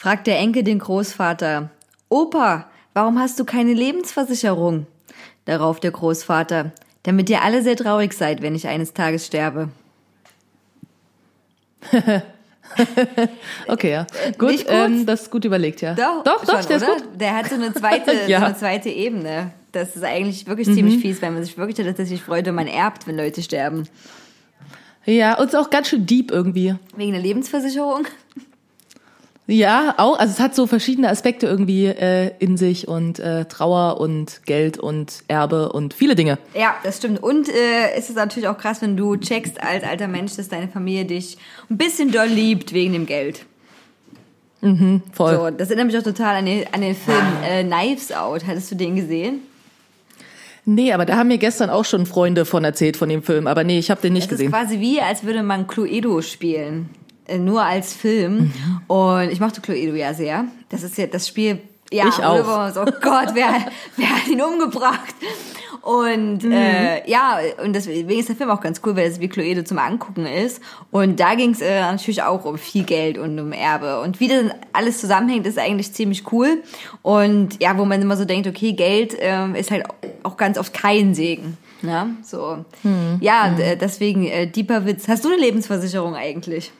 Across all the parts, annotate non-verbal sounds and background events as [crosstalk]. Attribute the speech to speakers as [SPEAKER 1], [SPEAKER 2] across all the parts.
[SPEAKER 1] Fragt der Enkel den Großvater. Opa, warum hast du keine Lebensversicherung? Darauf der Großvater. Damit ihr alle sehr traurig seid, wenn ich eines Tages sterbe. [laughs]
[SPEAKER 2] Okay, ja. Gut,
[SPEAKER 1] gut?
[SPEAKER 2] ähm, das ist gut überlegt, ja.
[SPEAKER 1] Doch,
[SPEAKER 2] doch, doch
[SPEAKER 1] schon,
[SPEAKER 2] der ist gut.
[SPEAKER 1] Der hat so eine zweite, [laughs]
[SPEAKER 2] Ja. Mhm.
[SPEAKER 1] so eine zweite Ebene. Das ist eigentlich wirklich ziemlich fies, weil man sich wirklich tatsächlich freut, wenn man erbt, wenn Leute sterben.
[SPEAKER 2] Ja, und ist auch ganz schön deep irgendwie.
[SPEAKER 1] Wegen der Lebensversicherung.
[SPEAKER 2] Ja, auch. Also es hat so verschiedene Aspekte irgendwie äh, in sich und äh, Trauer und Geld und Erbe und viele Dinge.
[SPEAKER 1] Ja, das stimmt. Und äh, ist es natürlich auch krass, wenn du checkst als alter Mensch, dass deine Familie dich ein bisschen doll liebt wegen dem Geld.
[SPEAKER 2] Voll.
[SPEAKER 1] So, das erinnert mich auch total an den, an den Film äh, Knives Out. Hattest du den gesehen?
[SPEAKER 2] Nee, aber da haben mir gestern auch schon Freunde von erzählt von dem Film. Aber nee, ich habe den nicht
[SPEAKER 1] Das ist
[SPEAKER 2] gesehen.
[SPEAKER 1] quasi wie, als würde man Cluedo spielen. Äh, nur als Film.
[SPEAKER 2] Mhm.
[SPEAKER 1] Und ich mochte Cluedo ja sehr. Das ist ja das Spiel. Ja,
[SPEAKER 2] Ich auch.
[SPEAKER 1] So, oh Gott, wer, [laughs] wer hat ihn umgebracht? Und
[SPEAKER 2] Mhm.
[SPEAKER 1] äh, ja, und deswegen ist der Film auch ganz cool, weil es wie Cluedo zum Angucken ist. Und da ging es äh, natürlich auch um viel Geld und um Erbe. Und wie das alles zusammenhängt, ist eigentlich ziemlich cool. Und ja, wo man immer so denkt, okay, Geld ähm, ist halt auch ganz oft kein Segen. Ne? So.
[SPEAKER 2] Hm.
[SPEAKER 1] Ja, d- deswegen, äh, deeper Witz. Hast du eine Lebensversicherung eigentlich?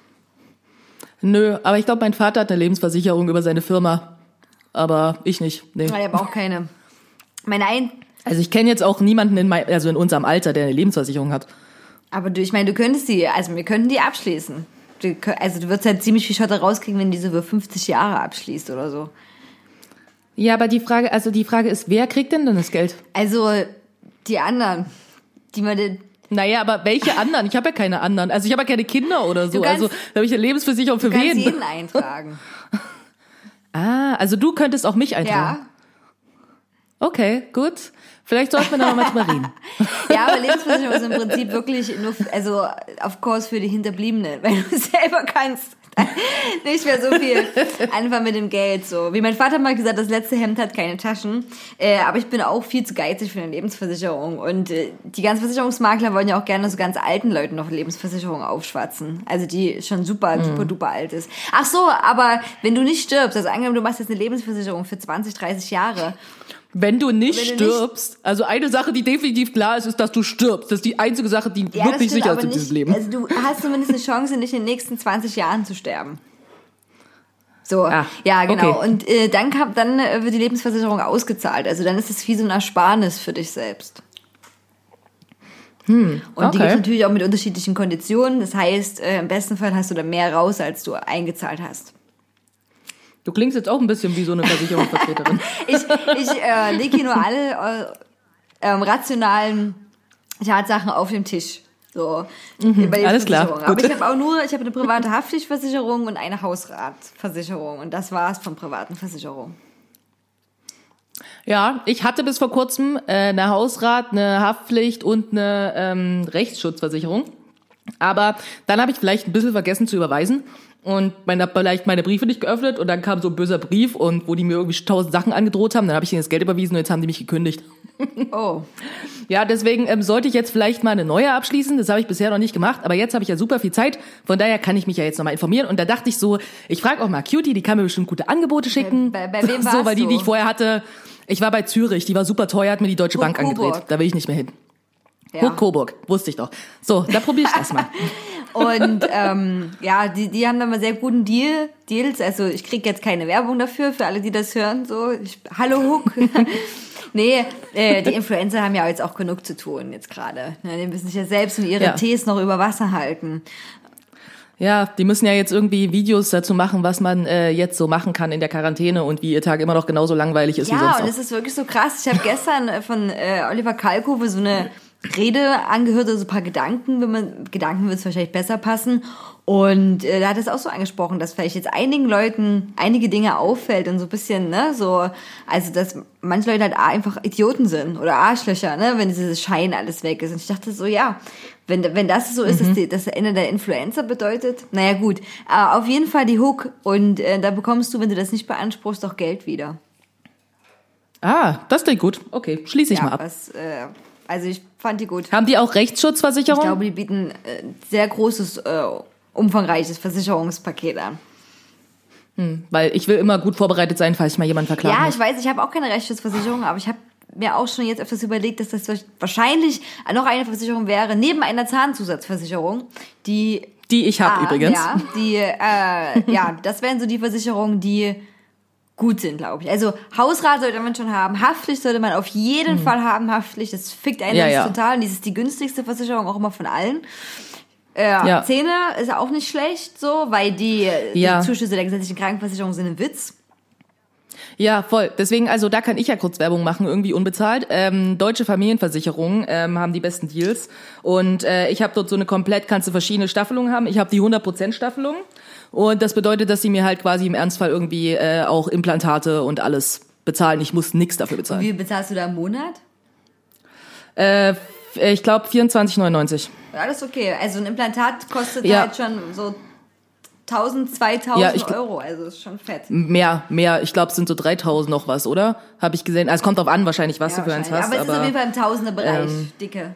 [SPEAKER 2] Nö, aber ich glaube, mein Vater hat eine Lebensversicherung über seine Firma. Aber ich nicht. Nee.
[SPEAKER 1] Ich habe auch keine. Meine ein
[SPEAKER 2] Also ich kenne jetzt auch niemanden in mein, also in unserem Alter, der eine Lebensversicherung hat.
[SPEAKER 1] aber du, ich meine, du könntest die, also wir könnten die abschließen. Du, also du würdest halt ziemlich viel Schotter rauskriegen, wenn die so für 50 Jahre abschließt oder so.
[SPEAKER 2] Ja, aber die Frage, also die Frage ist, wer kriegt denn dann das Geld?
[SPEAKER 1] Also die anderen, die man
[SPEAKER 2] Naja, aber welche anderen? Ich habe ja keine anderen. Also ich habe ja keine Kinder oder so.
[SPEAKER 1] Du kannst-
[SPEAKER 2] also da habe ich eine Lebensversicherung für
[SPEAKER 1] du
[SPEAKER 2] wen?
[SPEAKER 1] jeden eintragen. [laughs]
[SPEAKER 2] Ah, also du könntest auch mich eintragen.
[SPEAKER 1] ja.
[SPEAKER 2] Okay, gut. Vielleicht sollten wir da mal drüber reden. [laughs]
[SPEAKER 1] Ja, aber Lebensversicherung ist im Prinzip wirklich nur, also of course für die Hinterbliebenen, [laughs] weil du selber kannst [laughs] nicht mehr so viel [laughs] anfangen mit dem Geld. So wie mein Vater mal gesagt, das letzte Hemd hat keine Taschen. Äh, aber ich bin auch viel zu geizig für eine Lebensversicherung und äh, die ganzen Versicherungsmakler wollen ja auch gerne so ganz alten Leuten noch Lebensversicherung aufschwatzen, also die schon super super duper alt ist. Ach so, aber wenn du nicht stirbst, also angenommen du machst jetzt eine Lebensversicherung für 20, 30 Jahre
[SPEAKER 2] Wenn du nicht
[SPEAKER 1] Wenn du nicht-
[SPEAKER 2] stirbst, also eine Sache, die definitiv klar ist, ist, dass du stirbst. Das ist die einzige Sache, die
[SPEAKER 1] Ja,
[SPEAKER 2] wirklich sicher ist in diesem
[SPEAKER 1] nicht-
[SPEAKER 2] Leben.
[SPEAKER 1] Also du hast zumindest eine Chance, nicht in den nächsten 20 Jahren zu sterben. So,
[SPEAKER 2] Ah,
[SPEAKER 1] ja, genau.
[SPEAKER 2] okay.
[SPEAKER 1] Und äh, dann, kam, dann äh, wird die Lebensversicherung ausgezahlt. Also dann ist es wie so ein Ersparnis für dich selbst. Und die
[SPEAKER 2] okay.
[SPEAKER 1] gibt natürlich auch mit unterschiedlichen Konditionen. Das heißt, äh, im besten Fall hast du da mehr raus, als du eingezahlt hast.
[SPEAKER 2] Du klingst jetzt auch ein bisschen wie so eine Versicherungsvertreterin. [laughs]
[SPEAKER 1] Ich, ich äh, lege hier nur alle äh, ähm, rationalen Tatsachen auf den Tisch. So,
[SPEAKER 2] Mhm, alles klar,
[SPEAKER 1] Versicherung. Aber
[SPEAKER 2] gut.
[SPEAKER 1] ich habe auch nur, ich habe eine private Haftpflichtversicherung und eine Hausratversicherung. Und das war's von privaten Versicherungen.
[SPEAKER 2] Ja, ich hatte bis vor kurzem äh, eine Hausrat, eine Haftpflicht und eine ähm, Rechtsschutzversicherung. Aber dann habe ich vielleicht ein bisschen vergessen zu überweisen und meine, vielleicht meine Briefe nicht geöffnet und dann kam so ein böser Brief und wo die mir irgendwie tausend Sachen angedroht haben, dann habe ich ihnen das Geld überwiesen und jetzt haben die mich gekündigt. [laughs]
[SPEAKER 1] Oh,
[SPEAKER 2] Ja, deswegen ähm, sollte ich jetzt vielleicht mal eine neue abschließen. Das habe ich bisher noch nicht gemacht, aber jetzt habe ich ja super viel Zeit. Von daher kann ich mich ja jetzt nochmal informieren. Und da dachte ich so, ich frage auch mal Cutie, die kann mir bestimmt gute Angebote schicken.
[SPEAKER 1] Bei- bei wem [laughs]
[SPEAKER 2] so,
[SPEAKER 1] warst
[SPEAKER 2] weil die, die ich vorher hatte, ich war bei Zürich, die war super teuer, hat mir die Deutsche Bank
[SPEAKER 1] Coburg.
[SPEAKER 2] angedreht. Da will ich nicht mehr hin.
[SPEAKER 1] ja.
[SPEAKER 2] Hoch Coburg, wusste ich doch. So, da probiere ich [laughs] das mal.
[SPEAKER 1] Und ähm, ja, die, die haben da mal sehr guten Deal, Deals. Also ich krieg jetzt keine Werbung dafür, für alle, die das hören. So, ich, hallo Hook. [laughs] nee, äh, die Influencer haben ja jetzt auch genug zu tun jetzt gerade. Ne, die müssen sich ja selbst und ihre
[SPEAKER 2] Ja.
[SPEAKER 1] Tees noch über Wasser halten.
[SPEAKER 2] Ja, die müssen ja jetzt irgendwie Videos dazu machen, was man äh, jetzt so machen kann in der Quarantäne und wie ihr Tag immer noch genauso langweilig ist wie
[SPEAKER 1] Ja,
[SPEAKER 2] sonst
[SPEAKER 1] und
[SPEAKER 2] auch.
[SPEAKER 1] es ist wirklich so krass. Ich habe gestern äh, von äh, Oliver Kalkofe so eine Rede angehört, also so ein paar Gedanken, wenn man Gedanken wird es wahrscheinlich besser passen. Und äh, da hat es auch so angesprochen, dass vielleicht jetzt einigen Leuten einige Dinge auffällt und so ein bisschen, ne, so, also dass manche Leute halt einfach Idioten sind oder Arschlöcher, ne, wenn dieses Schein alles weg ist. Und ich dachte so, ja, wenn, wenn das so ist, dass die, das Ende der Influencer bedeutet, naja gut, aber auf jeden Fall die Hook und äh, da bekommst du, wenn du das nicht beanspruchst, auch Geld wieder.
[SPEAKER 2] Ah, das klingt gut. Okay, schließe ich mal ab.
[SPEAKER 1] Was, äh, also ich fand die gut.
[SPEAKER 2] Haben die auch
[SPEAKER 1] Ich
[SPEAKER 2] Rechtsschutzversicherung?
[SPEAKER 1] glaube, die bieten äh, sehr großes, äh, umfangreiches Versicherungspaket an.
[SPEAKER 2] Weil ich will immer gut vorbereitet sein, falls ich mal jemanden verklagen
[SPEAKER 1] Ja,
[SPEAKER 2] muss.
[SPEAKER 1] ich weiß, ich habe auch keine Rechtsschutzversicherung, aber ich habe mir auch schon jetzt öfters überlegt, dass das wahrscheinlich noch eine Versicherung wäre, neben einer Zahnzusatzversicherung, die
[SPEAKER 2] Die ich habe
[SPEAKER 1] Ah,
[SPEAKER 2] übrigens.
[SPEAKER 1] Ja, die, äh, ja, das wären so die Versicherungen, die gut sind, glaube ich. Also Hausrat sollte man schon haben, Haftpflicht sollte man auf jeden Fall haben, Haftpflicht, das fickt einen
[SPEAKER 2] Mhm. Ja, ja.
[SPEAKER 1] total und dies ist die günstigste Versicherung auch immer von allen. Äh,
[SPEAKER 2] Ja.
[SPEAKER 1] Zähne ist auch nicht schlecht so, weil die,
[SPEAKER 2] Ja.
[SPEAKER 1] die Zuschüsse der gesetzlichen Krankenversicherung sind ein Witz.
[SPEAKER 2] Ja, voll. Deswegen, also da kann ich ja kurz Werbung machen, irgendwie unbezahlt. Ähm, deutsche Familienversicherungen ähm, haben die besten Deals. Und äh, ich habe dort so eine komplett, kannst du verschiedene Staffelungen haben. Ich habe die 100% Staffelung. Und das bedeutet, dass sie mir halt quasi im Ernstfall irgendwie äh, auch Implantate und alles bezahlen. Ich muss nichts dafür bezahlen.
[SPEAKER 1] Wie bezahlst du da im Monat?
[SPEAKER 2] Äh, ich glaube 24,99.
[SPEAKER 1] Ja, das ist okay. Also ein Implantat kostet
[SPEAKER 2] Ja.
[SPEAKER 1] halt schon so 1000, 2000
[SPEAKER 2] Ja, ich
[SPEAKER 1] Euro, also ist schon fett.
[SPEAKER 2] Mehr, mehr. Ich glaube, es sind so 3000 noch was, oder? Habe ich gesehen. Also es kommt drauf an, wahrscheinlich, was
[SPEAKER 1] Ja,
[SPEAKER 2] du für eins hast.
[SPEAKER 1] aber es ist auf jeden
[SPEAKER 2] aber
[SPEAKER 1] Fall im Tausenderbereich, dicke.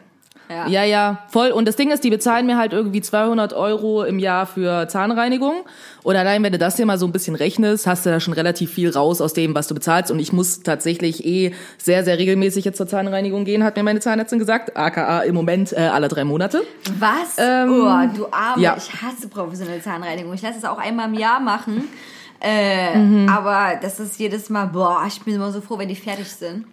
[SPEAKER 1] Ja.
[SPEAKER 2] Ja, ja, voll. Und das Ding ist, die bezahlen mir halt irgendwie 200 Euro im Jahr für Zahnreinigung. Und allein, wenn du das dir mal so ein bisschen rechnest, hast du da schon relativ viel raus aus dem, was du bezahlst. Und ich muss tatsächlich eh sehr, sehr regelmäßig jetzt zur Zahnreinigung gehen, hat mir meine Zahnärztin gesagt. AKA im Moment äh, alle drei Monate.
[SPEAKER 1] Was?
[SPEAKER 2] Ähm,
[SPEAKER 1] oh, du Arme.
[SPEAKER 2] ja.
[SPEAKER 1] Ich hasse professionelle Zahnreinigung. Ich lasse es auch einmal im Jahr machen. Äh,
[SPEAKER 2] Mhm.
[SPEAKER 1] Aber das ist jedes Mal, boah, ich bin immer so froh, wenn die fertig sind.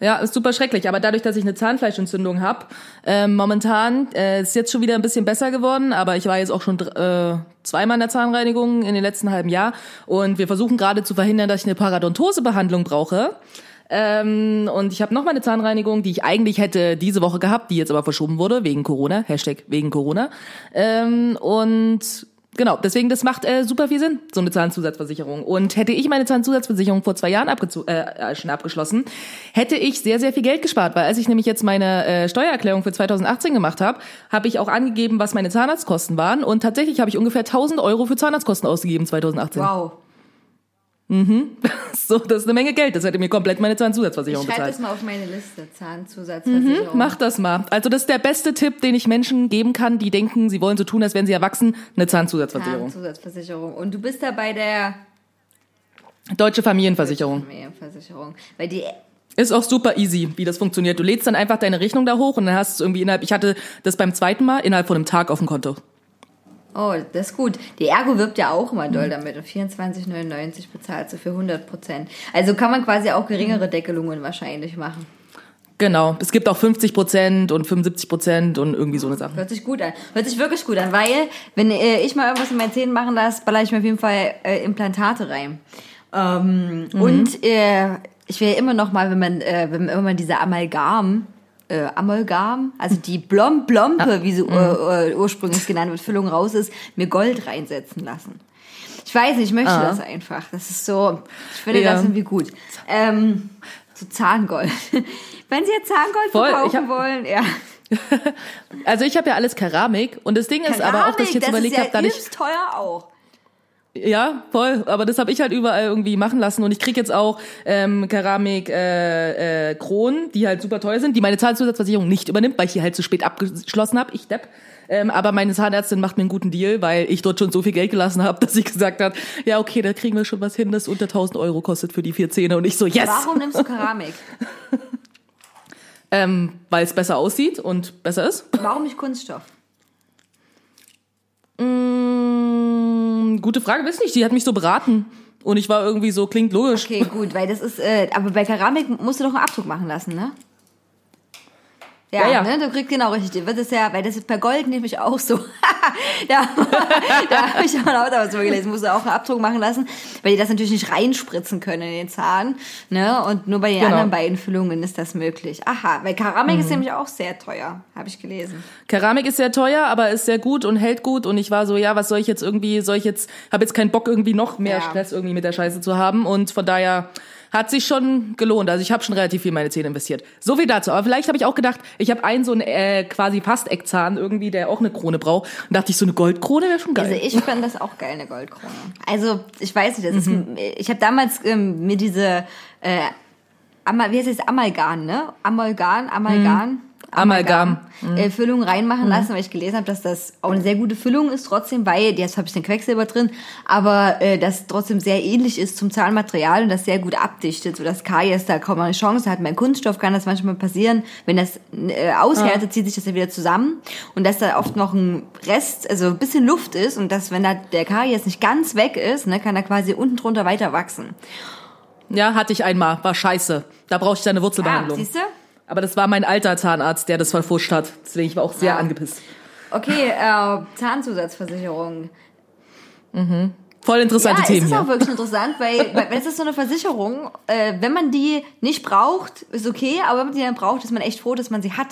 [SPEAKER 2] Ja, ist super schrecklich. Aber dadurch, dass ich eine Zahnfleischentzündung habe, ähm, momentan äh, ist jetzt schon wieder ein bisschen besser geworden. Aber ich war jetzt auch schon äh, zweimal in der Zahnreinigung in den letzten halben Jahr. Und wir versuchen gerade zu verhindern, dass ich eine Parodontosebehandlung brauche. Ähm, und ich habe noch mal eine Zahnreinigung, die ich eigentlich hätte diese Woche gehabt, die jetzt aber verschoben wurde wegen Corona. Hashtag wegen Corona. Ähm, und Genau, deswegen, das macht äh, super viel Sinn, so eine Zahnzusatzversicherung. Und hätte ich meine Zahnzusatzversicherung vor zwei Jahren abgezo- äh, äh, schon abgeschlossen, hätte ich sehr, sehr viel Geld gespart. Weil als ich nämlich jetzt meine äh, Steuererklärung für 2018 gemacht habe, habe ich auch angegeben, was meine Zahnarztkosten waren. Und tatsächlich habe ich ungefähr 1000 Euro für Zahnarztkosten ausgegeben 2018.
[SPEAKER 1] Wow. [laughs]
[SPEAKER 2] So, das ist eine Menge Geld. Das hätte mir komplett meine
[SPEAKER 1] Ich
[SPEAKER 2] Zahnzusatzversicherung
[SPEAKER 1] schreibe
[SPEAKER 2] bezahlt.
[SPEAKER 1] das mal auf meine Liste. Zahnzusatzversicherung.
[SPEAKER 2] Mach das mal. Also das ist der beste Tipp, den ich Menschen geben kann, die denken, sie wollen so tun, als wären sie erwachsen. Eine Zahnzusatzversicherung.
[SPEAKER 1] Zahnzusatzversicherung. Und du bist da bei der
[SPEAKER 2] Deutsche Familienversicherung.
[SPEAKER 1] Familienversicherung. Weil die
[SPEAKER 2] Ist auch super easy, wie das funktioniert. Du lädst dann einfach deine Rechnung da hoch und dann hast du es irgendwie innerhalb, ich hatte das beim zweiten Mal innerhalb von einem Tag auf dem Konto.
[SPEAKER 1] Oh, das ist gut. Die Ergo wirbt ja auch immer doll damit. Und 24,99 bezahlt sie für 100 Prozent. Also kann man quasi auch geringere Deckelungen wahrscheinlich machen.
[SPEAKER 2] Genau. Es gibt auch 50 Prozent und 75 Prozent und irgendwie so eine Sache.
[SPEAKER 1] Hört sich gut an. Hört sich wirklich gut an, weil, wenn äh, ich mal irgendwas in meinen Zähnen machen lasse, baller ich mir auf jeden Fall äh, Implantate rein. Ähm, Und äh, ich will ja immer noch mal, wenn man, äh, wenn man diese Amalgam, äh, Amalgam, also die Blom Blompe, wie sie ur, äh, ursprünglich genannt wird, Füllung raus ist, mir Gold reinsetzen lassen. Ich weiß nicht, ich möchte
[SPEAKER 2] Ah.
[SPEAKER 1] das einfach. Das ist so, ich finde
[SPEAKER 2] Ja.
[SPEAKER 1] das irgendwie gut. Ähm, so Zahngold. [laughs] Wenn Sie jetzt Zahngold
[SPEAKER 2] Voll,
[SPEAKER 1] verkaufen wollen, ja. [laughs]
[SPEAKER 2] Also ich habe ja alles Keramik und das Ding ist aber auch, dass ich jetzt
[SPEAKER 1] das
[SPEAKER 2] überlegt
[SPEAKER 1] ja
[SPEAKER 2] habe, da ich
[SPEAKER 1] übelst teuer auch.
[SPEAKER 2] Ja, voll. Aber das habe ich halt überall irgendwie machen lassen. Und ich krieg jetzt auch ähm, Keramik äh, äh, Kronen, die halt super teuer sind, die meine Zahnzusatzversicherung nicht übernimmt, weil ich hier halt zu spät abgeschlossen habe. Ich depp. Ähm, aber meine Zahnärztin macht mir einen guten Deal, weil ich dort schon so viel Geld gelassen habe, [laughs] dass sie gesagt hat, ja okay, da kriegen wir schon was hin, das unter 1000 Euro kostet für die vier Zähne. Und ich so, yes!
[SPEAKER 1] Warum nimmst du Keramik? [laughs]
[SPEAKER 2] Ähm, weil es besser aussieht und besser ist.
[SPEAKER 1] Warum nicht Kunststoff?
[SPEAKER 2] Mm, gute Frage, weiß nicht. Die hat mich so beraten. Und ich war irgendwie so, klingt logisch.
[SPEAKER 1] Okay, gut, weil das ist, äh, aber bei Keramik musst du doch einen Abdruck machen lassen, ne? Ja,
[SPEAKER 2] Ja, ja.
[SPEAKER 1] Ne, du kriegst genau richtig. Wird das ja, weil das ist bei Gold nämlich auch so. [laughs] da da habe ich auch damals mal gelesen, musst du auch einen Abdruck machen lassen, weil die das natürlich nicht reinspritzen können in den Zahn. Ne? Und nur bei den
[SPEAKER 2] Genau.
[SPEAKER 1] anderen beiden Füllungen ist das möglich. Aha, weil Keramik ist nämlich auch sehr teuer, habe ich gelesen.
[SPEAKER 2] Keramik ist sehr teuer, aber ist sehr gut und hält gut. Und ich war so, ja, was soll ich jetzt irgendwie, soll ich jetzt, habe jetzt keinen Bock irgendwie noch mehr
[SPEAKER 1] Ja.
[SPEAKER 2] Stress irgendwie mit der Scheiße zu haben. Und von daher hat sich schon gelohnt. Also ich habe schon relativ viel in meine Zähne investiert. So viel dazu. Aber vielleicht habe ich auch gedacht, ich habe einen so einen äh, quasi fast Eckzahn irgendwie, der auch eine Krone braucht. Und dachte ich, so eine Goldkrone wäre schon geil.
[SPEAKER 1] Also ich fand das auch geil, eine Goldkrone. Also ich weiß nicht, das ist, ich habe damals ähm, mir diese, äh, Amal, wie heißt das, Amalgam, ne? Amalgam, Amalgam.
[SPEAKER 2] Amalgam.
[SPEAKER 1] Äh, Füllung reinmachen lassen, weil ich gelesen habe, dass das auch eine sehr gute Füllung ist trotzdem, weil jetzt habe ich den Quecksilber drin, aber äh, das trotzdem sehr ähnlich ist zum Zahnmaterial und das sehr gut abdichtet, sodass Karies da kaum eine Chance hat. Mein Kunststoff kann das manchmal passieren, wenn das äh, aushärtet, zieht sich das ja wieder zusammen und dass da oft noch ein Rest, also ein bisschen Luft ist und dass wenn da der Karies nicht ganz weg ist, ne, kann er quasi unten drunter weiter wachsen.
[SPEAKER 2] Ja, hatte ich einmal. War scheiße. Da brauchte ich eine
[SPEAKER 1] Ah,
[SPEAKER 2] Wurzelbehandlung.
[SPEAKER 1] siehst du?
[SPEAKER 2] Aber das war mein alter Zahnarzt, der das verfuscht hat. Deswegen ich war auch sehr
[SPEAKER 1] Ja.
[SPEAKER 2] angepisst.
[SPEAKER 1] Okay, äh, Zahnzusatzversicherung.
[SPEAKER 2] Voll interessante
[SPEAKER 1] ja,
[SPEAKER 2] Themen
[SPEAKER 1] es ist auch wirklich interessant, [laughs] weil, weil es ist so eine Versicherung, äh, wenn man die nicht braucht, ist okay, aber wenn man die dann braucht, ist man echt froh, dass man sie hat.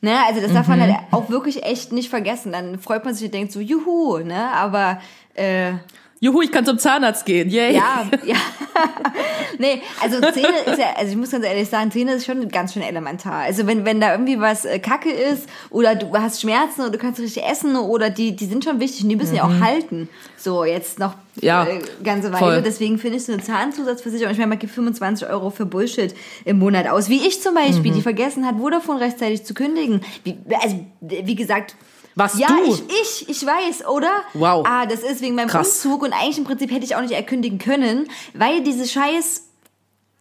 [SPEAKER 1] Ne? Also das darf man
[SPEAKER 2] Mhm.
[SPEAKER 1] halt auch wirklich echt nicht vergessen. Dann freut man sich und denkt so, juhu, ne? Aber äh,
[SPEAKER 2] Juhu, ich kann zum Zahnarzt gehen. Yay.
[SPEAKER 1] ja, ja. [laughs] nee, also Zähne ist ja, also ich muss ganz ehrlich sagen, Zähne ist schon ganz schön elementar. Also wenn, wenn da irgendwie was äh, Kacke ist oder du hast Schmerzen oder du kannst richtig essen oder die, die sind schon wichtig und die müssen ja auch halten. So, jetzt noch
[SPEAKER 2] Ja,
[SPEAKER 1] äh, ganze Weile.
[SPEAKER 2] voll.
[SPEAKER 1] Deswegen finde ich so eine Zahnzusatzversicherung, ich meine, man gibt 25 Euro für Bullshit im Monat aus. Wie ich zum Beispiel,
[SPEAKER 2] Mhm.
[SPEAKER 1] die vergessen hat, Vodafone rechtzeitig zu kündigen. Wie, also, wie gesagt,
[SPEAKER 2] Was
[SPEAKER 1] ja,
[SPEAKER 2] du?
[SPEAKER 1] ich, ich, ich weiß, oder?
[SPEAKER 2] Wow.
[SPEAKER 1] Ah, das ist wegen meinem
[SPEAKER 2] Krass.
[SPEAKER 1] Umzug und eigentlich im Prinzip hätte ich auch nicht erkündigen können, weil diese scheiß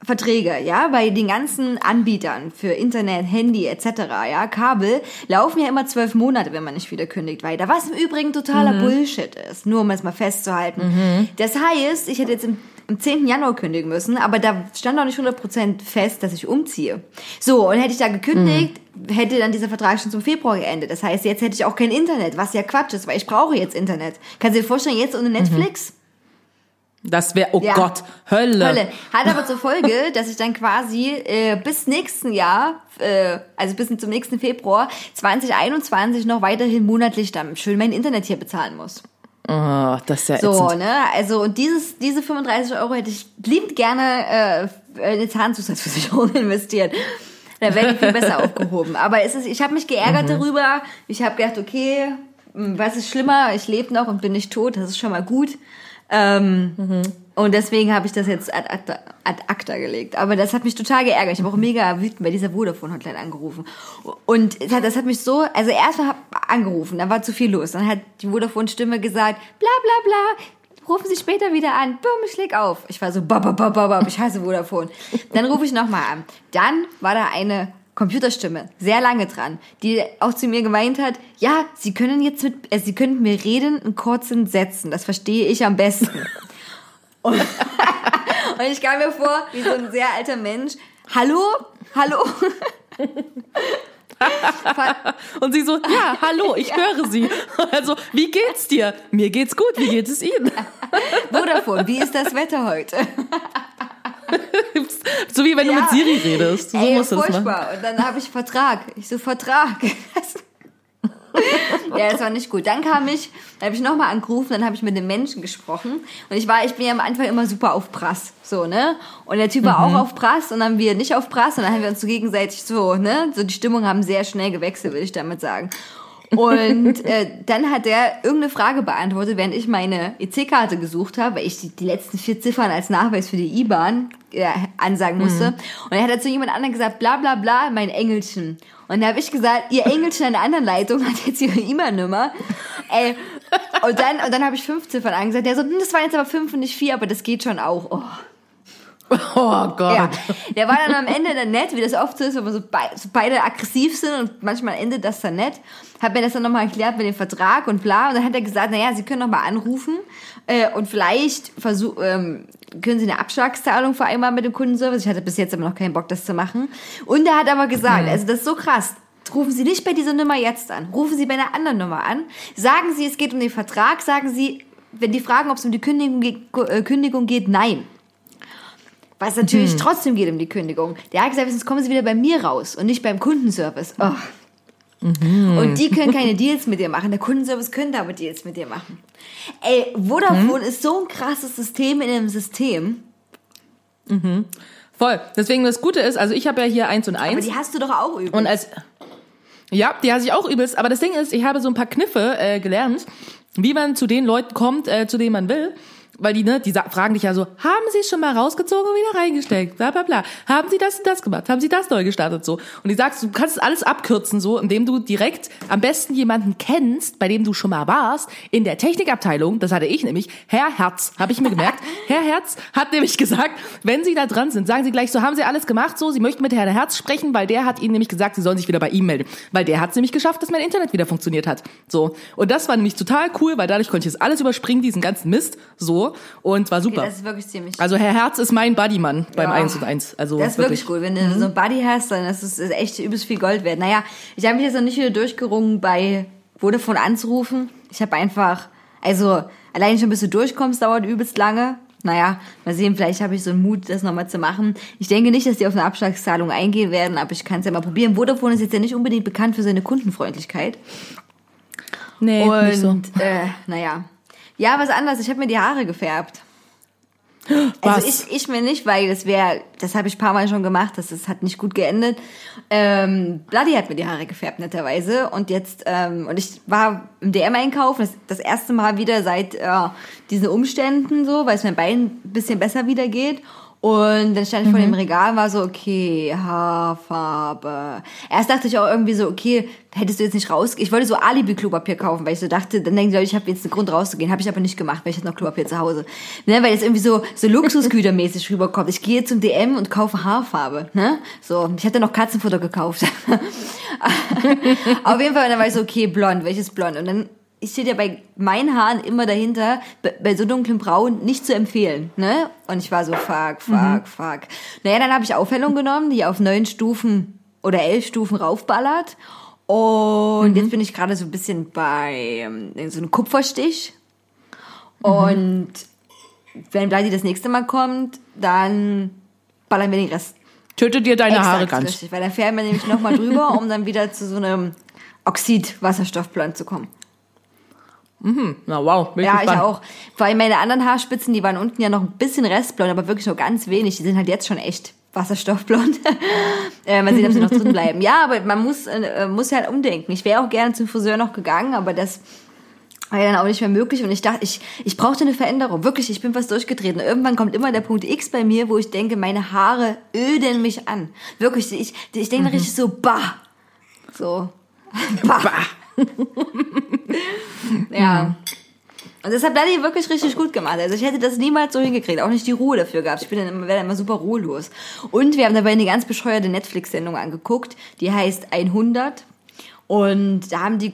[SPEAKER 1] Verträge, ja, bei den ganzen Anbietern für Internet, Handy etc., ja, Kabel, laufen ja immer zwölf Monate, wenn man nicht wieder kündigt weiter. Was im Übrigen totaler Bullshit ist, nur um es mal festzuhalten. Das heißt, ich hätte jetzt im, am 10. Januar kündigen müssen, aber da stand auch nicht 100% fest, dass ich umziehe. So, und hätte ich da gekündigt, hätte dann dieser Vertrag schon zum Februar geendet. Das heißt, jetzt hätte ich auch kein Internet, was ja Quatsch ist, weil ich brauche jetzt Internet. Kannst du dir vorstellen, jetzt ohne Netflix?
[SPEAKER 2] Das wäre, oh
[SPEAKER 1] Ja.
[SPEAKER 2] Gott, Hölle.
[SPEAKER 1] Hölle. Hat aber zur Folge, [laughs] dass ich dann quasi äh, bis nächsten Jahr, äh, also bis zum nächsten Februar 2021 noch weiterhin monatlich dann schön mein Internet hier bezahlen muss.
[SPEAKER 2] Oh, das ist ja
[SPEAKER 1] So,
[SPEAKER 2] ätzend.
[SPEAKER 1] ne? Also und dieses, diese 35 Euro hätte ich liebend gerne äh, in eine Zahnzusatzversicherung [laughs] investiert. Da wäre ich viel besser [laughs] aufgehoben. Aber es ist, ich habe mich geärgert
[SPEAKER 2] Mhm.
[SPEAKER 1] darüber. Ich habe gedacht, okay, mh, was ist schlimmer? Ich lebe noch und bin nicht tot. Das ist schon mal gut. Ähm,
[SPEAKER 2] Mhm.
[SPEAKER 1] Und deswegen habe ich das jetzt ad acta, ad acta gelegt. Aber das hat mich total geärgert. Ich habe auch mega wütend bei dieser Vodafone-Hotline angerufen. Und das hat mich so, also erstmal hab angerufen, dann war zu viel los. Dann hat die Vodafone-Stimme gesagt, bla bla bla, rufen Sie später wieder an. Bumm, ich leg auf. Ich war so, bab, bab, bab, bab, ich hasse Vodafone. Dann rufe ich nochmal an. Dann war da eine Computerstimme, sehr lange dran, die auch zu mir gemeint hat, ja, Sie können jetzt mit, äh, Sie können mit mir reden in kurzen Sätzen, das verstehe ich am besten. Und, [laughs] und ich kam mir vor, wie so ein sehr alter Mensch, hallo, hallo. [laughs]
[SPEAKER 2] Und sie so, ja, hallo, ich höre Sie. Also, wie geht's dir? Mir geht's gut, wie geht es Ihnen?
[SPEAKER 1] Vodafone, wie ist das Wetter heute?
[SPEAKER 2] So wie wenn du
[SPEAKER 1] Ja.
[SPEAKER 2] mit Siri redest. So
[SPEAKER 1] Ey,
[SPEAKER 2] musst du das machen.
[SPEAKER 1] furchtbar. Und dann habe ich Vertrag. Ich so, Vertrag. [laughs] [laughs] ja, das war nicht gut. Dann kam ich, dann habe ich nochmal angerufen, dann habe ich mit dem Menschen gesprochen. Und ich war, ich bin ja am Anfang immer super auf Prass. So, ne? Und der Typ war
[SPEAKER 2] Mhm.
[SPEAKER 1] auch auf Prass und dann haben wir nicht auf Prass und dann haben wir uns so gegenseitig so, ne? So die Stimmung haben sehr schnell gewechselt, würde ich damit sagen. Und äh, dann hat er irgendeine Frage beantwortet, während ich meine EC-Karte gesucht habe, weil ich die, die letzten vier Ziffern als Nachweis für die IBAN äh, ansagen musste. Und dann hat er zu jemand anderem gesagt, bla bla bla, mein Engelchen. Und dann habe ich gesagt, ihr Engelchen an der anderen Leitung hat jetzt ihre IBAN-Nummer. Ey, und dann, und dann habe ich fünf Ziffern angesagt. Der so, hm, das waren jetzt aber fünf und nicht vier, aber das geht schon auch. Oh. [laughs]
[SPEAKER 2] Oh Gott.
[SPEAKER 1] Ja, der war dann am Ende dann nett, wie das oft so ist, wenn man so, be so beide aggressiv sind und manchmal endet das dann nett. Hat mir das dann nochmal erklärt mit dem Vertrag und bla. Und dann hat er gesagt, naja, Sie können nochmal anrufen äh, und vielleicht versuch, ähm, können Sie eine Abschlagszahlung vereinbaren mit dem Kundenservice. Ich hatte bis jetzt aber noch keinen Bock, das zu machen. Und er hat aber gesagt, also das ist so krass, rufen Sie nicht bei dieser Nummer jetzt an. Rufen Sie bei einer anderen Nummer an. Sagen Sie, es geht um den Vertrag. Sagen Sie, wenn die fragen, ob es um die Kündigung, äh, Kündigung geht, nein. Was natürlich trotzdem geht um die Kündigung. Der hat gesagt, sonst kommen Sie wieder bei mir raus und nicht beim Kundenservice. Oh. Und die können keine Deals mit dir machen. Der Kundenservice könnte aber Deals mit dir machen. Ey, Vodafone ist so ein krasses System in einem System.
[SPEAKER 2] Voll. Deswegen das Gute ist, also ich habe ja hier eins und
[SPEAKER 1] Aber
[SPEAKER 2] eins.
[SPEAKER 1] die hast du doch auch übrigens.
[SPEAKER 2] Und als ja, die hasse ich auch übelst. Aber das Ding ist, ich habe so ein paar Kniffe äh, gelernt, wie man zu den Leuten kommt, äh, zu denen man will. Weil die, ne, die fragen dich ja so, haben Sie es schon mal rausgezogen und wieder reingesteckt? Bla bla bla. Haben Sie das und das gemacht? Haben Sie das neu gestartet? So. Und die sagst, du kannst es alles abkürzen, so, indem du direkt am besten jemanden kennst, bei dem du schon mal warst, in der Technikabteilung, das hatte ich nämlich, Herr Herz, habe ich mir gemerkt. [laughs] Herr Herz hat nämlich gesagt, wenn Sie da dran sind, sagen Sie gleich so, haben Sie alles gemacht so, Sie möchten mit Herrn Herz sprechen, weil der hat Ihnen nämlich gesagt, Sie sollen sich wieder bei ihm melden. Weil der hat es nämlich geschafft, dass mein Internet wieder funktioniert hat. So. Und das war nämlich total cool, weil dadurch konnte ich das alles überspringen, diesen ganzen Mist. So. Und war super.
[SPEAKER 1] das ist wirklich ziemlich
[SPEAKER 2] Also Herr Herz ist mein Buddymann beim
[SPEAKER 1] Ja.
[SPEAKER 2] 1 und 1. Also
[SPEAKER 1] Das ist wirklich cool. Wenn du so ein Buddy hast, dann ist es echt übelst viel Gold wert. Naja, ich habe mich jetzt noch nicht wieder durchgerungen, bei Vodafone anzurufen. Ich habe einfach, also allein schon bis du durchkommst, dauert übelst lange. Naja, mal sehen, vielleicht habe ich so einen Mut, das nochmal zu machen. Ich denke nicht, dass die auf eine Abschlagszahlung eingehen werden, aber ich kann es ja mal probieren. Vodafone ist jetzt ja nicht unbedingt bekannt für seine Kundenfreundlichkeit.
[SPEAKER 2] Nee,
[SPEAKER 1] Und
[SPEAKER 2] nicht so.
[SPEAKER 1] äh, naja. Ja, was anderes, ich habe mir die Haare gefärbt. [gasps]
[SPEAKER 2] Was?
[SPEAKER 1] Also ich, ich mir nicht, weil das wäre, das habe ich ein paar Mal schon gemacht, das, das hat nicht gut geendet. Ähm, Bloody hat mir die Haare gefärbt, netterweise. Und jetzt, ähm, und ich war im DM-Einkauf, das, das erste Mal wieder seit äh, diesen Umständen so, weil es mein Bein ein bisschen besser wieder geht. Und dann stand ich vor dem Regal und war so, okay, Haarfarbe. Erst dachte ich auch irgendwie so, okay, hättest du jetzt nicht raus... Ich wollte so Alibi-Klopapier kaufen, weil ich so dachte, dann denken die Leute, ich habe jetzt einen Grund rauszugehen. Habe ich aber nicht gemacht, weil ich hatte noch Klopapier zu Hause. Ne, weil es irgendwie so, so luxusgütermäßig [laughs] rüberkommt. Ich gehe zum DM und kaufe Haarfarbe. Ne? So, ich hatte noch Katzenfutter gekauft. [laughs] Auf jeden Fall, und dann war ich so, okay, blond, welches blond? Und dann steht ja bei meinen Haaren immer dahinter, bei- so dunklen Braun nicht zu empfehlen, ne? Und ich war so, fuck, fuck, fuck. Naja, dann habe ich Aufhellung genommen, die auf neun Stufen oder elf Stufen raufballert. Und jetzt bin ich gerade so ein bisschen bei ähm, so einem Kupferstich. Und wenn Bloody das nächste Mal kommt, dann ballern wir den Rest
[SPEAKER 2] Tötet dir deine Haare
[SPEAKER 1] Exakt,
[SPEAKER 2] ganz.
[SPEAKER 1] richtig, weil dann fähren wir nämlich nochmal drüber, um dann wieder zu so einem Oxid-Wasserstoffblond zu kommen.
[SPEAKER 2] Na wow, bin
[SPEAKER 1] Ja, ich
[SPEAKER 2] gespannt.
[SPEAKER 1] auch. Vor allem meine anderen Haarspitzen, die waren unten ja noch ein bisschen restblond, aber wirklich nur ganz wenig. Die sind halt jetzt schon echt wasserstoffblond. [laughs] äh, mal sehen, ob sie noch drin bleiben. Ja, aber man muss, äh, muss ja halt umdenken. Ich wäre auch gerne zum Friseur noch gegangen, aber das war ja dann auch nicht mehr möglich. Und ich dachte, ich, ich brauchte eine Veränderung. Wirklich, ich bin fast durchgetreten. Irgendwann kommt immer der Punkt X bei mir, wo ich denke, meine Haare öden mich an. Wirklich, ich, ich denke
[SPEAKER 2] Mhm.
[SPEAKER 1] richtig so, bah. So. [laughs] bah. [laughs] Ja. Und das hat Bloody wirklich richtig gut gemacht. Also ich hätte das niemals so hingekriegt, auch nicht die Ruhe dafür gehabt. Ich bin dann immer, wäre dann immer super ruhelos. Und wir haben dabei eine ganz bescheuerte Netflix-Sendung angeguckt, die heißt 100. Und da haben die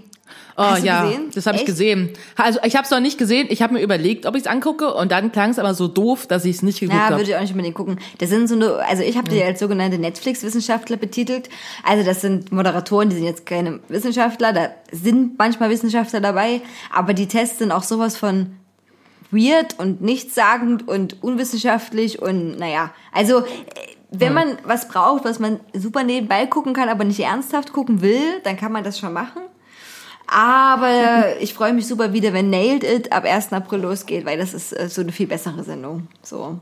[SPEAKER 2] Oh
[SPEAKER 1] Hast du
[SPEAKER 2] ja,
[SPEAKER 1] gesehen?
[SPEAKER 2] das habe ich gesehen. Also ich habe es noch nicht gesehen. Ich habe mir überlegt, ob ich es angucke und dann klang es aber so doof, dass ich es nicht geguckt
[SPEAKER 1] Ja,
[SPEAKER 2] habe.
[SPEAKER 1] würde ich auch nicht unbedingt gucken. Das sind so eine, also ich habe die als sogenannte Netflix-Wissenschaftler betitelt. Also das sind Moderatoren, die sind jetzt keine Wissenschaftler, da sind manchmal Wissenschaftler dabei, aber die Tests sind auch sowas von weird und nichtssagend und unwissenschaftlich und naja, also äh, wenn man was braucht, was man super nebenbei gucken kann, aber nicht ernsthaft gucken will, dann kann man das schon machen. Aber ich freue mich super wieder, wenn Nailed It ab 1. April losgeht, weil das ist äh, so eine viel bessere Sendung. So.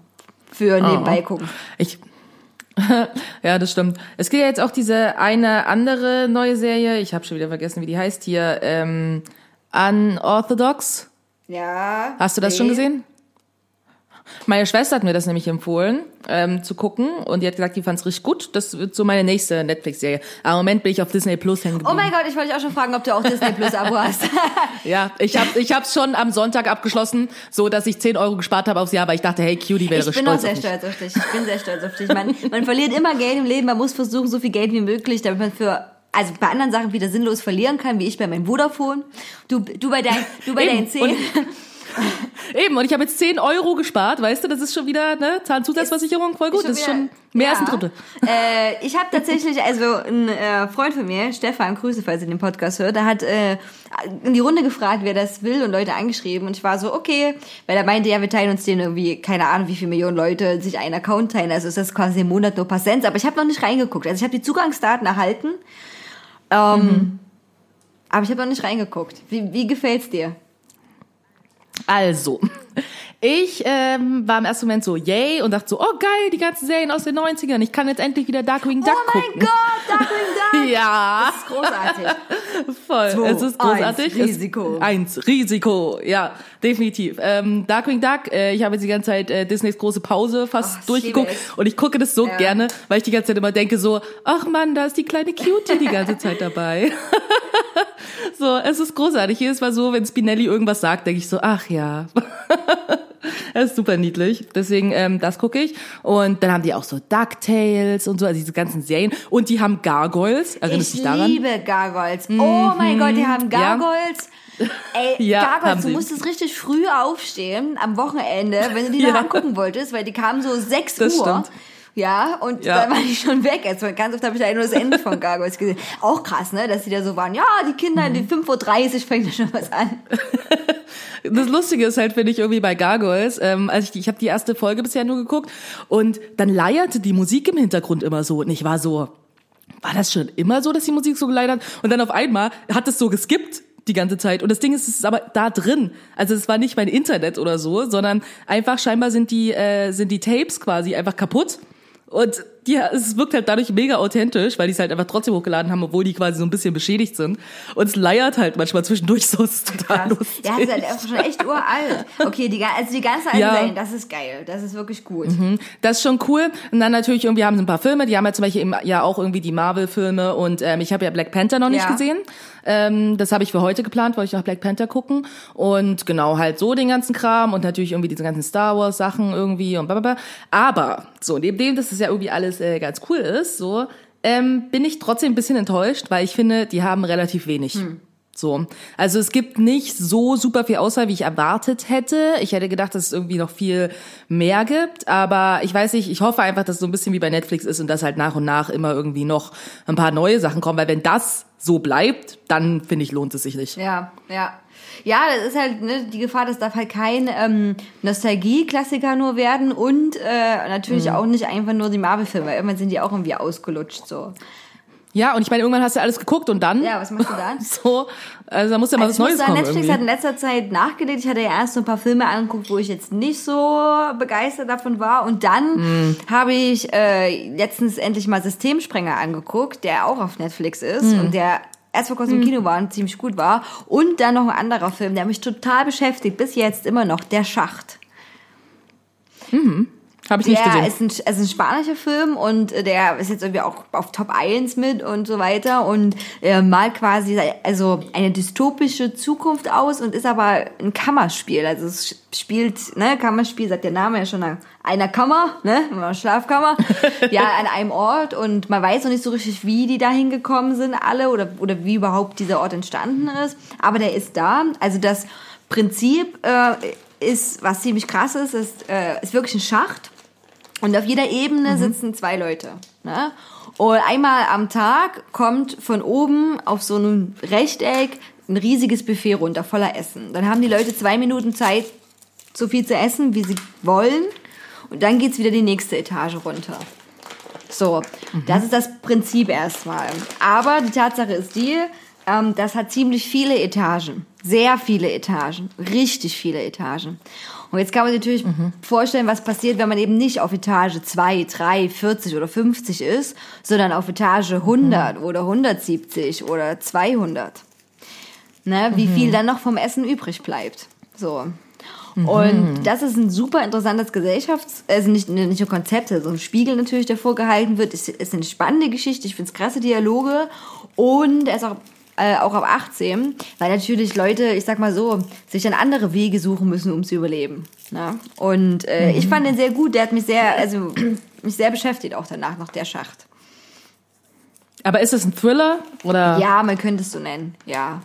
[SPEAKER 1] Für nebenbei gucken.
[SPEAKER 2] Ich [laughs] ja, das stimmt. Es gibt ja jetzt auch diese eine andere neue Serie, ich habe schon wieder vergessen, wie die heißt hier, ähm, Unorthodox.
[SPEAKER 1] Ja.
[SPEAKER 2] Hast du das schon
[SPEAKER 1] nee.
[SPEAKER 2] gesehen? Meine Schwester hat mir das nämlich empfohlen, ähm, zu gucken. Und die hat gesagt, die fand's richtig gut. Das wird so meine nächste Netflix-Serie. Aber im Moment bin ich auf Disney Plus hängen
[SPEAKER 1] Oh
[SPEAKER 2] geblieben.
[SPEAKER 1] mein Gott, ich wollte dich auch schon fragen, ob du auch Disney Plus Abo hast. [laughs]
[SPEAKER 2] Ja, ich habe ich hab's schon am Sonntag abgeschlossen, so dass ich 10 Euro gespart habe aufs Jahr, weil ich dachte, hey, Cutie wäre
[SPEAKER 1] Ich bin auch
[SPEAKER 2] stolz
[SPEAKER 1] sehr
[SPEAKER 2] auf
[SPEAKER 1] stolz auf dich. Ich bin sehr stolz auf dich. Man, man verliert immer Geld im Leben. Man muss versuchen, so viel Geld wie möglich, damit man für also bei anderen Sachen wieder sinnlos verlieren kann, wie ich bei meinem Vodafone. Du, du bei deinen, du bei
[SPEAKER 2] Eben.
[SPEAKER 1] deinen 10. [laughs]
[SPEAKER 2] Eben, und ich habe jetzt 10 Euro gespart, weißt du, das ist schon wieder, ne, Zahnzusatzversicherung, voll gut, das ist schon mehr als ein Drittel. [laughs]
[SPEAKER 1] Äh, ich habe tatsächlich, also ein äh, Freund von mir, Stefan, Grüße, falls ihr den Podcast hört, der hat äh, in die Runde gefragt, wer das will und Leute angeschrieben und ich war so, okay, weil er meinte, ja, wir teilen uns den irgendwie, keine Ahnung, wie viele Millionen Leute sich einen Account teilen, also ist das quasi im Monat nur Cent, aber ich habe noch nicht reingeguckt, also ich habe die Zugangsdaten erhalten, ähm,
[SPEAKER 2] Mhm.
[SPEAKER 1] aber ich habe noch nicht reingeguckt. Wie, wie gefällt's dir?
[SPEAKER 2] Also, ich ähm, war im ersten Moment so, yay, und dachte so, oh geil, die ganzen Serien aus den 90ern, ich kann jetzt endlich wieder Darkwing Duck
[SPEAKER 1] oh mein
[SPEAKER 2] gucken.
[SPEAKER 1] Gott, Darkwing [laughs] Duck!
[SPEAKER 2] Ja,
[SPEAKER 1] Das ist großartig. [laughs]
[SPEAKER 2] voll.
[SPEAKER 1] Zwei,
[SPEAKER 2] es ist großartig.
[SPEAKER 1] eins, Risiko.
[SPEAKER 2] Eins, Risiko. Ja, definitiv. Ähm, Darkwing Duck, äh, ich habe jetzt die ganze Zeit äh, Disneys große Pause fast
[SPEAKER 1] ich
[SPEAKER 2] durchgeguckt und ich gucke das so
[SPEAKER 1] Ja.
[SPEAKER 2] gerne, weil ich die ganze Zeit immer denke so, ach Mann, da ist die kleine Cutie die ganze Zeit dabei. [laughs] so, es ist großartig. Jedes Mal so, wenn Spinelli irgendwas sagt, denke ich so, ach ja. Er ist super niedlich. Deswegen, ähm, das gucke ich. Und dann haben die auch so DuckTales und so, also diese ganzen Serien. Und die haben Gargoyles. Erinnerst du
[SPEAKER 1] Ich
[SPEAKER 2] dich daran? Mhm.
[SPEAKER 1] liebe Gargoyles. Oh mein Gott, die haben
[SPEAKER 2] Ja.
[SPEAKER 1] Gargoyles. Ey, [laughs]
[SPEAKER 2] Ja, haben
[SPEAKER 1] Gargoyles, du musstest richtig früh aufstehen am Wochenende, wenn du die [laughs]
[SPEAKER 2] Ja.
[SPEAKER 1] noch angucken wolltest, weil die kamen so 6
[SPEAKER 2] Das
[SPEAKER 1] Uhr.
[SPEAKER 2] stimmt.
[SPEAKER 1] Ja, und
[SPEAKER 2] Ja.
[SPEAKER 1] dann war ich schon weg. Also ganz oft habe ich da nur das Ende von Gargoyles [laughs] gesehen. Auch krass, ne? Dass die da so waren, ja, die Kinder,
[SPEAKER 2] Mhm.
[SPEAKER 1] die 5.30 Uhr fängt da schon was an. [laughs]
[SPEAKER 2] Das Lustige ist halt, finde ich, irgendwie bei Gargoyles, ähm, also ich, die- ich habe die erste Folge bisher nur geguckt und dann leierte die Musik im Hintergrund immer so und ich war so, war das schon immer so, dass die Musik so geleiert hat? Und dann auf einmal hat es so geskippt die ganze Zeit. Und das Ding ist, es ist aber da drin. Also es war nicht mein Internet oder so, sondern einfach scheinbar sind die, äh, sind die Tapes quasi einfach kaputt. Und ja, es wirkt halt dadurch mega authentisch, weil die es halt einfach trotzdem hochgeladen haben, obwohl die quasi so ein bisschen beschädigt sind. Und es leiert halt manchmal zwischendurch so, ist total
[SPEAKER 1] Krass.
[SPEAKER 2] lustig.
[SPEAKER 1] Ja, das ist halt schon echt uralt. Okay, die, also die ganze alten
[SPEAKER 2] Ja.
[SPEAKER 1] Serien, das ist geil. Das ist wirklich gut.
[SPEAKER 2] Das ist schon cool. Und dann natürlich irgendwie haben sie ein paar Filme. Die haben ja zum Beispiel eben ja auch irgendwie die Marvel-Filme und ähm, ich habe ja Black Panther noch nicht
[SPEAKER 1] Ja.
[SPEAKER 2] gesehen. Ähm, das habe ich für heute geplant, wollte ich noch Black Panther gucken. Und genau, halt so den ganzen Kram und natürlich irgendwie diese ganzen Star Wars-Sachen irgendwie und blablabla. Aber so, neben dem, das ja irgendwie alles äh, ganz cool ist, so, ähm, bin ich trotzdem ein bisschen enttäuscht, weil ich finde, die haben relativ wenig. So. Also es gibt nicht so super viel Auswahl, wie ich erwartet hätte. Ich hätte gedacht, dass es irgendwie noch viel mehr gibt, aber ich weiß nicht, ich hoffe einfach, dass es so ein bisschen wie bei Netflix ist und dass halt nach und nach immer irgendwie noch ein paar neue Sachen kommen, weil wenn das so bleibt, dann finde ich, lohnt es sich nicht.
[SPEAKER 1] Ja, ja. Ja, das ist halt ne, die Gefahr, das darf halt kein ähm, Nostalgie-Klassiker nur werden und äh, natürlich
[SPEAKER 2] Mhm.
[SPEAKER 1] auch nicht einfach nur die Marvel-Filme. Irgendwann sind die auch irgendwie ausgelutscht so.
[SPEAKER 2] Ja, und ich meine, irgendwann hast du alles geguckt und dann
[SPEAKER 1] Ja, was machst du dann? [laughs]
[SPEAKER 2] so, also da muss ja mal
[SPEAKER 1] Also
[SPEAKER 2] was Neues
[SPEAKER 1] sagen,
[SPEAKER 2] kommen
[SPEAKER 1] Netflix
[SPEAKER 2] irgendwie.
[SPEAKER 1] hat in letzter Zeit nachgelegt. Ich hatte ja erst so ein paar Filme angeguckt, wo ich jetzt nicht so begeistert davon war. Und dann
[SPEAKER 2] Mhm.
[SPEAKER 1] habe ich äh, letztens endlich mal Systemsprenger angeguckt, der auch auf Netflix ist
[SPEAKER 2] Mhm.
[SPEAKER 1] und der erst vor kurzem im Kino war und ziemlich gut war. Und dann noch ein anderer Film, der mich total beschäftigt, bis jetzt immer noch, Der Schacht.
[SPEAKER 2] Habe ich nicht
[SPEAKER 1] Der
[SPEAKER 2] gesehen.
[SPEAKER 1] ist ein, also ein spanischer Film und äh, der ist jetzt irgendwie auch auf Top 1 mit und so weiter und äh, malt quasi also eine dystopische Zukunft aus und ist aber ein Kammerspiel. Also es spielt, ne, Kammerspiel, sagt der Name ja schon einer Kammer, ne, Schlafkammer, [laughs] ja, an einem Ort und man weiß noch nicht so richtig, wie die da hingekommen sind alle oder, oder wie überhaupt dieser Ort entstanden ist, aber der ist da. Also das Prinzip äh, ist, was ziemlich krass ist, ist, äh, ist wirklich ein Schacht. Und auf jeder Ebene sitzen zwei Leute. Ne? Und einmal am Tag kommt von oben auf so einem Rechteck ein riesiges Buffet runter, voller Essen. Dann haben die Leute zwei Minuten Zeit, so viel zu essen, wie sie wollen. Und dann geht's wieder die nächste Etage runter. So, das ist das Prinzip erstmal. Aber die Tatsache ist die, ähm, das hat ziemlich viele Etagen. Sehr viele Etagen. Richtig viele Etagen. Und jetzt kann man sich natürlich vorstellen, was passiert, wenn man eben nicht auf Etage 2, 3, 40 oder 50 ist, sondern auf Etage 100 oder 170 oder 200. Ne, wie viel dann noch vom Essen übrig bleibt. So. Und das ist ein super interessantes Gesellschafts-, also nicht, nicht nur Konzept, so ein Spiegel natürlich, der vorgehalten wird. Es ist eine spannende Geschichte. Ich finde es krasse Dialoge. Und er ist auch, äh, auch ab 18, weil natürlich Leute, ich sag mal so, sich dann andere Wege suchen müssen, um zu überleben. Ne? Und äh, ich fand den sehr gut. Der hat mich sehr, also [clears throat] mich sehr beschäftigt auch danach, noch der Schacht.
[SPEAKER 2] Aber ist es ein Thriller oder?
[SPEAKER 1] Ja, man könnte es so nennen, ja.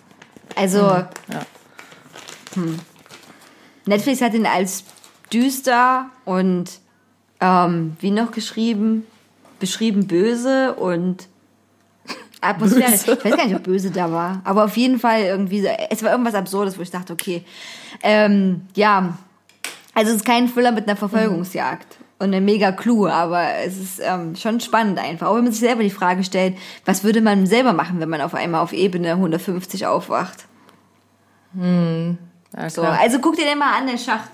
[SPEAKER 1] Also,
[SPEAKER 2] ja.
[SPEAKER 1] hm. Netflix hat ihn als düster und ähm, wie noch geschrieben, beschrieben böse und atmosphärisch.
[SPEAKER 2] Böse.
[SPEAKER 1] Ich weiß gar nicht, ob böse da war, aber auf jeden Fall irgendwie, es war irgendwas Absurdes, wo ich dachte, okay, ähm, ja, also es ist kein Thriller mit einer Verfolgungsjagd und einem mega Clou, aber es ist ähm, schon spannend einfach. Auch wenn man sich selber die Frage stellt, was würde man selber machen, wenn man auf einmal auf Ebene 150 aufwacht?
[SPEAKER 2] Ja,
[SPEAKER 1] So, also guck dir den mal an, der Schacht.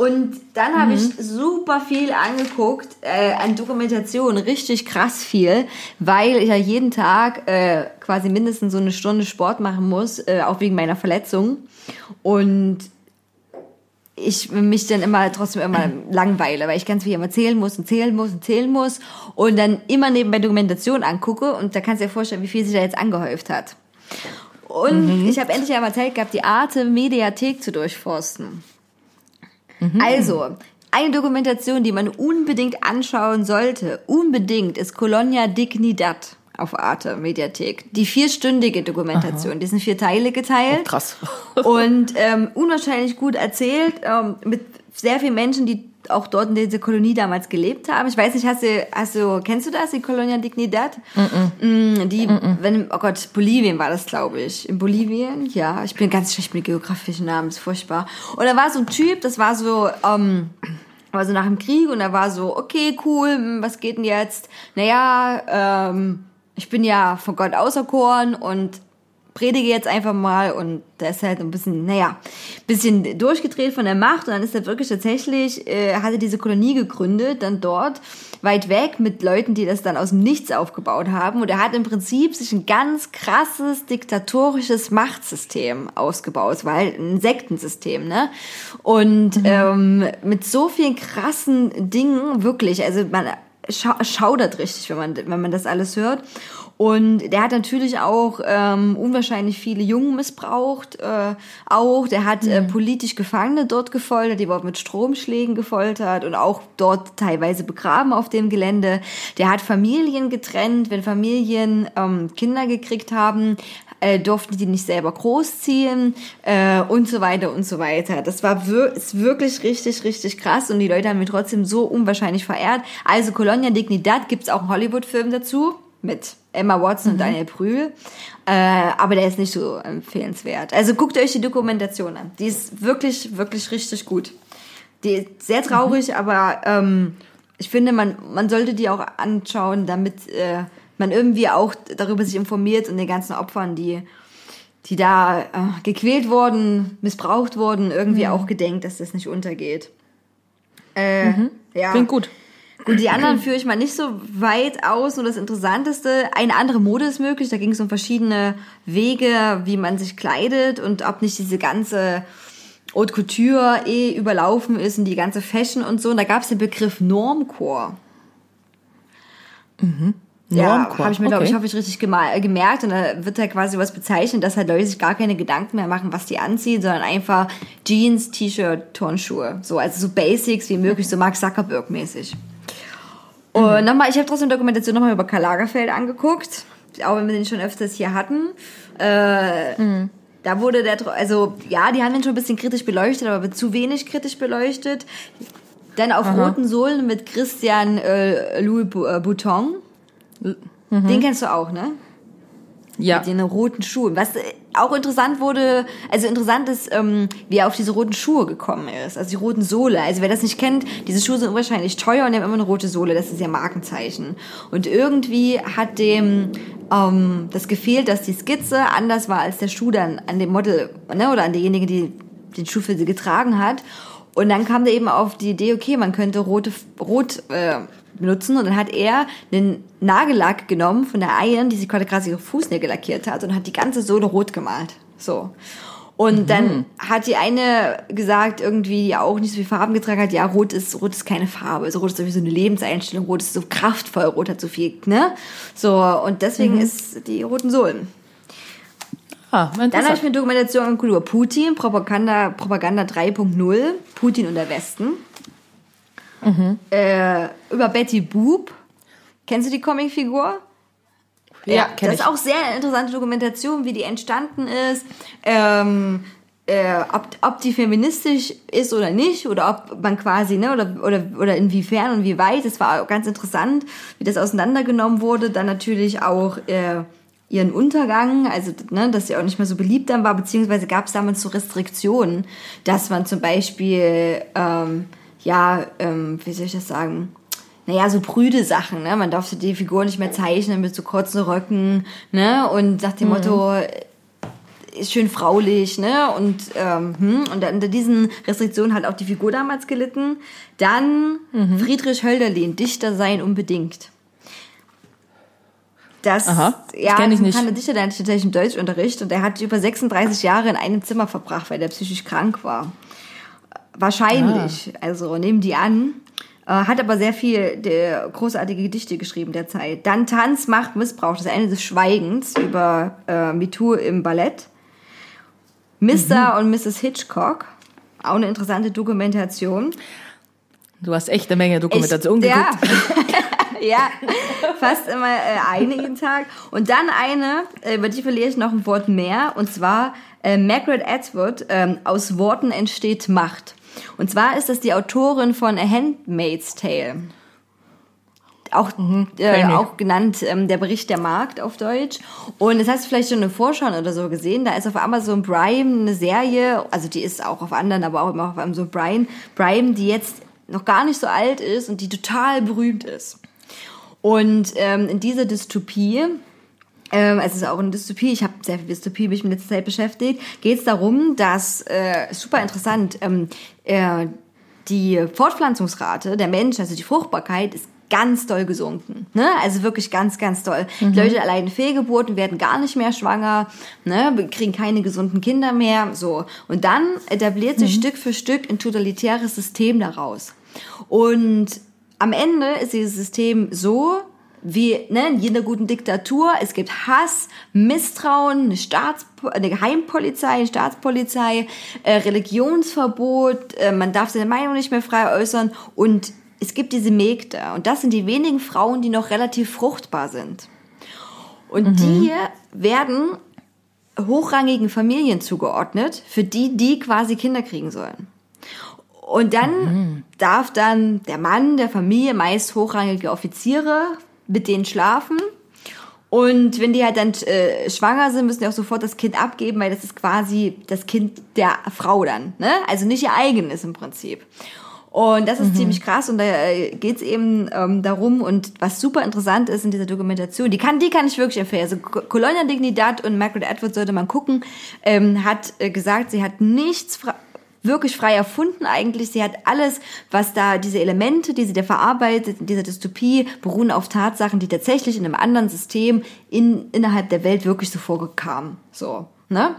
[SPEAKER 1] Und dann habe ich super viel angeguckt äh, an Dokumentation, richtig krass viel, weil ich ja jeden Tag äh, quasi mindestens so eine Stunde Sport machen muss, äh, auch wegen meiner Verletzung. Und ich mich dann immer trotzdem immer [clears throat] langweile, weil ich ganz viel immer zählen muss und zählen muss und zählen muss und dann immer nebenbei Dokumentation angucke und da kannst du dir vorstellen, wie viel sich da jetzt angehäuft hat. Und ich habe endlich einmal Zeit gehabt, die Arte Mediathek zu durchforsten. Also, eine Dokumentation, die man unbedingt anschauen sollte, unbedingt, ist Colonia Dignidad auf Arte Mediathek. Die vierstündige Dokumentation, die sind vier Teile geteilt.
[SPEAKER 2] Krass.
[SPEAKER 1] Und ähm, unwahrscheinlich gut erzählt, ähm, mit sehr vielen Menschen, die auch dort in dieser Kolonie damals gelebt haben. Ich weiß nicht, hast du, hast du, kennst du das, die Colonia Dignidad? Mm, Die, wenn, oh Gott, Bolivien war das, glaube ich. In Bolivien, ja. Ich bin ganz schlecht mit geografischen Namen, ist furchtbar. Und da war so ein Typ, das war so, ähm, war so nach dem Krieg und er war so, okay, cool, hm, was geht denn jetzt? Naja, ähm, ich bin ja von Gott auserkoren und predige jetzt einfach mal und der ist halt ein bisschen, naja, bisschen durchgedreht von der Macht und dann ist er wirklich tatsächlich, äh, hatte diese Kolonie gegründet, dann dort weit weg mit Leuten, die das dann aus dem Nichts aufgebaut haben und er hat im Prinzip sich ein ganz krasses diktatorisches Machtsystem ausgebaut, war halt ein Sektensystem, ne? Und ähm, mit so vielen krassen Dingen, wirklich, also man scha schaudert richtig, wenn man, wenn man das alles hört. Und der hat natürlich auch ähm, unwahrscheinlich viele Jungen missbraucht. Äh, auch der hat äh, politisch Gefangene dort gefoltert, die wurden mit Stromschlägen gefoltert und auch dort teilweise begraben auf dem Gelände. Der hat Familien getrennt, wenn Familien ähm, Kinder gekriegt haben, äh, durften die nicht selber großziehen äh, und so weiter und so weiter. Das war wir ist wirklich richtig, richtig krass und die Leute haben ihn trotzdem so unwahrscheinlich verehrt. Also Colonia Dignidad gibt's auch einen Hollywood-Film dazu mit Emma Watson und Daniel Brühl, äh, aber der ist nicht so empfehlenswert. Also guckt euch die Dokumentation an. Die ist wirklich, wirklich richtig gut. Die ist sehr traurig, aber ähm, ich finde, man, man sollte die auch anschauen, damit äh, man irgendwie auch darüber sich informiert und den ganzen Opfern, die, die da äh, gequält wurden, missbraucht wurden, irgendwie auch gedenkt, dass das nicht untergeht. Äh, ja.
[SPEAKER 2] Klingt gut.
[SPEAKER 1] Gut, die anderen [clears throat] führe ich mal nicht so weit aus. Nur das Interessanteste, eine andere Mode ist möglich. Da ging es um verschiedene Wege, wie man sich kleidet und ob nicht diese ganze Haute Couture eh überlaufen ist und die ganze Fashion und so. Und da gab es den Begriff Normcore. Ja,
[SPEAKER 2] Normcore,
[SPEAKER 1] habe ich mir, glaube ich,
[SPEAKER 2] okay.
[SPEAKER 1] hoffe ich, richtig äh, gemerkt. Und da wird halt quasi was bezeichnet, dass halt Leute sich gar keine Gedanken mehr machen, was die anziehen, sondern einfach Jeans, T-Shirt, Turnschuhe. So, also so Basics wie möglich, so Mark Zuckerberg-mäßig. Und nochmal, ich habe trotzdem Dokumentation nochmal über Karl Lagerfeld angeguckt, auch wenn wir den schon öfters hier hatten. Äh, Da wurde der, also ja, die haben den schon ein bisschen kritisch beleuchtet, aber zu wenig kritisch beleuchtet. Dann auf roten Sohlen mit Christian äh, Louis äh, Bouton. Den kennst du auch, ne?
[SPEAKER 2] Ja.
[SPEAKER 1] Mit den roten Schuhen. Was äh, auch interessant wurde, also interessant ist, ähm, wie er auf diese roten Schuhe gekommen ist. Also die roten Sohle. Also wer das nicht kennt, diese Schuhe sind unwahrscheinlich teuer und die haben immer eine rote Sohle. Das ist ihr Markenzeichen. Und irgendwie hat dem ähm, das gefehlt, dass die Skizze anders war als der Schuh dann an dem Model, ne, oder an derjenige, die den Schuh für sie getragen hat. Und dann kam der eben auf die Idee, okay, man könnte rote, rot äh, benutzen. Und dann hat er einen Nagellack genommen von der Eiern, die sie gerade gerade ihre Fußnägel lackiert hat und hat die ganze Sohle rot gemalt. So. Und dann hat die eine gesagt, irgendwie, die auch nicht so viel Farben getragen hat, ja, rot ist, rot ist keine Farbe. Also rot ist irgendwie so eine Lebenseinstellung, rot ist so kraftvoll, rot hat so viel, ne? So, und deswegen ist die roten Sohlen.
[SPEAKER 2] Ah,
[SPEAKER 1] Dann habe ich mir eine Dokumentation angeguckt über Putin, Propaganda, Propaganda 3.0, Putin und der Westen. Äh, über Betty Boop. Kennst du die Comicfigur?
[SPEAKER 2] Ja, kenn
[SPEAKER 1] das
[SPEAKER 2] ich.
[SPEAKER 1] ist auch sehr interessante Dokumentation, wie die entstanden ist, ähm, äh, ob, ob die feministisch ist oder nicht, oder ob man quasi, ne, oder, oder, oder inwiefern und wie weit. Das war auch ganz interessant, wie das auseinandergenommen wurde. Dann natürlich auch äh, ihren Untergang, also ne, dass sie auch nicht mehr so beliebt dann war, beziehungsweise gab es damals so Restriktionen, dass man zum Beispiel, ähm, ja, ähm, wie soll ich das sagen, naja, so prüde Sachen, ne? Man durfte die Figur nicht mehr zeichnen mit so kurzen Röcken, ne? Und nach dem Motto, ist schön fraulich, ne? Und, ähm, hm, und unter diesen Restriktionen hat auch die Figur damals gelitten. Dann Friedrich Hölderlin, Dichter sein unbedingt. Das,
[SPEAKER 2] Aha,
[SPEAKER 1] ja,
[SPEAKER 2] kenn ich nicht.
[SPEAKER 1] bekannter Dichter, der hatte ich tatsächlich im Deutschunterricht und der hat über 36 Jahre in einem Zimmer verbracht, weil der psychisch krank war. Wahrscheinlich, also nehmen die an. Äh, hat aber sehr viel der, großartige Gedichte geschrieben der Zeit. Dann Tanz, Macht, Missbrauch, das Ende des Schweigens über äh, MeToo im Ballett. Mr. und Mrs. Hitchcock, auch eine interessante Dokumentation.
[SPEAKER 2] Du hast echt eine Menge Dokumentation
[SPEAKER 1] Ich-
[SPEAKER 2] geguckt.
[SPEAKER 1] Ja. [laughs] ja, fast immer äh, eine jeden Tag. Und dann eine, äh, über die verliere ich noch ein Wort mehr, und zwar äh, Margaret Atwood, ähm, aus Worten entsteht Macht. Und zwar ist das die Autorin von A Handmaid's Tale. Auch, äh,
[SPEAKER 2] kenn ich.
[SPEAKER 1] auch genannt ähm, der Bericht der Markt auf Deutsch. Und das hast du vielleicht schon eine Vorschau oder so gesehen. Da ist auf Amazon Prime eine Serie, also die ist auch auf anderen, aber auch immer auf Amazon Prime, Prime, die jetzt noch gar nicht so alt ist und die total berühmt ist. Und ähm, in dieser Dystopie, ähm, also es ist auch eine Dystopie, ich habe sehr viel Dystopie mich in letzter Zeit beschäftigt, geht es darum, dass, äh, super interessant, ähm, äh, die Fortpflanzungsrate der Menschen, also die Fruchtbarkeit, ist ganz doll gesunken. Ne? Also wirklich ganz, ganz doll. Die Leute allein Fehlgeburten werden gar nicht mehr schwanger, ne? kriegen keine gesunden Kinder mehr. So. Und dann etabliert sich Stück für Stück ein totalitäres System daraus. Und am Ende ist dieses System so, wie ne, in jeder guten Diktatur, es gibt Hass, Misstrauen, eine, Staats eine Geheimpolizei, eine Staatspolizei, äh, Religionsverbot, äh, man darf seine Meinung nicht mehr frei äußern. Und es gibt diese Mägde. Und das sind die wenigen Frauen, die noch relativ fruchtbar sind. Und die werden hochrangigen Familien zugeordnet, für die die quasi Kinder kriegen sollen. Und dann darf dann der Mann der Familie, meist hochrangige Offiziere, mit denen schlafen. Und wenn die halt dann äh, schwanger sind, müssen die auch sofort das Kind abgeben, weil das ist quasi das Kind der Frau dann. Ne? Also nicht ihr eigenes im Prinzip. Und das ist ziemlich krass und da äh, geht's eben ähm, darum und was super interessant ist in dieser Dokumentation, die kann, die kann ich wirklich empfehlen. Also Co- Colonia Dignidad und Margaret Atwood sollte man gucken, ähm, hat äh, gesagt, sie hat nichts wirklich frei erfunden eigentlich. Sie hat alles, was da, diese Elemente, die sie da verarbeitet, in dieser Dystopie, beruhen auf Tatsachen, die tatsächlich in einem anderen System in, innerhalb der Welt wirklich so vorkamen. So, ne?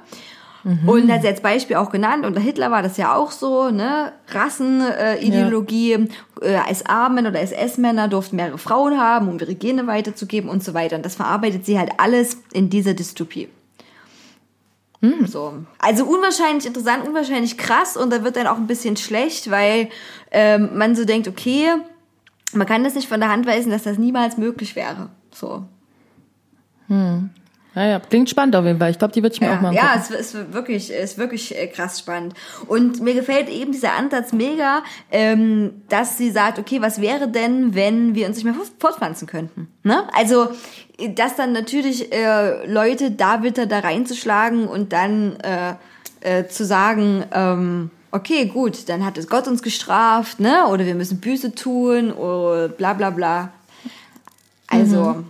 [SPEAKER 1] Und hat sie als Beispiel auch genannt, unter Hitler war das ja auch so, ne? Rassenideologie, äh, Ideologie, äh, als A-Männer oder als S-Männer durften mehrere Frauen haben, um ihre Gene weiterzugeben und so weiter. Und das verarbeitet sie halt alles in dieser Dystopie. So. Also unwahrscheinlich interessant, unwahrscheinlich krass und da wird dann auch ein bisschen schlecht, weil ähm, man so denkt, okay, man kann das nicht von der Hand weisen, dass das niemals möglich wäre. So.
[SPEAKER 2] Naja, klingt spannend auf jeden Fall. Ich glaube, die würde ich mir auch
[SPEAKER 1] Ja,
[SPEAKER 2] mal
[SPEAKER 1] ja
[SPEAKER 2] angucken.
[SPEAKER 1] es ist wirklich, ist wirklich äh, krass spannend. Und mir gefällt eben dieser Ansatz mega, ähm, dass sie sagt, okay, was wäre denn, wenn wir uns nicht mehr fort- fortpflanzen könnten? Ne? Also, dass dann natürlich äh, Leute da wieder da reinzuschlagen und dann äh, äh, zu sagen, ähm, okay, gut, dann hat es Gott uns gestraft, ne? Oder wir müssen Büße tun, oder bla bla bla. Also,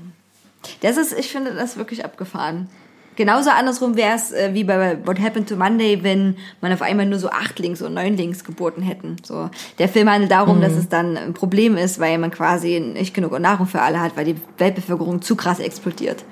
[SPEAKER 1] das ist, ich finde das wirklich abgefahren. Genauso andersrum wäre es äh, wie bei What Happened to Monday, wenn man auf einmal nur so Achtlings- und Neunlingsgeburten hätten. So, der Film handelt darum, dass es dann ein Problem ist, weil man quasi nicht genug Nahrung für alle hat, weil die Weltbevölkerung zu krass explodiert.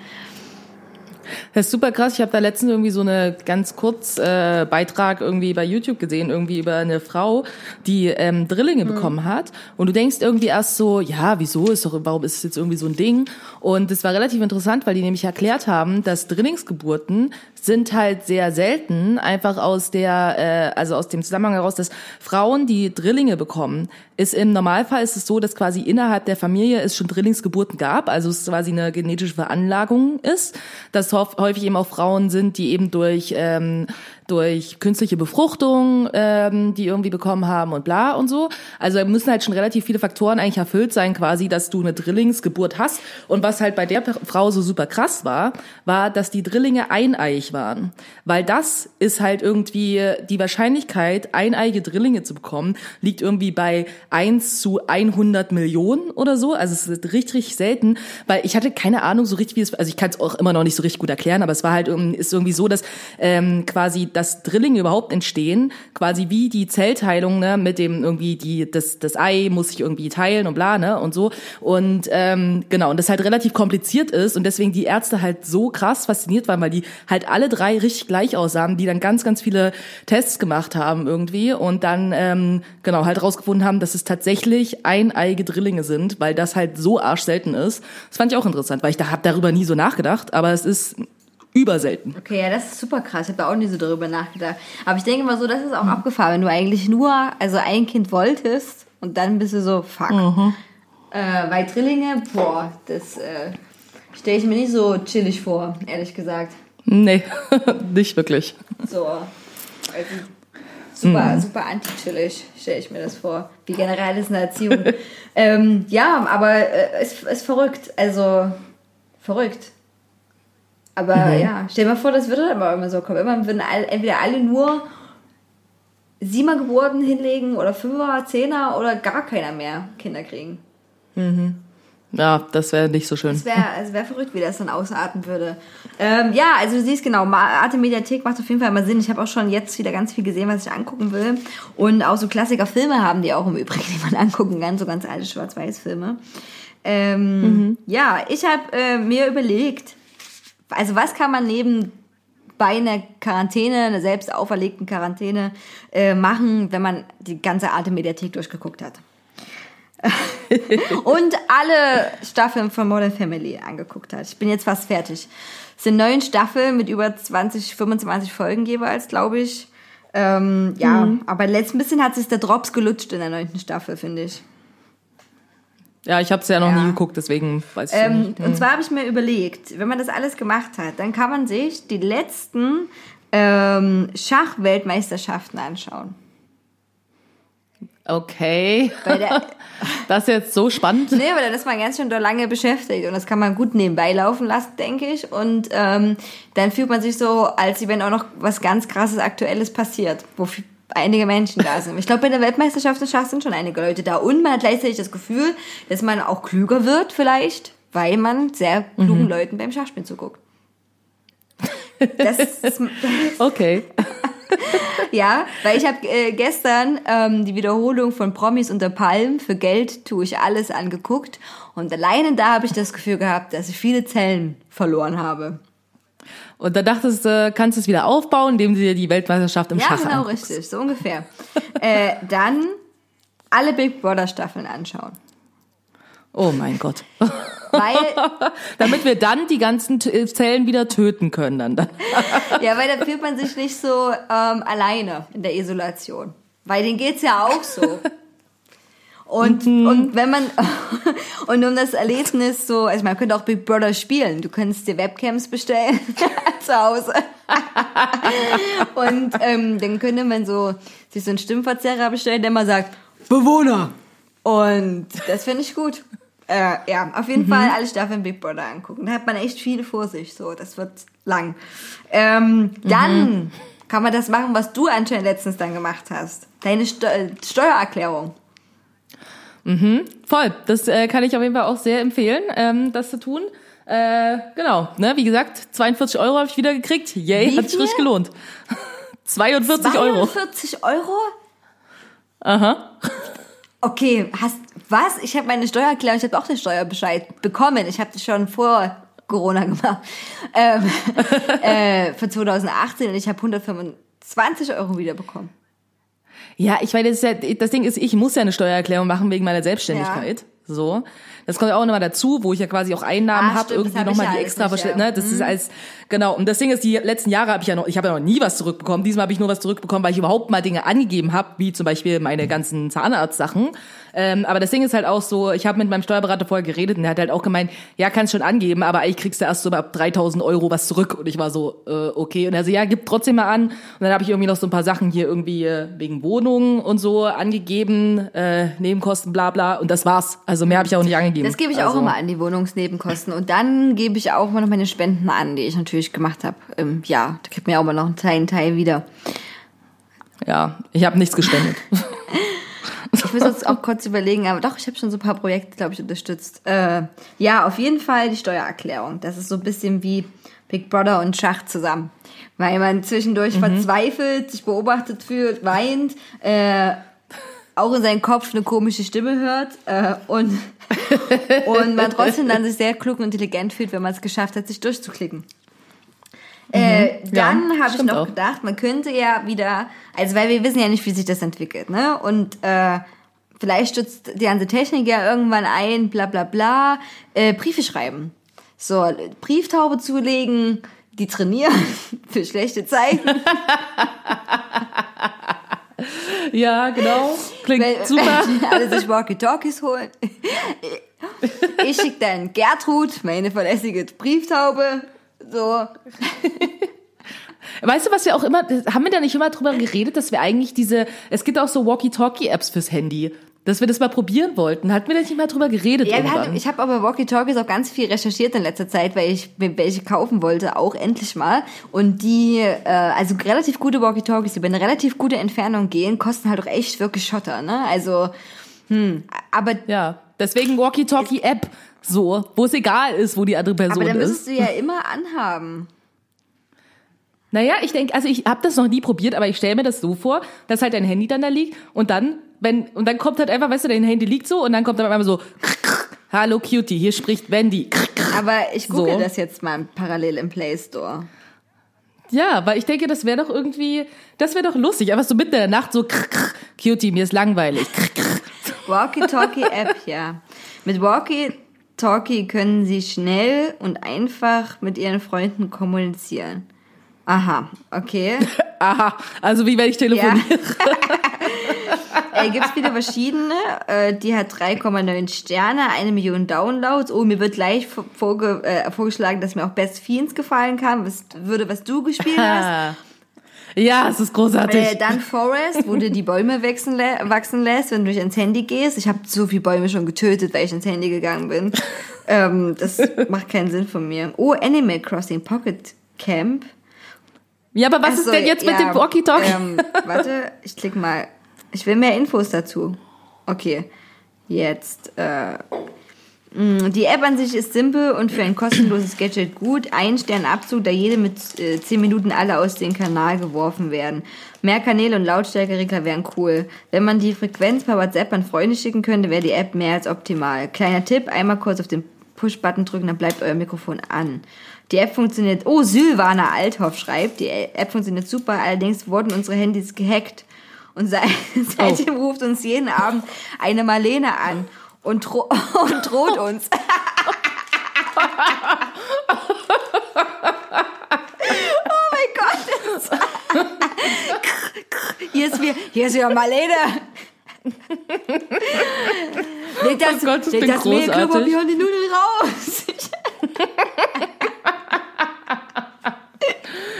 [SPEAKER 2] Das ist super krass. Ich habe da letztens irgendwie so eine ganz kurz äh, Beitrag irgendwie bei YouTube gesehen, irgendwie über eine Frau, die ähm, Drillinge bekommen hat. Und du denkst irgendwie erst so, ja, wieso ist doch, warum ist es jetzt irgendwie so ein Ding? Und es war relativ interessant, weil die nämlich erklärt haben, dass Drillingsgeburten sind halt sehr selten, einfach aus der, äh, also aus dem Zusammenhang heraus, dass Frauen, die Drillinge bekommen, ist im Normalfall ist es so, dass quasi innerhalb der Familie es schon Drillingsgeburten gab, also es quasi eine genetische Veranlagung ist, dass häufig eben auch Frauen sind, die eben durch ähm, durch künstliche Befruchtung, ähm, die irgendwie bekommen haben und bla und so. Also da müssen halt schon relativ viele Faktoren eigentlich erfüllt sein, quasi, dass du eine Drillingsgeburt hast. Und was halt bei der Frau so super krass war, war, dass die Drillinge eineiig waren. Weil das ist halt irgendwie die Wahrscheinlichkeit, eineige Drillinge zu bekommen, liegt irgendwie bei 1 zu 100 Millionen oder so. Also es ist richtig, richtig selten, weil ich hatte keine Ahnung so richtig, wie es, also ich kann es auch immer noch nicht so richtig gut erklären, aber es war halt ist irgendwie so, dass ähm, quasi dass Drillinge überhaupt entstehen, quasi wie die Zellteilung, ne, mit dem irgendwie die das das Ei muss sich irgendwie teilen und bla, ne, und so und ähm, genau und das halt relativ kompliziert ist und deswegen die Ärzte halt so krass fasziniert waren, weil die halt alle drei richtig gleich aussahen, die dann ganz ganz viele Tests gemacht haben irgendwie und dann ähm, genau halt rausgefunden haben, dass es tatsächlich eineige Drillinge sind, weil das halt so arsch selten ist. Das fand ich auch interessant, weil ich da hab darüber nie so nachgedacht, aber es ist überselten.
[SPEAKER 1] Okay, ja, das ist super krass. Ich habe da auch nie so darüber nachgedacht. Aber ich denke mal so, das ist auch abgefahren, wenn du eigentlich nur, also ein Kind wolltest und dann bist du so, fuck. Äh, weil Drillinge, boah, das äh, stelle ich mir nicht so chillig vor, ehrlich gesagt.
[SPEAKER 2] Nee, [laughs] nicht wirklich.
[SPEAKER 1] So, also super, super anti-chillig, stelle ich mir das vor. Wie generell ist eine Erziehung. [laughs] ähm, ja, aber äh, es ist verrückt. Also, verrückt. Aber ja, stell dir mal vor, das würde dann aber immer so kommen. Immer würden all, entweder alle nur Siebener Geburten hinlegen oder Fünfer, Zehner oder gar keiner mehr Kinder kriegen.
[SPEAKER 2] Ja, das wäre nicht so schön.
[SPEAKER 1] Es wäre also [laughs] wär verrückt, wie das dann ausarten würde. Ähm, ja, also du siehst genau, Arte Mediathek macht auf jeden Fall immer Sinn. Ich habe auch schon jetzt wieder ganz viel gesehen, was ich angucken will. Und auch so Klassiker-Filme haben die auch im Übrigen, [laughs] die man angucken kann, so ganz alte Schwarz-Weiß-Filme. Ähm, Ja, ich habe äh, mir überlegt, also was kann man neben bei einer Quarantäne, einer selbst auferlegten Quarantäne äh, machen, wenn man die ganze Arte Mediathek durchgeguckt hat. [laughs] und alle Staffeln von Modern Family angeguckt hat. Ich bin jetzt fast fertig. Es sind neun Staffeln mit über 20, 25 Folgen jeweils, glaube ich. Ähm, ja, aber letzten bisschen hat sich der Drops gelutscht in der neunten Staffel, finde ich.
[SPEAKER 2] Ja, ich habe es ja noch
[SPEAKER 1] Ja.
[SPEAKER 2] nie geguckt, deswegen weiß ich
[SPEAKER 1] Ähm,
[SPEAKER 2] nicht.
[SPEAKER 1] und zwar habe ich mir überlegt, wenn man das alles gemacht hat, dann kann man sich die letzten ähm, Schachweltmeisterschaften anschauen.
[SPEAKER 2] Okay.
[SPEAKER 1] Der, [laughs]
[SPEAKER 2] Das ist jetzt so spannend.
[SPEAKER 1] nee, aber dann ist man ganz schön lange beschäftigt und das kann man gut nebenbei laufen lassen, denke ich. Und ähm, dann fühlt man sich so, als wenn auch noch was ganz krasses Aktuelles passiert, wo einige Menschen da sind. Ich glaube, bei der Weltmeisterschaft im Schach sind schon einige Leute da und man hat gleichzeitig das Gefühl, dass man auch klüger wird vielleicht, weil man sehr klugen Leuten beim Schachspielen zuguckt. Das ist, [laughs]
[SPEAKER 2] Okay. [laughs]
[SPEAKER 1] ja, weil ich habe äh, gestern ähm, die Wiederholung von Promis unter Palmen für Geld tue ich alles angeguckt und alleine da habe ich das Gefühl gehabt, dass ich viele Zellen verloren habe.
[SPEAKER 2] Und da dachtest du, kannst du es wieder aufbauen, indem du dir die Weltmeisterschaft im
[SPEAKER 1] Ja,
[SPEAKER 2] Schach
[SPEAKER 1] genau,
[SPEAKER 2] anguckst.
[SPEAKER 1] richtig, so ungefähr. äh, dann alle Big Brother Staffeln anschauen.
[SPEAKER 2] Oh mein Gott.
[SPEAKER 1] Weil, [laughs]
[SPEAKER 2] Damit wir dann die ganzen Zellen wieder töten können. Dann, dann. [laughs]
[SPEAKER 1] ja, weil da fühlt man sich nicht so ähm, alleine in der Isolation. Weil denen geht's ja auch so. Und, und wenn man, [laughs] und um das Erlebnis so, also man könnte auch Big Brother spielen. Du könntest dir Webcams bestellen [laughs] zu Hause. [laughs] und ähm, dann könnte man so sich so einen Stimmverzerrer bestellen, der mal sagt, Bewohner. Und das finde ich gut. Äh, ja, auf jeden Fall alle Staffeln Big Brother angucken. Da hat man echt viel vor sich. So, das wird lang. Ähm, dann kann man das machen, was du anscheinend letztens dann gemacht hast. Deine Steu Steuererklärung.
[SPEAKER 2] Voll. Das äh, kann ich auf jeden Fall auch sehr empfehlen, ähm, das zu tun. Äh, genau, ne, wie gesagt, 42 Euro habe ich wieder gekriegt. Yay,
[SPEAKER 1] Wie
[SPEAKER 2] hat sich richtig gelohnt. [laughs] 42 Euro.
[SPEAKER 1] 42 Euro?
[SPEAKER 2] Aha.
[SPEAKER 1] Okay, hast was? Ich habe meine Steuererklärung, ich habe auch den Steuerbescheid bekommen. Ich habe die schon vor Corona gemacht. Ähm, [laughs] äh, für 2018 und ich habe 125 Euro wiederbekommen.
[SPEAKER 2] Ja, ich meine, das, ist ja, das Ding ist, ich muss ja eine Steuererklärung machen wegen meiner Selbstständigkeit. So. Das kommt ja auch nochmal dazu, wo ich ja quasi auch Einnahmen
[SPEAKER 1] Ah,
[SPEAKER 2] habe, irgendwie
[SPEAKER 1] hab
[SPEAKER 2] nochmal
[SPEAKER 1] ja
[SPEAKER 2] die extra
[SPEAKER 1] nicht, ja.
[SPEAKER 2] Ne? Das ist als, genau. Und das Ding ist, die letzten Jahre habe ich ja noch, ich habe ja noch nie was zurückbekommen. Diesmal habe ich nur was zurückbekommen, weil ich überhaupt mal Dinge angegeben habe, wie zum Beispiel meine ganzen Zahnarztsachen. Ähm, aber das Ding ist halt auch so, ich habe mit meinem Steuerberater vorher geredet und der hat halt auch gemeint, ja, kannst schon angeben, aber eigentlich kriegst du erst so ab 3000 Euro was zurück. Und ich war so, äh, okay. Und er so, ja, gib trotzdem mal an. Und dann habe ich irgendwie noch so ein paar Sachen hier irgendwie äh, wegen Wohnungen und so angegeben, äh, Nebenkosten, bla bla. Und das war's. Also mehr habe ich auch nicht angegeben.
[SPEAKER 1] Das gebe ich
[SPEAKER 2] also,
[SPEAKER 1] auch immer an, die Wohnungsnebenkosten. Und dann gebe ich auch immer noch meine Spenden an, die ich natürlich gemacht habe im Jahr. Da kriegt mir auch immer noch einen kleinen Teil wieder.
[SPEAKER 2] Ja, ich habe nichts gespendet. [laughs]
[SPEAKER 1] Ich muss jetzt auch kurz überlegen, aber doch, ich habe schon so ein paar Projekte, glaube ich, unterstützt. Äh, ja, auf jeden Fall die Steuererklärung. Das ist so ein bisschen wie Big Brother und Schach zusammen. Weil man zwischendurch verzweifelt, sich beobachtet fühlt, weint, äh, auch in seinem Kopf eine komische Stimme hört äh, und, [laughs] und man trotzdem dann sich sehr klug und intelligent fühlt, wenn man es geschafft hat, sich durchzuklicken. Äh, dann
[SPEAKER 2] Ja,
[SPEAKER 1] habe ich noch
[SPEAKER 2] auch.
[SPEAKER 1] gedacht, man könnte ja wieder, also weil wir wissen ja nicht, wie sich das entwickelt, ne? Und äh, vielleicht stützt die ganze Technik ja irgendwann ein, bla bla bla, äh, Briefe schreiben. So, Brieftaube zulegen, die trainieren [laughs] für schlechte Zeiten. [laughs]
[SPEAKER 2] ja, genau. Klingt
[SPEAKER 1] Wenn,
[SPEAKER 2] super.
[SPEAKER 1] wenn alle sich Walkie-Talkies holen. Ich schicke dann Gertrud, meine verlässige Brieftaube, so.
[SPEAKER 2] Weißt du, was wir auch immer, haben wir da nicht immer drüber geredet, dass wir eigentlich diese, es gibt auch so Walkie-Talkie-Apps fürs Handy, dass wir das mal probieren wollten. Hatten wir da nicht mal drüber geredet
[SPEAKER 1] Ja, hatten, ich habe aber Walkie-Talkies auch ganz viel recherchiert in letzter Zeit, weil ich mir welche kaufen wollte, auch endlich mal. Und die, äh, also relativ gute Walkie-Talkies, die über eine relativ gute Entfernung gehen, kosten halt auch echt wirklich Schotter, ne? Also, hm, aber,
[SPEAKER 2] ja, deswegen Walkie-Talkie-App, so, wo es egal ist, wo die andere Person
[SPEAKER 1] aber dann
[SPEAKER 2] ist.
[SPEAKER 1] müsstest du ja immer anhaben.
[SPEAKER 2] Naja, ich denke, also ich habe das noch nie probiert, aber ich stelle mir das so vor, dass halt dein Handy dann da liegt und dann, wenn, und dann kommt halt einfach, weißt du, dein Handy liegt so und dann kommt dann einmal so, Hallo Cutie, hier spricht Wendy.
[SPEAKER 1] Aber ich google
[SPEAKER 2] So.
[SPEAKER 1] das jetzt mal parallel im Play Store.
[SPEAKER 2] Ja, weil ich denke, das wäre doch irgendwie, das wäre doch lustig. Einfach so mitten in der Nacht so, Cutie, mir ist langweilig.
[SPEAKER 1] Walkie-Talkie-App, ja. Mit Walkie-Talkie können Sie schnell und einfach mit Ihren Freunden kommunizieren. Aha, okay. [laughs]
[SPEAKER 2] Aha, also wie wenn ich
[SPEAKER 1] Ja.
[SPEAKER 2] telefoniere. [laughs]
[SPEAKER 1] äh, Gibt es wieder verschiedene. Äh, die hat 3,9 Sterne, eine Million Downloads. Oh, mir wird gleich vor- vorge äh, vorgeschlagen, dass mir auch Best Fiends gefallen kann, was würde, was du gespielt hast.
[SPEAKER 2] Ja, es ist großartig.
[SPEAKER 1] Äh, dann Forest, wo du die Bäume wachsen, lä wachsen lässt, wenn du nicht ans Handy gehst. Ich habe so viele Bäume schon getötet, weil ich ins Handy gegangen bin. [laughs] ähm, das macht keinen Sinn von mir. Oh, Animal Crossing Pocket Camp.
[SPEAKER 2] Ja, aber was
[SPEAKER 1] so,
[SPEAKER 2] ist denn jetzt mit
[SPEAKER 1] ja,
[SPEAKER 2] dem Walkie-Talkie?
[SPEAKER 1] Ähm, warte, ich klick mal. Ich will mehr Infos dazu. Okay, jetzt. Äh, mh, die App an sich ist simpel und für ein kostenloses Gadget gut. Ein Stern Abzug, da jede mit äh, 10 Minuten alle aus dem Kanal geworfen werden. Mehr Kanäle und Lautstärkeregler wären cool. Wenn man die Frequenz per WhatsApp an Freunde schicken könnte, wäre die App mehr als optimal. Kleiner Tipp, einmal kurz auf den Push-Button drücken, dann bleibt euer Mikrofon an. Die App funktioniert, oh, Sylvana Althoff schreibt, die App funktioniert super, allerdings wurden unsere Handys gehackt. Und seit, [laughs] seitdem ruft uns jeden Abend eine Marlene an und, dro [laughs] und droht uns. [laughs] oh mein Gott. Hier ist, wir, hier ist wieder Marlene. Leg das,
[SPEAKER 2] Oh Gott, das
[SPEAKER 1] leg das
[SPEAKER 2] großartig.
[SPEAKER 1] und die Nudeln raus.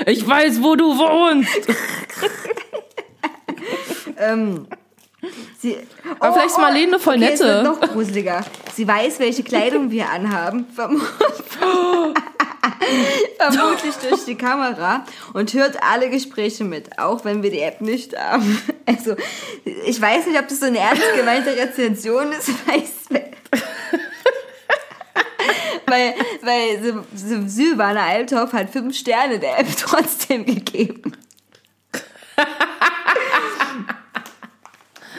[SPEAKER 2] Ich weiß, wo du wohnst. [laughs]
[SPEAKER 1] Sie,
[SPEAKER 2] Aber vielleicht ist Marlene voll
[SPEAKER 1] okay,
[SPEAKER 2] nette.
[SPEAKER 1] wird noch gruseliger. Sie weiß, welche Kleidung wir anhaben. Verm [laughs] Vermutlich durch die Kamera und hört alle Gespräche mit, auch wenn wir die App nicht haben. [laughs] Also, ich weiß nicht, ob das so eine ernst gemeinte Rezension ist, weiß, weil, weil Sylvana Althoff hat fünf Sterne der App trotzdem gegeben.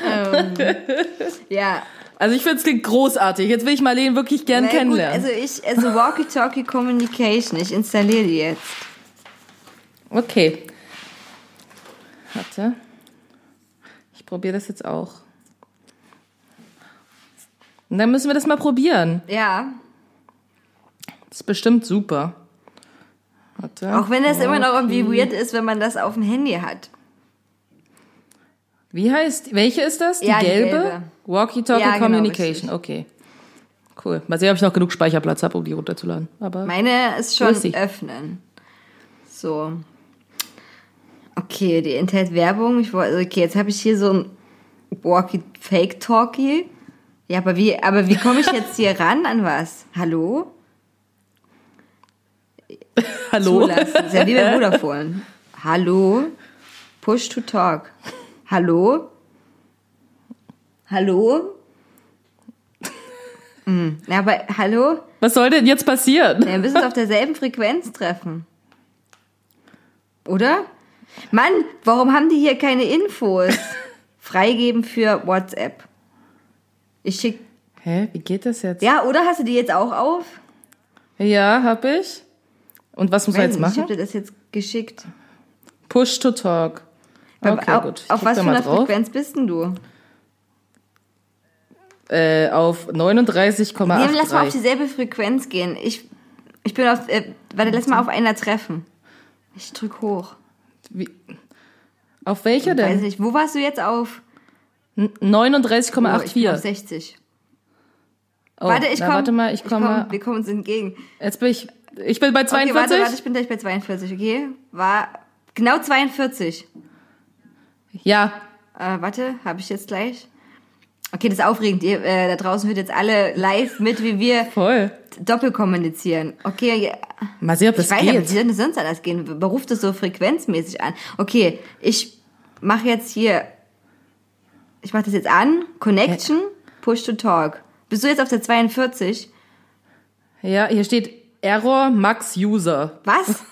[SPEAKER 1] ähm, ja,
[SPEAKER 2] Also ich finde es klingt großartig. Jetzt will ich Marlene wirklich gern
[SPEAKER 1] gut,
[SPEAKER 2] kennenlernen.
[SPEAKER 1] also ich, also Walkie-Talkie Communication, ich installiere die jetzt.
[SPEAKER 2] Okay. Warte. Ich probiere das jetzt auch. Und dann müssen wir das mal probieren.
[SPEAKER 1] Ja,
[SPEAKER 2] ist bestimmt super. Warte.
[SPEAKER 1] auch wenn das immer noch irgendwie weird ist, wenn man das auf dem Handy hat.
[SPEAKER 2] Wie heißt, welche ist das? Die
[SPEAKER 1] Ja, die
[SPEAKER 2] gelbe?
[SPEAKER 1] gelbe.
[SPEAKER 2] Walkie-Talkie
[SPEAKER 1] Ja, genau,
[SPEAKER 2] Communication. okay. Cool. Mal sehen, ob ich noch genug Speicherplatz habe, um die runterzuladen. Aber
[SPEAKER 1] Meine ist schon öffnen. So. Okay, die enthält Werbung. Ich wollte, okay, jetzt habe ich hier so ein Walkie Fake Talkie. Ja, aber wie, aber wie komme ich jetzt hier ran an was? Hallo? [laughs]
[SPEAKER 2] hallo.
[SPEAKER 1] Zulassen. Das ist ja wie bei Vodafone. Hallo? Push to talk. Hallo? Hallo? [laughs] Hm, na, aber hallo?
[SPEAKER 2] Was soll denn jetzt passieren?
[SPEAKER 1] Wir müssen uns auf derselben Frequenz treffen. Oder? Mann, warum haben die hier keine Infos? [laughs] Freigeben für WhatsApp. Ich schick.
[SPEAKER 2] Hä, wie geht das jetzt?
[SPEAKER 1] Ja, oder hast du die jetzt auch auf?
[SPEAKER 2] Ja, hab ich. Und was muss er
[SPEAKER 1] Weiß
[SPEAKER 2] jetzt
[SPEAKER 1] nicht, Ich
[SPEAKER 2] machen?
[SPEAKER 1] habe dir das jetzt geschickt.
[SPEAKER 2] Push to talk. Okay,
[SPEAKER 1] auf,
[SPEAKER 2] gut. Ich
[SPEAKER 1] auf was für einer. Frequenz bist denn du?
[SPEAKER 2] Äh, auf 39,83.
[SPEAKER 1] Nee, lass mal auf dieselbe Frequenz gehen. Ich, ich bin auf. Äh, warte, lass mal auf einer treffen. Ich drück hoch.
[SPEAKER 2] Wie? Auf welcher
[SPEAKER 1] Weiß
[SPEAKER 2] denn?
[SPEAKER 1] nicht. Wo warst du jetzt auf?
[SPEAKER 2] N-
[SPEAKER 1] Oh, ich bin auf
[SPEAKER 2] 39,84.
[SPEAKER 1] 60.
[SPEAKER 2] Oh,
[SPEAKER 1] warte, ich
[SPEAKER 2] na,
[SPEAKER 1] komme.
[SPEAKER 2] Warte mal, ich komme.
[SPEAKER 1] wir kommen uns entgegen.
[SPEAKER 2] Jetzt bin ich. Ich bin bei 42.
[SPEAKER 1] Okay, warte, warte, ich bin gleich bei 42, okay? War genau 42.
[SPEAKER 2] Ja,
[SPEAKER 1] Äh, warte, habe ich jetzt gleich? Okay, das ist aufregend. Ihr, äh, da draußen hört jetzt alle live mit, wie wir
[SPEAKER 2] voll.
[SPEAKER 1] doppelt kommunizieren. Okay, ja,
[SPEAKER 2] Mal sehen, ob das
[SPEAKER 1] ich weiß, aber wie
[SPEAKER 2] geht.
[SPEAKER 1] soll das sonst anders gehen? Beruft das so frequenzmäßig an? Okay, ich mache jetzt hier, ich mache das jetzt an, Connection, Push to Talk. Bist du jetzt auf der 42?
[SPEAKER 2] Ja, hier steht Error Max User.
[SPEAKER 1] Was?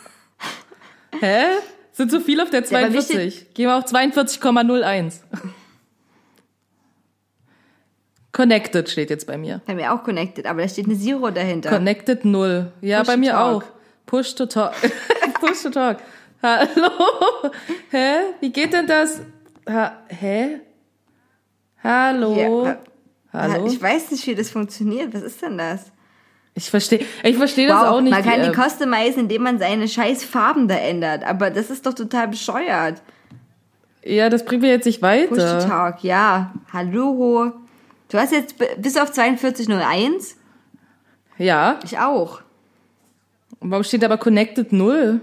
[SPEAKER 1] [laughs]
[SPEAKER 2] Hä? Sind zu viel auf der
[SPEAKER 1] Ja, aber wie
[SPEAKER 2] 42. Gehen wir auf 42,01. Connected steht jetzt bei mir.
[SPEAKER 1] Bei mir auch connected, aber da steht eine Zero dahinter.
[SPEAKER 2] Connected 0. Ja,
[SPEAKER 1] Push
[SPEAKER 2] bei mir
[SPEAKER 1] talk.
[SPEAKER 2] auch. Push to talk. [laughs] Push to talk. Hallo? Hä? Wie geht denn das? Ha hä? Hallo?
[SPEAKER 1] Ja,
[SPEAKER 2] Hallo?
[SPEAKER 1] Ich weiß nicht, wie das funktioniert. Was ist denn das?
[SPEAKER 2] Ich verstehe ich verstehe das
[SPEAKER 1] Wow,
[SPEAKER 2] auch nicht.
[SPEAKER 1] man kann die
[SPEAKER 2] App.
[SPEAKER 1] customizen, indem man seine scheiß Farben da ändert. Aber das ist doch total bescheuert.
[SPEAKER 2] ja, das bringt mir jetzt nicht
[SPEAKER 1] Push to
[SPEAKER 2] weiter.
[SPEAKER 1] talk, ja. Hallo. Du hast jetzt bis auf 4201?
[SPEAKER 2] Ja.
[SPEAKER 1] Ich auch.
[SPEAKER 2] Warum steht aber Connected 0?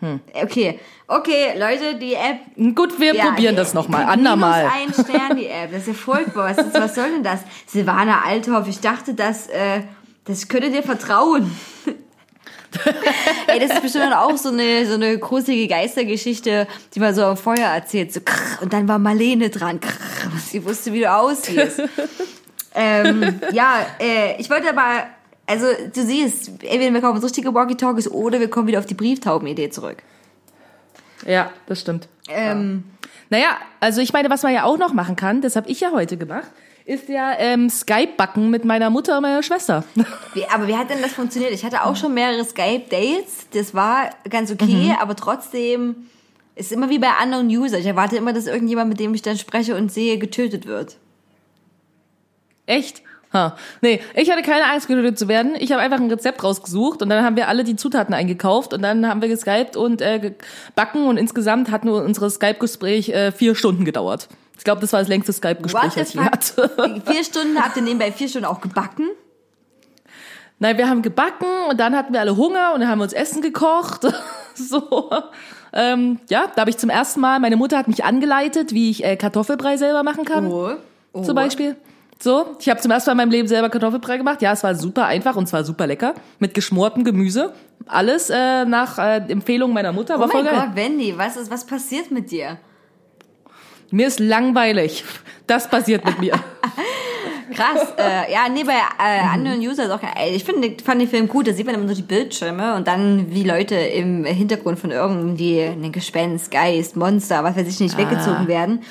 [SPEAKER 1] Okay, okay, Leute, die App.
[SPEAKER 2] Gut, wir
[SPEAKER 1] ja,
[SPEAKER 2] probieren das nochmal. Andermal.
[SPEAKER 1] Ein Stern, die App. Das ist ja furchtbar. Was, ist, was soll denn das? Silvana Althoff, ich dachte, das, äh, das könnte dir vertrauen. [laughs] Ey, das ist bestimmt auch so eine, so eine gruselige Geistergeschichte, die man so am Feuer erzählt. So, krr, und dann war Marlene dran. Krr, sie wusste, wie du aussiehst. [laughs] ähm, ja, äh, ich wollte aber, also du siehst, entweder wir kommen ins richtige Walkie-Talkies oder wir kommen wieder auf die Brieftauben-Idee zurück.
[SPEAKER 2] Ja, das stimmt.
[SPEAKER 1] Ähm,
[SPEAKER 2] Naja, also ich meine, was man ja auch noch machen kann, das habe ich ja heute gemacht, ist ja ähm, Skype-Backen mit meiner Mutter und meiner Schwester. [laughs]
[SPEAKER 1] Wie, aber wie hat denn das funktioniert? Ich hatte auch schon mehrere Skype-Dates. Das war ganz okay, aber trotzdem ist immer wie bei anderen User. Ich erwarte immer, dass irgendjemand, mit dem ich dann spreche und sehe, getötet wird.
[SPEAKER 2] Echt? Ha. Nee, ich hatte keine Angst, getötet zu werden. Ich habe einfach ein Rezept rausgesucht und dann haben wir alle die Zutaten eingekauft und dann haben wir geskypt und äh, gebacken und insgesamt hat nur unser Skype-Gespräch äh, vier Stunden gedauert. Ich glaube, das war das längste Skype-Gespräch, das ich hatte.
[SPEAKER 1] Vier Stunden habt ihr nebenbei vier Stunden auch gebacken?
[SPEAKER 2] Nein, wir haben gebacken und dann hatten wir alle Hunger und dann haben wir uns Essen gekocht. [laughs] so. Ähm, ja, da habe ich zum ersten Mal, meine Mutter hat mich angeleitet, wie ich äh, Kartoffelbrei selber machen kann.
[SPEAKER 1] Oh. oh.
[SPEAKER 2] Zum Beispiel. So, ich habe zum ersten Mal in meinem Leben selber Kartoffelbrei gemacht. Ja, es war super einfach und zwar super lecker. Mit geschmortem Gemüse. Alles äh, nach äh, Empfehlung meiner Mutter.
[SPEAKER 1] Oh
[SPEAKER 2] War voll
[SPEAKER 1] mein. Gott, Wendy, was ist, was passiert mit dir?
[SPEAKER 2] Mir ist langweilig. Das passiert mit mir. [laughs]
[SPEAKER 1] Krass, äh, ja, nee, bei äh, anderen User ist auch geil. Ich finde, fand den Film gut, da sieht man immer nur die Bildschirme und dann wie Leute im Hintergrund von irgendwie einem Gespenst, Geist, Monster, was weiß ich nicht, weggezogen werden.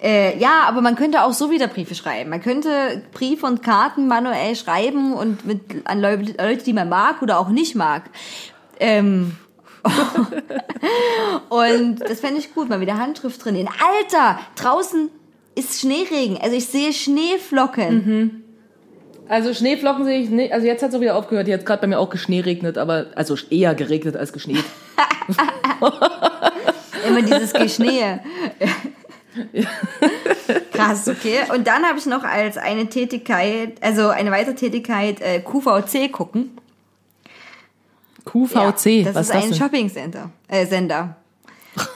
[SPEAKER 1] Äh, ja, aber man könnte auch so wieder Briefe schreiben. Man könnte Briefe und Karten manuell schreiben und mit an Leute, die man mag oder auch nicht mag. Ähm, [laughs] und das fände ich gut, mal wieder Handschrift drin. In Alter, draußen ist Schneeregen. Also ich sehe Schneeflocken.
[SPEAKER 2] Also Schneeflocken sehe ich nicht. Also jetzt hat es auch wieder aufgehört. Jetzt gerade bei mir auch geschneeregnet, aber also eher geregnet als geschneit. [laughs]
[SPEAKER 1] Immer dieses [laughs] [laughs] Krass, okay. Und dann habe ich noch als eine Tätigkeit, also eine weitere Tätigkeit, äh, QVC gucken.
[SPEAKER 2] QVC,
[SPEAKER 1] Ja, das ist
[SPEAKER 2] ist das
[SPEAKER 1] ein
[SPEAKER 2] denn?
[SPEAKER 1] Shopping-Center, äh, Sender. [laughs]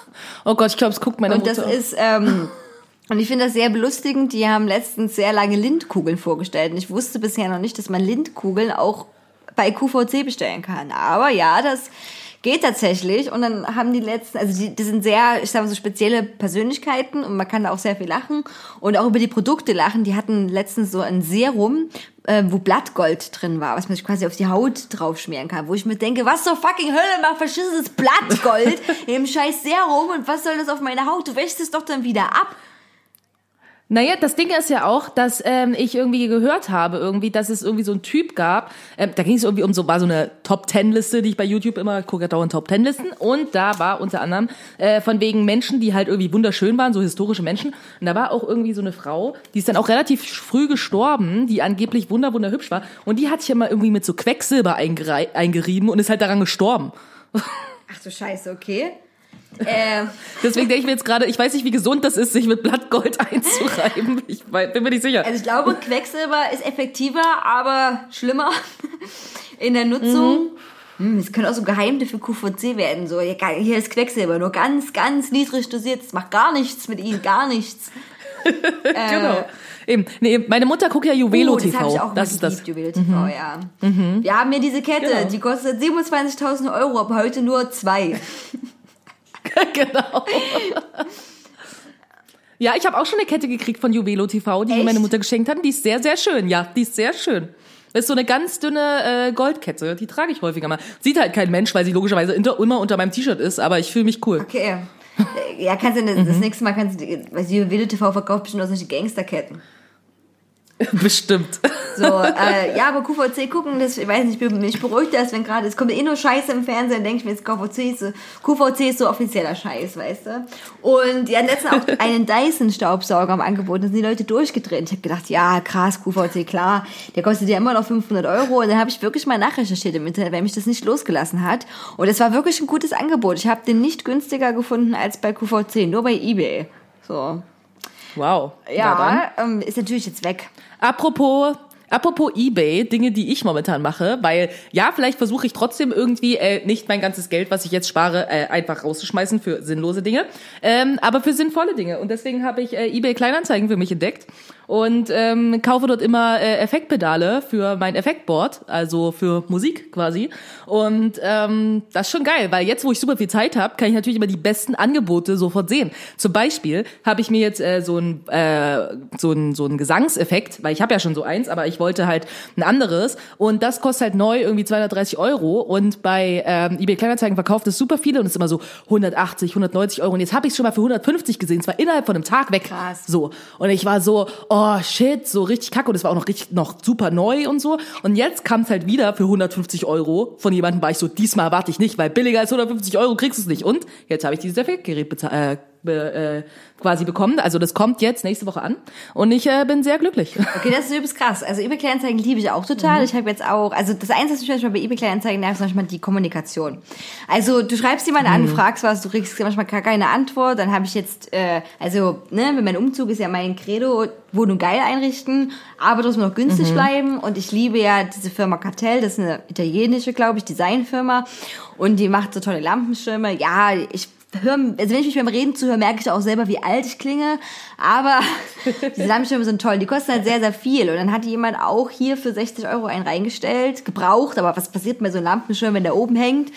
[SPEAKER 2] Oh Gott, ich glaube, es guckt meine
[SPEAKER 1] Und das
[SPEAKER 2] Mutter.
[SPEAKER 1] ist, ähm, [laughs] und ich finde das sehr belustigend. Die haben letztens sehr lange Lindkugeln vorgestellt. Und ich wusste bisher noch nicht, dass man Lindkugeln auch bei QVC bestellen kann. Aber ja, das geht tatsächlich. Und dann haben die letzten, also die, die sind sehr, ich sage mal so spezielle Persönlichkeiten und man kann da auch sehr viel lachen und auch über die Produkte lachen. Die hatten letztens so ein Serum, äh, wo Blattgold drin war, was man sich quasi auf die Haut draufschmieren kann. Wo ich mir denke, was zur fucking Hölle macht verschissenes Blattgold [laughs] im scheiß Serum und was soll das auf meine Haut? Du wäschst es doch dann wieder ab.
[SPEAKER 2] Naja, das Ding ist ja auch, dass ähm, ich irgendwie gehört habe, irgendwie, dass es irgendwie so einen Typ gab. Ähm, da ging es irgendwie um so, war so eine Top Ten Liste, die ich bei YouTube immer gucke dauernd Top Ten Listen. Und da war unter anderem äh, von wegen Menschen, die halt irgendwie wunderschön waren, so historische Menschen. Und da war auch irgendwie so eine Frau, die ist dann auch relativ früh gestorben, die angeblich wunder wunderhübsch war. Und die hat sich immer irgendwie mit so Quecksilber eingerieben und ist halt daran gestorben.
[SPEAKER 1] Ach du Scheiße, okay. Äh,
[SPEAKER 2] Deswegen denke ich mir jetzt gerade, ich weiß nicht, wie gesund das ist, sich mit Blattgold [laughs] einzureiben. Ich bin mir nicht sicher.
[SPEAKER 1] also ich glaube, Quecksilber ist effektiver, aber schlimmer [laughs] in der Nutzung. Hm, Es können auch so Geheimnisse für QVC werden. So, hier ist Quecksilber, nur ganz, ganz niedrig dosiert. Das macht gar nichts mit ihnen, gar nichts. [laughs]
[SPEAKER 2] Genau. Eben. Nee, meine Mutter guckt ja Juvelo
[SPEAKER 1] Oh, das
[SPEAKER 2] TV.
[SPEAKER 1] ich auch
[SPEAKER 2] das ist das.
[SPEAKER 1] geliebt, Juwel TV, ja. Wir haben hier diese Kette,
[SPEAKER 2] Genau.
[SPEAKER 1] die kostet 27.000 Euro, aber heute nur zwei. [laughs]
[SPEAKER 2] genau. Ja, ich habe auch schon eine Kette gekriegt von Juvelo TV, die mir meine Mutter geschenkt hat. Die ist sehr, sehr schön. Ja, die ist sehr schön. Das ist so eine ganz dünne äh, Goldkette. Die trage ich häufiger mal. Sieht halt kein Mensch, weil sie logischerweise inter, immer unter meinem T-Shirt ist, aber ich fühle mich cool.
[SPEAKER 1] Okay. Ja, kannst du das,
[SPEAKER 2] Mhm.
[SPEAKER 1] das nächste Mal kannst du, weil Juwel TV verkauft bestimmt auch solche Gangsterketten. [laughs]
[SPEAKER 2] Bestimmt.
[SPEAKER 1] So, äh, ja, aber QVC gucken, das, ich weiß nicht, mich beruhigt das, wenn gerade, es kommt eh nur Scheiße im Fernsehen, denke ich mir, jetzt QVC ist, so, QVC ist so offizieller Scheiß, weißt du? Und die hatten letztens auch [laughs] einen Dyson-Staubsauger am Angebot, da sind die Leute durchgedreht. Ich habe gedacht, ja, krass, QVC, klar, der kostet ja immer noch 500 Euro. Und dann habe ich wirklich mal nachrecherchiert im Internet, weil mich das nicht losgelassen hat. Und es war wirklich ein gutes Angebot. Ich habe den nicht günstiger gefunden als bei QVC, nur bei Ebay. So.
[SPEAKER 2] Wow.
[SPEAKER 1] Ja, ähm, ist natürlich jetzt weg.
[SPEAKER 2] Apropos, apropos eBay, Dinge, die ich momentan mache, weil ja, vielleicht versuche ich trotzdem irgendwie äh, nicht mein ganzes Geld, was ich jetzt spare, äh, einfach rauszuschmeißen für sinnlose Dinge, ähm, aber für sinnvolle Dinge. Und deswegen habe ich äh, eBay Kleinanzeigen für mich entdeckt und ähm, kaufe dort immer äh, Effektpedale für mein Effektboard, also für Musik quasi. Und ähm, das ist schon geil, weil jetzt, wo ich super viel Zeit habe, kann ich natürlich immer die besten Angebote sofort sehen. Zum Beispiel habe ich mir jetzt äh, so ein äh, so ein so ein Gesangseffekt, weil ich habe ja schon so eins, aber ich wollte halt ein anderes und das kostet halt neu irgendwie 230 Euro und bei ähm, eBay Kleinanzeigen verkauft es super viele und es ist immer so 180, 190 Euro und jetzt habe ich es schon mal für 150 gesehen, zwar innerhalb von einem Tag weg.
[SPEAKER 1] Krass.
[SPEAKER 2] So und ich war so, oh shit, so richtig kacke und es war auch noch richtig noch super neu und so und jetzt kam es halt wieder für 150 Euro von jemandem war ich so, diesmal warte ich nicht, weil billiger als 150 Euro kriegst du es nicht und jetzt habe ich dieses Effektgerät bezahlt. Äh, be, äh, quasi bekommen. Also das kommt jetzt nächste Woche an und ich äh, bin sehr glücklich.
[SPEAKER 1] Okay, das ist übelst krass. Also eBay Kleinanzeigen liebe ich auch total.
[SPEAKER 2] Mhm.
[SPEAKER 1] Ich habe jetzt auch, also das Einzige, was mich manchmal bei eBay Kleinanzeigen nervt, ist manchmal die Kommunikation. Also du schreibst jemanden an,
[SPEAKER 2] Mhm.
[SPEAKER 1] du fragst was, du kriegst manchmal gar keine Antwort. Dann habe ich jetzt, äh, also ne, wenn mein Umzug ist ja mein Credo, Wohnung geil einrichten, aber trotzdem noch günstig
[SPEAKER 2] Mhm.
[SPEAKER 1] bleiben. Und ich liebe ja diese Firma Cartell, das ist eine italienische, glaube ich, Designfirma. Und die macht so tolle Lampenschirme. Ja, ich höre, also wenn ich mich beim Reden zuhöre, merke ich auch selber, wie alt ich klinge. Aber [laughs] diese Lampenschirme sind toll. Die kosten halt sehr, sehr viel. Und dann hat jemand auch hier für 60 Euro einen reingestellt, gebraucht. Aber was passiert mit so einem Lampenschirm, wenn der oben hängt?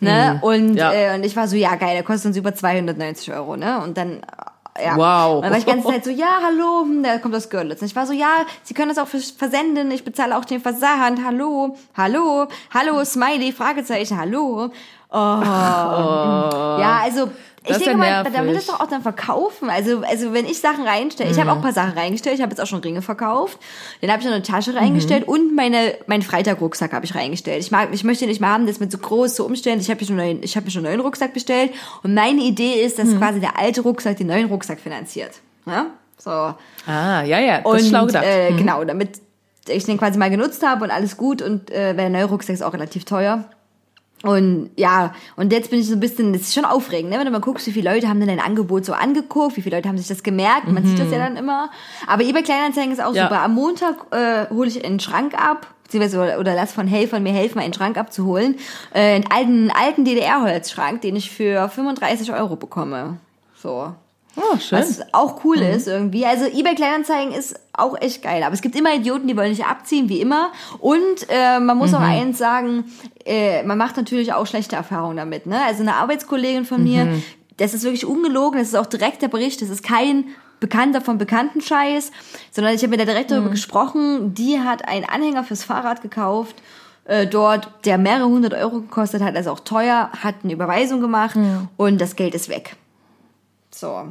[SPEAKER 1] Ne? Und,
[SPEAKER 2] Ja.
[SPEAKER 1] äh, und ich war so, ja geil, der kostet uns über 290 Euro. Ne? Und dann äh, ja.
[SPEAKER 2] Wow.
[SPEAKER 1] Und dann war ich die ganze Zeit so, ja, hallo, hm, da kommt das Görlitz. Und ich war so, ja, Sie können das auch vers- versenden, ich bezahle auch den Versand, hallo, hallo, hallo, Smiley, Fragezeichen, hallo. Oh. [laughs] Ja, also, Ich
[SPEAKER 2] Das ja
[SPEAKER 1] denke mal, da will es doch auch dann verkaufen. Also, also wenn ich Sachen reinstelle, ich habe auch ein paar Sachen reingestellt, ich habe jetzt auch schon Ringe verkauft, dann habe ich noch eine Tasche reingestellt und meine, meinen Freitag-Rucksack habe ich reingestellt. Ich mag, ich möchte nicht mehr haben, das mit so groß, so umständlich. Ich habe hier schon einen neuen, ich habe mir schon einen neuen Rucksack bestellt und meine Idee ist, dass quasi der alte Rucksack den neuen Rucksack finanziert. Ja? So.
[SPEAKER 2] Ah, ja, ja, das
[SPEAKER 1] Und
[SPEAKER 2] ist schlau gedacht.
[SPEAKER 1] Äh, genau, damit ich den quasi mal genutzt habe und alles gut und äh, weil der neue Rucksack ist auch relativ teuer. Und ja, und jetzt bin ich so ein bisschen, das ist schon aufregend, ne? wenn du mal guckst, wie viele Leute haben denn dein Angebot so angeguckt, wie viele Leute haben sich das gemerkt, man sieht das ja dann immer. Aber eBay Kleinanzeigen ist auch
[SPEAKER 2] Ja.
[SPEAKER 1] super. Am Montag äh, hole ich einen Schrank ab, beziehungsweise oder, oder lass von Helfern mir helfen, einen Schrank abzuholen. Äh, einen alten, alten DDR-Holzschrank, den ich für 35 Euro bekomme. So.
[SPEAKER 2] Oh, schön.
[SPEAKER 1] Was auch cool ist irgendwie. Also eBay Kleinanzeigen ist auch echt geil. Aber es gibt immer Idioten, die wollen nicht abziehen, wie immer. Und äh, man muss auch eins sagen, äh, man macht natürlich auch schlechte Erfahrungen damit. Ne? Also eine Arbeitskollegin von mir, das ist wirklich ungelogen, das ist auch direkt der Bericht, das ist kein Bekannter von bekannten Scheiß, sondern ich habe mit der direkt darüber gesprochen, die hat einen Anhänger fürs Fahrrad gekauft, äh, dort, der mehrere hundert Euro gekostet hat, also auch teuer, hat eine Überweisung gemacht und das Geld ist weg. So.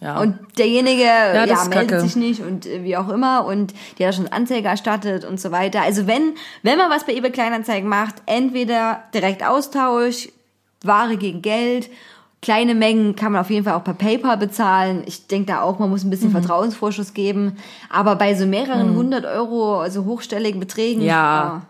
[SPEAKER 2] ja.
[SPEAKER 1] Und derjenige ja,
[SPEAKER 2] ist
[SPEAKER 1] meldet
[SPEAKER 2] kacke.
[SPEAKER 1] sich nicht und äh, wie auch immer und die hat schon Anzeige erstattet und so weiter. Also wenn, wenn man was bei eBay Kleinanzeigen macht, entweder direkt Austausch, Ware gegen Geld, kleine Mengen kann man auf jeden Fall auch per PayPal bezahlen. Ich denke da auch, man muss ein
[SPEAKER 2] Mhm.
[SPEAKER 1] bisschen Vertrauensvorschuss geben. Aber bei so mehreren hundert Euro, also hochstelligen Beträgen,
[SPEAKER 2] Ja.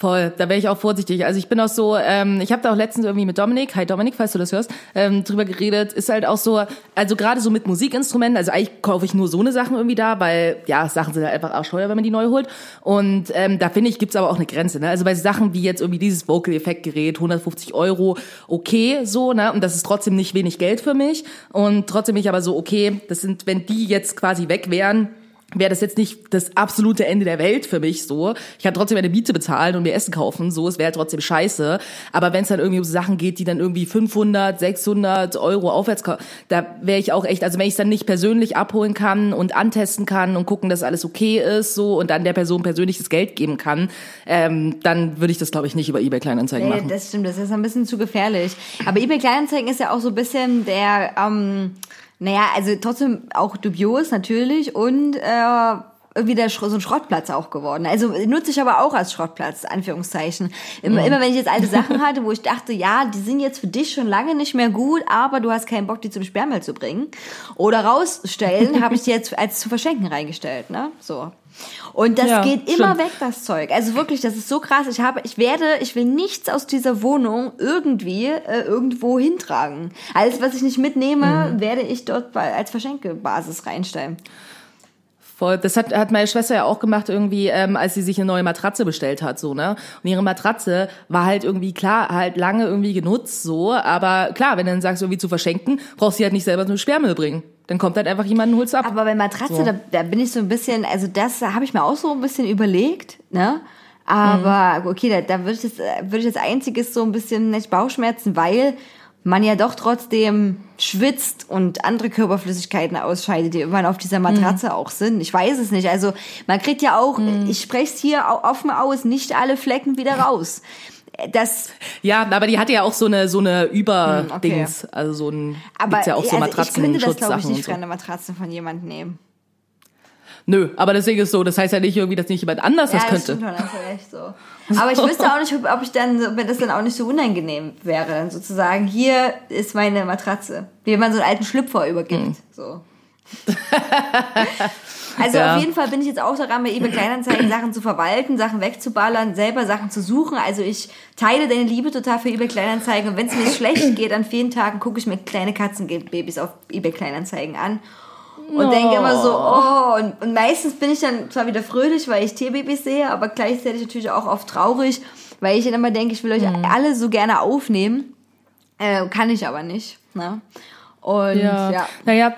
[SPEAKER 2] Voll, da wäre ich auch vorsichtig. Also ich bin auch so, ähm, ich habe da auch letztens irgendwie mit Dominik, hi Dominik, falls du das hörst, ähm, drüber geredet, ist halt auch so, also gerade so mit Musikinstrumenten, also eigentlich kaufe ich nur so eine Sachen irgendwie da, weil ja, Sachen sind halt einfach arschteuer, wenn man die neu holt. Und ähm, da finde ich, gibt's aber auch eine Grenze. Ne? Also bei Sachen wie jetzt irgendwie dieses Vocal-Effekt-Gerät, 150 Euro, okay, so, ne? Und das ist trotzdem nicht wenig Geld für mich. Und trotzdem bin ich aber so, okay, das sind, wenn die jetzt quasi weg wären, wäre das jetzt nicht das absolute Ende der Welt für mich so. Ich kann trotzdem meine Miete bezahlen und mir Essen kaufen, so, es wäre trotzdem scheiße. Aber wenn es dann irgendwie um Sachen geht, die dann irgendwie 500, 600 Euro aufwärts kommen, da wäre ich auch echt, also wenn ich es dann nicht persönlich abholen kann und antesten kann und gucken, dass alles okay ist, so, und dann der Person persönlich das Geld geben kann, ähm, dann würde ich das, glaube ich, nicht über eBay Kleinanzeigen
[SPEAKER 1] Nee,
[SPEAKER 2] machen.
[SPEAKER 1] das stimmt, das ist ein bisschen zu gefährlich. Aber eBay Kleinanzeigen ist ja auch so ein bisschen der, ähm, naja, also trotzdem auch dubios natürlich und äh, irgendwie der, Sch- so ein Schrottplatz auch geworden. Also nutze ich aber auch als Schrottplatz, Anführungszeichen. Immer, immer wenn ich jetzt alte Sachen [laughs] hatte, wo ich dachte, ja, die sind jetzt für dich schon lange nicht mehr gut, aber du hast keinen Bock, die zum Sperrmüll zu bringen oder rausstellen, [laughs] habe ich die jetzt als zu verschenken reingestellt, ne? So. Und das
[SPEAKER 2] Ja,
[SPEAKER 1] geht immer
[SPEAKER 2] stimmt.
[SPEAKER 1] weg, das Zeug. Also wirklich, das ist so krass. Ich habe, ich werde, ich will nichts aus dieser Wohnung irgendwie äh, irgendwo hintragen. Alles, was ich nicht mitnehme,
[SPEAKER 2] Mhm.
[SPEAKER 1] werde ich dort als Verschenkebasis reinstellen.
[SPEAKER 2] Voll. Das hat, hat meine Schwester ja auch gemacht irgendwie, ähm, als sie sich eine neue Matratze bestellt hat, so, ne? Und ihre Matratze war halt irgendwie, klar, halt lange irgendwie genutzt, so. Aber klar, wenn du dann sagst, irgendwie zu verschenken, brauchst du halt nicht selber so eine Sperrmüll bringen. Dann kommt halt einfach jemand und holt's ab.
[SPEAKER 1] Aber bei Matratze,
[SPEAKER 2] So.
[SPEAKER 1] da, da bin ich so ein bisschen, also das habe ich mir auch so ein bisschen überlegt, ne? Aber
[SPEAKER 2] Mhm.
[SPEAKER 1] okay, da, da würde ich jetzt, würde ich jetzt einziges so ein bisschen nicht Bauchschmerzen, weil man ja doch trotzdem schwitzt und andere Körperflüssigkeiten ausscheidet, die irgendwann auf dieser Matratze auch sind. Ich weiß es nicht. Also man kriegt ja auch, ich spreche es hier offen aus, nicht alle Flecken wieder raus. [laughs] Das
[SPEAKER 2] Ja, aber die hatte ja auch so eine, so eine
[SPEAKER 1] Hm, okay.
[SPEAKER 2] Überdings, also so ein,
[SPEAKER 1] aber
[SPEAKER 2] gibt's ja auch so
[SPEAKER 1] also ich könnte das, glaube ich, nicht
[SPEAKER 2] und
[SPEAKER 1] für
[SPEAKER 2] so.
[SPEAKER 1] eine Matratze von jemandem nehmen.
[SPEAKER 2] Nö, aber deswegen ist so, das heißt ja nicht irgendwie, dass nicht jemand anders das
[SPEAKER 1] ja,
[SPEAKER 2] könnte.
[SPEAKER 1] stimmt schon, hast du recht, so. Aber ich wüsste auch nicht, ob ich dann, ob mir das dann auch nicht so unangenehm wäre, dann sozusagen, hier ist meine Matratze. Wie wenn man so einen alten Schlüpfer übergibt, so. [laughs] Also
[SPEAKER 2] Ja.
[SPEAKER 1] auf jeden Fall bin ich jetzt auch daran, bei eBay Kleinanzeigen [clears throat] Sachen zu verwalten, Sachen wegzuballern, selber Sachen zu suchen. Also ich teile deine Liebe total für eBay Kleinanzeigen. Und wenn es mir schlecht geht an vielen Tagen, gucke ich mir kleine Katzenbabys auf eBay Kleinanzeigen an. Und denke immer so, oh, und, und meistens bin ich dann zwar wieder fröhlich, weil ich Tierbabys sehe, aber gleichzeitig natürlich auch oft traurig, weil ich dann immer denke, ich will euch alle so gerne aufnehmen. Äh, kann ich aber nicht. Ne? Und ja.
[SPEAKER 2] Ja. Naja,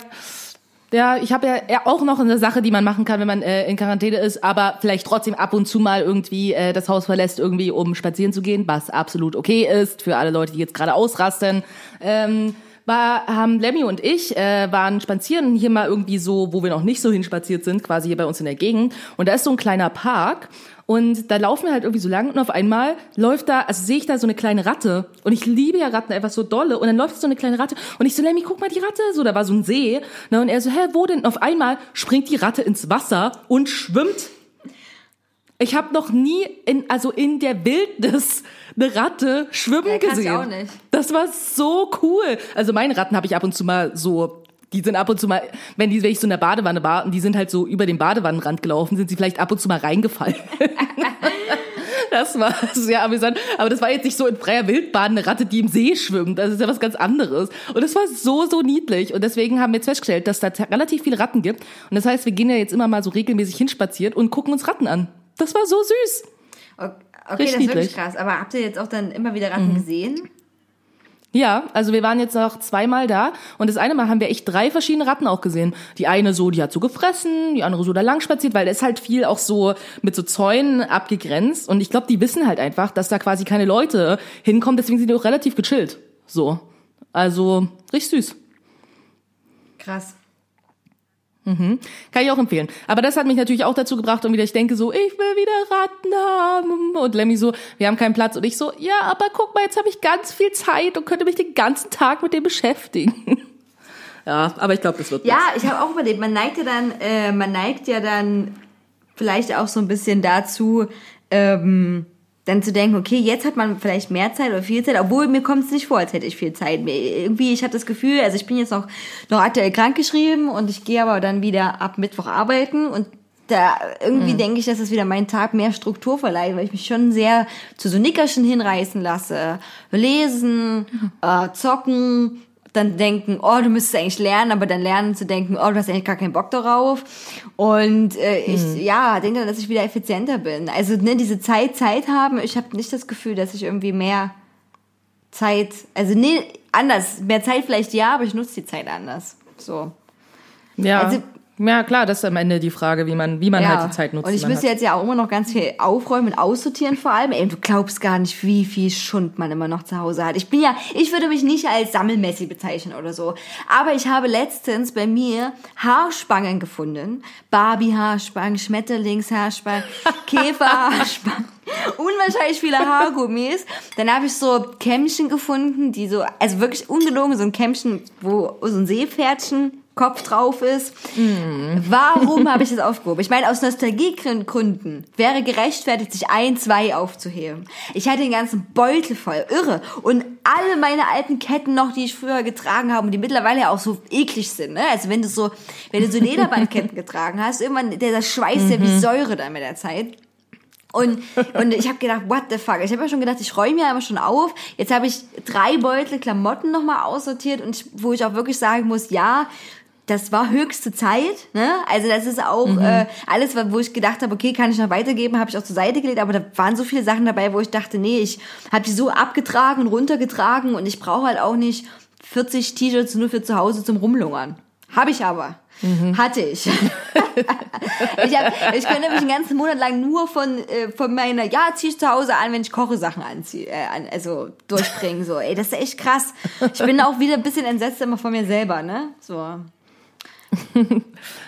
[SPEAKER 2] ja, ich habe ja, auch noch eine Sache, die man machen kann, wenn man äh, in Quarantäne ist, aber vielleicht trotzdem ab und zu mal irgendwie äh, das Haus verlässt, irgendwie um spazieren zu gehen, was absolut okay ist für alle Leute, die jetzt gerade ausrasten. Ähm, war, haben Lemmy und ich äh, waren spazieren hier mal irgendwie so, wo wir noch nicht so hinspaziert sind, quasi hier bei uns in der Gegend. Und da ist so ein kleiner Park. Und da laufen wir halt irgendwie so lang und auf einmal läuft da, also sehe ich da so eine kleine Ratte. Und ich liebe ja Ratten einfach so dolle. Und dann läuft so eine kleine Ratte. Und ich so, Lemmy, guck mal die Ratte. So, da war so ein See. Ne, und er so, hä, wo denn? Und auf einmal springt die Ratte ins Wasser und schwimmt. Ich habe noch nie in, also in der Wildnis eine Ratte schwimmen
[SPEAKER 1] Ja,
[SPEAKER 2] gesehen.
[SPEAKER 1] auch nicht.
[SPEAKER 2] Das war so cool. Also meine Ratten habe ich ab und zu mal so, die sind ab und zu mal, wenn die, wenn ich so in der Badewanne war und die sind halt so über den Badewannenrand gelaufen, sind sie vielleicht ab und zu mal reingefallen. [laughs] Das war sehr amüsant. Aber das war jetzt nicht so in freier Wildbahn eine Ratte, die im See schwimmt. Das ist ja was ganz anderes. Und das war so, so niedlich. Und deswegen haben wir jetzt festgestellt, dass da relativ viele Ratten gibt. Und das heißt, wir gehen ja jetzt immer mal so regelmäßig hinspaziert und gucken uns Ratten an. Das war so süß.
[SPEAKER 1] Okay, das
[SPEAKER 2] Richtig
[SPEAKER 1] ist wirklich krass. Aber habt ihr jetzt auch dann immer wieder Ratten gesehen?
[SPEAKER 2] Ja, also wir waren jetzt noch zweimal da und das eine Mal haben wir echt drei verschiedene Ratten auch gesehen. Die eine so, die hat so gefressen, die andere so da lang spaziert, weil ist halt viel auch so mit so Zäunen abgegrenzt und ich glaube, die wissen halt einfach, dass da quasi keine Leute hinkommen, deswegen sind die auch relativ gechillt. So. Also, richtig süß.
[SPEAKER 1] Krass.
[SPEAKER 2] Kann ich auch empfehlen. Aber das hat mich natürlich auch dazu gebracht, und wieder ich denke so, ich will wieder Ratten haben. Und Lemmy so, wir haben keinen Platz. Und ich so, ja, aber guck mal, jetzt habe ich ganz viel Zeit und könnte mich den ganzen Tag mit dem beschäftigen. [laughs] Ja, aber ich glaube, das wird
[SPEAKER 1] Ja, ich habe auch überlegt, man neigt ja dann, äh, man neigt ja dann vielleicht auch so ein bisschen dazu, ähm, dann zu denken, okay, jetzt hat man vielleicht mehr Zeit oder viel Zeit, obwohl mir kommt es nicht vor, als hätte ich viel Zeit. Mir- Irgendwie, ich habe das Gefühl, also ich bin jetzt noch, noch aktuell krankgeschrieben und ich gehe aber dann wieder ab Mittwoch arbeiten und da irgendwie denke ich, dass es wieder meinen Tag mehr Struktur verleiht, weil ich mich schon sehr zu so Nickerchen hinreißen lasse. Lesen, äh, zocken, dann denken, oh, du müsstest eigentlich lernen, aber dann lernen zu denken, oh, du hast eigentlich gar keinen Bock darauf. Und äh, ich, ja, denke dann, dass ich wieder effizienter bin. Also ne, diese Zeit, Zeit haben, ich habe nicht das Gefühl, dass ich irgendwie mehr Zeit, also nee, anders, mehr Zeit vielleicht ja, aber ich nutze die Zeit anders. So.
[SPEAKER 2] Ja.
[SPEAKER 1] Also-
[SPEAKER 2] ja, klar, das ist am Ende die Frage, wie man, wie man
[SPEAKER 1] ja.
[SPEAKER 2] halt die Zeit nutzt.
[SPEAKER 1] Und ich müsste jetzt ja auch immer noch ganz viel aufräumen und aussortieren vor allem. Ey, du glaubst gar nicht, wie viel Schund man immer noch zu Hause hat. Ich bin ja, ich würde mich nicht als Sammelmessi bezeichnen oder so. Aber ich habe letztens bei mir Haarspangen gefunden. Barbie-Haarspangen, Schmetterlings-Haarspangen, [laughs] Käfer-Haarspangen. Unwahrscheinlich viele Haargummis. Dann habe ich so Kämmchen gefunden, die so, also wirklich ungelogen, so ein Kämmchen, wo so ein Seepferdchen Kopf drauf ist. Warum habe ich das aufgehoben? Ich meine, aus Nostalgiegründen wäre gerechtfertigt, sich ein, zwei aufzuheben. Ich hatte den ganzen Beutel voll, irre. Und alle meine alten Ketten noch, die ich früher getragen habe und die mittlerweile ja auch so eklig sind. Ne? Also wenn du so, wenn du so Lederbandketten [laughs] getragen hast, irgendwann, der, der schweißt ja wie Säure dann mit der Zeit. Und, und ich habe gedacht, what the fuck? Ich habe ja schon gedacht, ich räume ja immer schon auf. Jetzt habe ich drei Beutel Klamotten nochmal aussortiert und ich, wo ich auch wirklich sagen muss, ja, das war höchste Zeit. Ne? Also das ist auch äh, alles, wo ich gedacht habe, okay, kann ich noch weitergeben, habe ich auch zur Seite gelegt. Aber da waren so viele Sachen dabei, wo ich dachte, nee, ich habe die so abgetragen und runtergetragen und ich brauche halt auch nicht 40 T-Shirts nur für zu Hause zum Rumlungern. Habe ich aber. Hatte ich. [laughs] ich, hab, ich könnte mich einen ganzen Monat lang nur von, äh, von meiner, ja, zieh ich zu Hause an, wenn ich koche Sachen anziehe, äh, an, also durchbringen, so, ey, das ist echt krass. Ich bin auch wieder ein bisschen entsetzt immer von mir selber, ne, so. [laughs]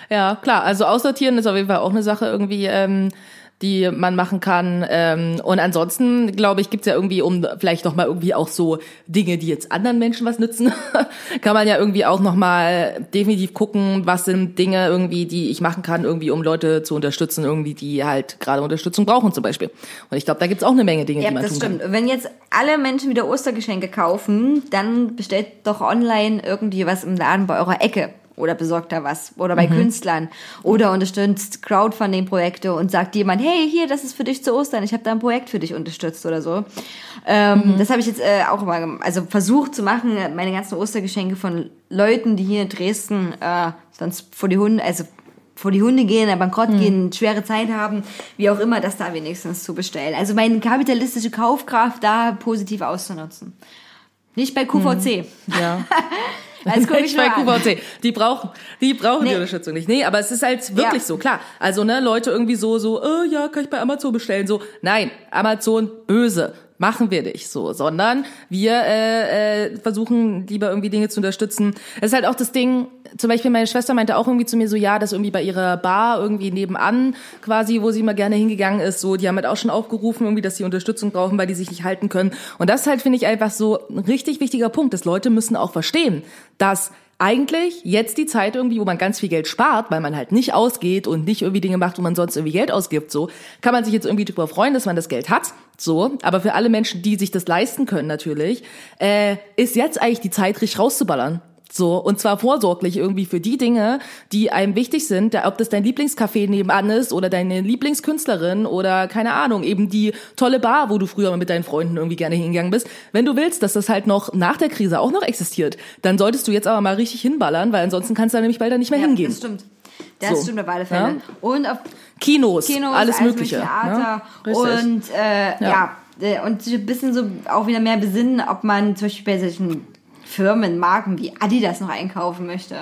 [SPEAKER 2] Ja, klar. Also aussortieren ist auf jeden Fall auch eine Sache irgendwie, ähm, die man machen kann. Ähm, und ansonsten, glaube ich, gibt's ja irgendwie, um vielleicht noch mal irgendwie auch so Dinge, die jetzt anderen Menschen was nützen, [laughs] kann man ja irgendwie auch noch mal definitiv gucken, was sind Dinge irgendwie, die ich machen kann, irgendwie, um Leute zu unterstützen, irgendwie, die halt gerade Unterstützung brauchen zum Beispiel. Und ich glaube, da gibt's auch eine Menge Dinge,
[SPEAKER 1] Ja,
[SPEAKER 2] die man
[SPEAKER 1] das
[SPEAKER 2] tun
[SPEAKER 1] stimmt.
[SPEAKER 2] kann.
[SPEAKER 1] Wenn jetzt alle Menschen wieder Ostergeschenke kaufen, dann bestellt doch online irgendwie was im Laden bei eurer Ecke. Oder besorgt da was. Oder
[SPEAKER 2] Mhm.
[SPEAKER 1] bei Künstlern. Oder unterstützt Crowdfunding-Projekte und sagt jemand, hey, hier, das ist für dich zu Ostern. Ich habe da ein Projekt für dich unterstützt oder so. Ähm,
[SPEAKER 2] Mhm.
[SPEAKER 1] Das habe ich jetzt äh, auch immer also versucht zu machen, meine ganzen Ostergeschenke von Leuten, die hier in Dresden äh, sonst vor die Hunde, also vor die Hunde gehen, äh, bankrott
[SPEAKER 2] Mhm.
[SPEAKER 1] gehen, schwere Zeit haben, wie auch immer, das da wenigstens zu bestellen. Also meine kapitalistische Kaufkraft da positiv auszunutzen. Nicht bei QVC.
[SPEAKER 2] Ja. [laughs]
[SPEAKER 1] Als [laughs]
[SPEAKER 2] Nicht bei. QVC. Die brauchen, die brauchen die
[SPEAKER 1] Nee.
[SPEAKER 2] Unterstützung nicht. Nee, aber es ist halt wirklich
[SPEAKER 1] Ja.
[SPEAKER 2] so, klar. Also, ne, Leute irgendwie so, so, äh, ja, kann ich bei Amazon bestellen, so. Nein, Amazon böse. Machen wir nicht so, sondern wir äh, äh, versuchen lieber irgendwie Dinge zu unterstützen. Es ist halt auch das Ding, zum Beispiel meine Schwester meinte auch irgendwie zu mir so, ja, dass irgendwie bei ihrer Bar irgendwie nebenan quasi, wo sie immer gerne hingegangen ist, so, die haben halt auch schon aufgerufen, irgendwie, dass sie Unterstützung brauchen, weil die sich nicht halten können. Und das halt, finde ich, einfach so ein richtig wichtiger Punkt, dass Leute müssen auch verstehen, dass eigentlich jetzt die Zeit irgendwie, wo man ganz viel Geld spart, weil man halt nicht ausgeht und nicht irgendwie Dinge macht, wo man sonst irgendwie Geld ausgibt, so, kann man sich jetzt irgendwie darüber freuen, dass man das Geld hat, so. Aber für alle Menschen, die sich das leisten können, natürlich, äh, ist jetzt eigentlich die Zeit, richtig rauszuballern. So, und zwar vorsorglich irgendwie für die Dinge, die einem wichtig sind, ob das dein Lieblingscafé nebenan ist oder deine Lieblingskünstlerin oder keine Ahnung, eben die tolle Bar, wo du früher mal mit deinen Freunden irgendwie gerne hingegangen bist. Wenn du willst, dass das halt noch nach der Krise auch noch existiert, dann solltest du jetzt aber mal richtig hinballern, weil ansonsten kannst du da nämlich bald dann nicht mehr
[SPEAKER 1] Ja,
[SPEAKER 2] hingehen.
[SPEAKER 1] das stimmt. Das
[SPEAKER 2] So.
[SPEAKER 1] stimmt auf alle Fälle.
[SPEAKER 2] Ja.
[SPEAKER 1] Und auf
[SPEAKER 2] Kinos,
[SPEAKER 1] Kinos,
[SPEAKER 2] alles Mögliche.
[SPEAKER 1] Theater
[SPEAKER 2] ne? Richtig.
[SPEAKER 1] und äh, ja. äh, und ein bisschen so auch wieder mehr besinnen, ob man zum Beispiel bei solchen Firmen, Marken wie Adidas noch einkaufen möchte.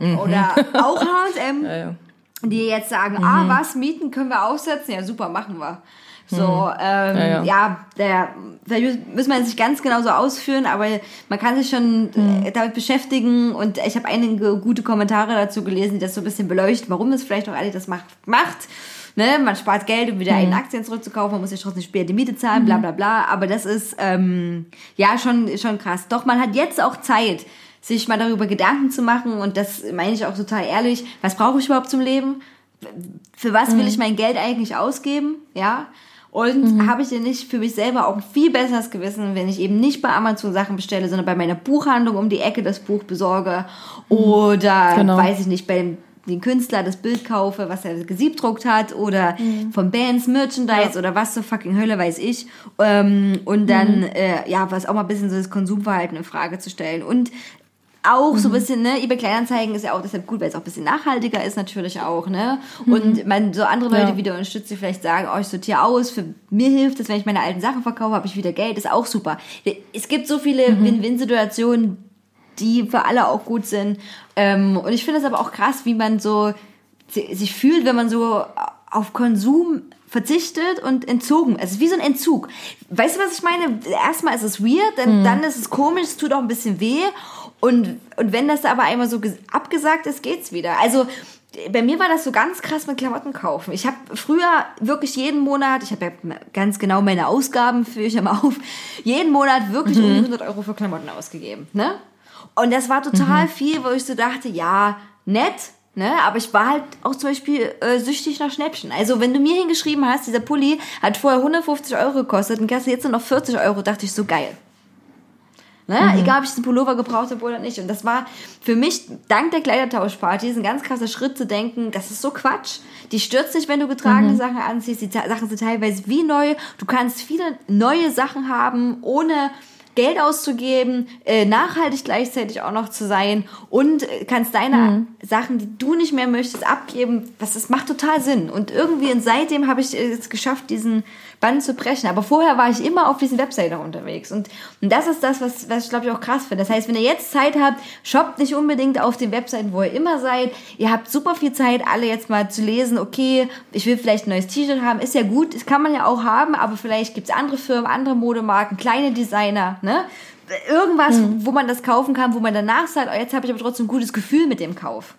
[SPEAKER 1] Oder auch H&M,
[SPEAKER 2] Mhm. [laughs] Ja, ja.
[SPEAKER 1] die jetzt sagen,
[SPEAKER 2] Mhm.
[SPEAKER 1] ah, was, Mieten können wir aussetzen? Ja, super, machen wir. So, ähm,
[SPEAKER 2] Mhm. Ja,
[SPEAKER 1] ja,
[SPEAKER 2] ja.
[SPEAKER 1] der, vielleicht müssen wir jetzt nicht ganz genau so ausführen, aber man kann sich schon
[SPEAKER 2] Mhm.
[SPEAKER 1] äh, damit beschäftigen und ich habe einige gute Kommentare dazu gelesen, die das so ein bisschen beleuchten, warum es vielleicht auch Adidas macht. macht. Ne, man spart Geld, um wieder
[SPEAKER 2] Mhm.
[SPEAKER 1] eigene Aktien zurückzukaufen, man muss ja trotzdem später die Miete zahlen, bla bla bla. Aber das ist ähm, ja schon, schon krass. Doch man hat jetzt auch Zeit, sich mal darüber Gedanken zu machen und das meine ich auch total ehrlich. Was brauche ich überhaupt zum Leben? Für was will ich mein Geld eigentlich ausgeben? Ja. Und habe ich denn nicht für mich selber auch ein viel besseres Gewissen, wenn ich eben nicht bei Amazon Sachen bestelle, sondern bei meiner Buchhandlung um die Ecke das Buch besorge oder
[SPEAKER 2] Genau.
[SPEAKER 1] weiß ich nicht, bei dem den Künstler das Bild kaufe, was er gesiebdruckt hat oder von Bands Merchandise oder was zur fucking Hölle weiß ich. Ähm, und dann äh, ja was auch mal ein bisschen so das Konsumverhalten in Frage zu stellen. Und auch so ein bisschen, ne, eBay Kleinanzeigen ist ja auch deshalb gut, weil es auch ein bisschen nachhaltiger ist natürlich auch, ne? Und man so andere Leute
[SPEAKER 2] Ja.
[SPEAKER 1] wieder unterstützt, die vielleicht sagen, oh, ich sortiere aus, für mir hilft es, wenn ich meine alten Sachen verkaufe, habe ich wieder Geld, ist auch super. Es gibt so viele Win-Win-Situationen, die für alle auch gut sind. Ähm, und ich finde es aber auch krass, wie man so si- sich fühlt, wenn man so auf Konsum verzichtet und entzogen. Es ist wie so ein Entzug. Weißt du, was ich meine? Erstmal ist es weird, dann, dann ist es komisch, es tut auch ein bisschen weh. Und, und wenn das aber einmal so ges- abgesagt ist, geht's wieder. Also bei mir war das so ganz krass mit Klamotten kaufen. Ich habe früher wirklich jeden Monat, ich habe ja ganz genau meine Ausgaben, führe ich immer auf, jeden Monat wirklich um die 100 Euro für Klamotten ausgegeben. Ne? Und das war total viel, wo ich so dachte, ja, nett, ne? Aber ich war halt auch zum Beispiel äh, süchtig nach Schnäppchen. Also wenn du mir hingeschrieben hast, dieser Pulli hat vorher 150 Euro gekostet und kostet jetzt nur noch 40 Euro, dachte ich so geil. Ne? Egal, ob ich diesen Pullover gebraucht habe oder nicht. Und das war für mich, dank der Kleidertauschparty, ist ein ganz krasser Schritt zu denken, das ist so Quatsch. Die stürzt dich, wenn du getragene Sachen anziehst. Die Sachen sind teilweise wie neu. Du kannst viele neue Sachen haben, ohne Geld auszugeben, äh, nachhaltig gleichzeitig auch noch zu sein und äh, kannst deine Sachen, die du nicht mehr möchtest, abgeben. Das, das macht total Sinn. Und irgendwie und seitdem habe ich es geschafft, diesen Bann zu brechen. Aber vorher war ich immer auf diesen Webseiten unterwegs. Und, und das ist das, was, was ich glaube ich auch krass finde. Das heißt, wenn ihr jetzt Zeit habt, shoppt nicht unbedingt auf den Webseiten, wo ihr immer seid. Ihr habt super viel Zeit, alle jetzt mal zu lesen, okay, ich will vielleicht ein neues T-Shirt haben. Ist ja gut, das kann man ja auch haben, aber vielleicht gibt's andere Firmen, andere Modemarken, kleine Designer, ne? Irgendwas, wo man das kaufen kann, wo man danach sagt, oh, jetzt habe ich aber trotzdem ein gutes Gefühl mit dem Kauf.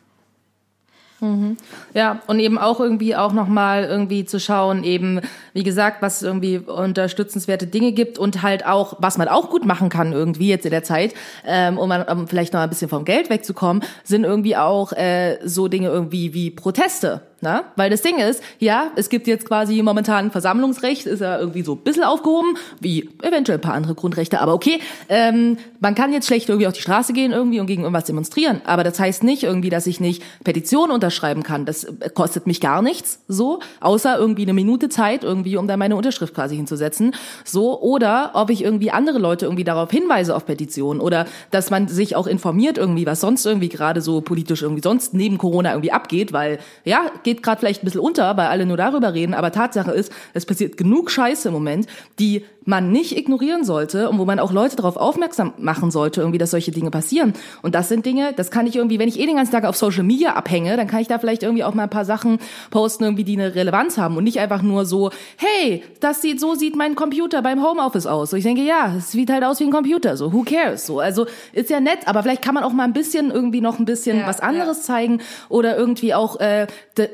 [SPEAKER 2] Ja, und eben auch irgendwie auch nochmal irgendwie zu schauen, eben, wie gesagt, was irgendwie unterstützenswerte Dinge gibt und halt auch, was man auch gut machen kann irgendwie jetzt in der Zeit, ähm, um, um vielleicht noch ein bisschen vom Geld wegzukommen, sind irgendwie auch äh, so Dinge irgendwie wie Proteste. Ne? Weil das Ding ist, ja, es gibt jetzt quasi momentan Versammlungsrecht, ist ja irgendwie so ein bisschen aufgehoben, wie eventuell ein paar andere Grundrechte, aber okay. Ähm, man kann jetzt schlecht irgendwie auf die Straße gehen irgendwie und gegen irgendwas demonstrieren, aber das heißt nicht irgendwie, dass ich nicht Petitionen unterschreiben kann. Das äh, kostet mich gar nichts, so, außer irgendwie eine Minute Zeit irgendwie, um da meine Unterschrift quasi hinzusetzen, so, oder ob ich irgendwie andere Leute irgendwie darauf hinweise auf Petitionen oder dass man sich auch informiert irgendwie, was sonst irgendwie gerade so politisch irgendwie sonst neben Corona irgendwie abgeht, weil, ja, geht gerade vielleicht ein bisschen unter, weil alle nur darüber reden, aber Tatsache ist, es passiert genug Scheiße im Moment, die man nicht ignorieren sollte und wo man auch Leute darauf aufmerksam machen sollte, irgendwie, dass solche Dinge passieren. Und das sind Dinge, das kann ich irgendwie, wenn ich eh den ganzen Tag auf Social Media abhänge, dann kann ich da vielleicht irgendwie auch mal ein paar Sachen posten, irgendwie, die eine Relevanz haben und nicht einfach nur so, hey, das sieht, so sieht mein Computer beim Homeoffice aus. So, ich denke, ja, es sieht halt aus wie ein Computer, so, who cares? So, also, ist ja nett, aber vielleicht kann man auch mal ein bisschen irgendwie noch ein bisschen
[SPEAKER 1] Ja,
[SPEAKER 2] was anderes zeigen oder irgendwie auch, äh,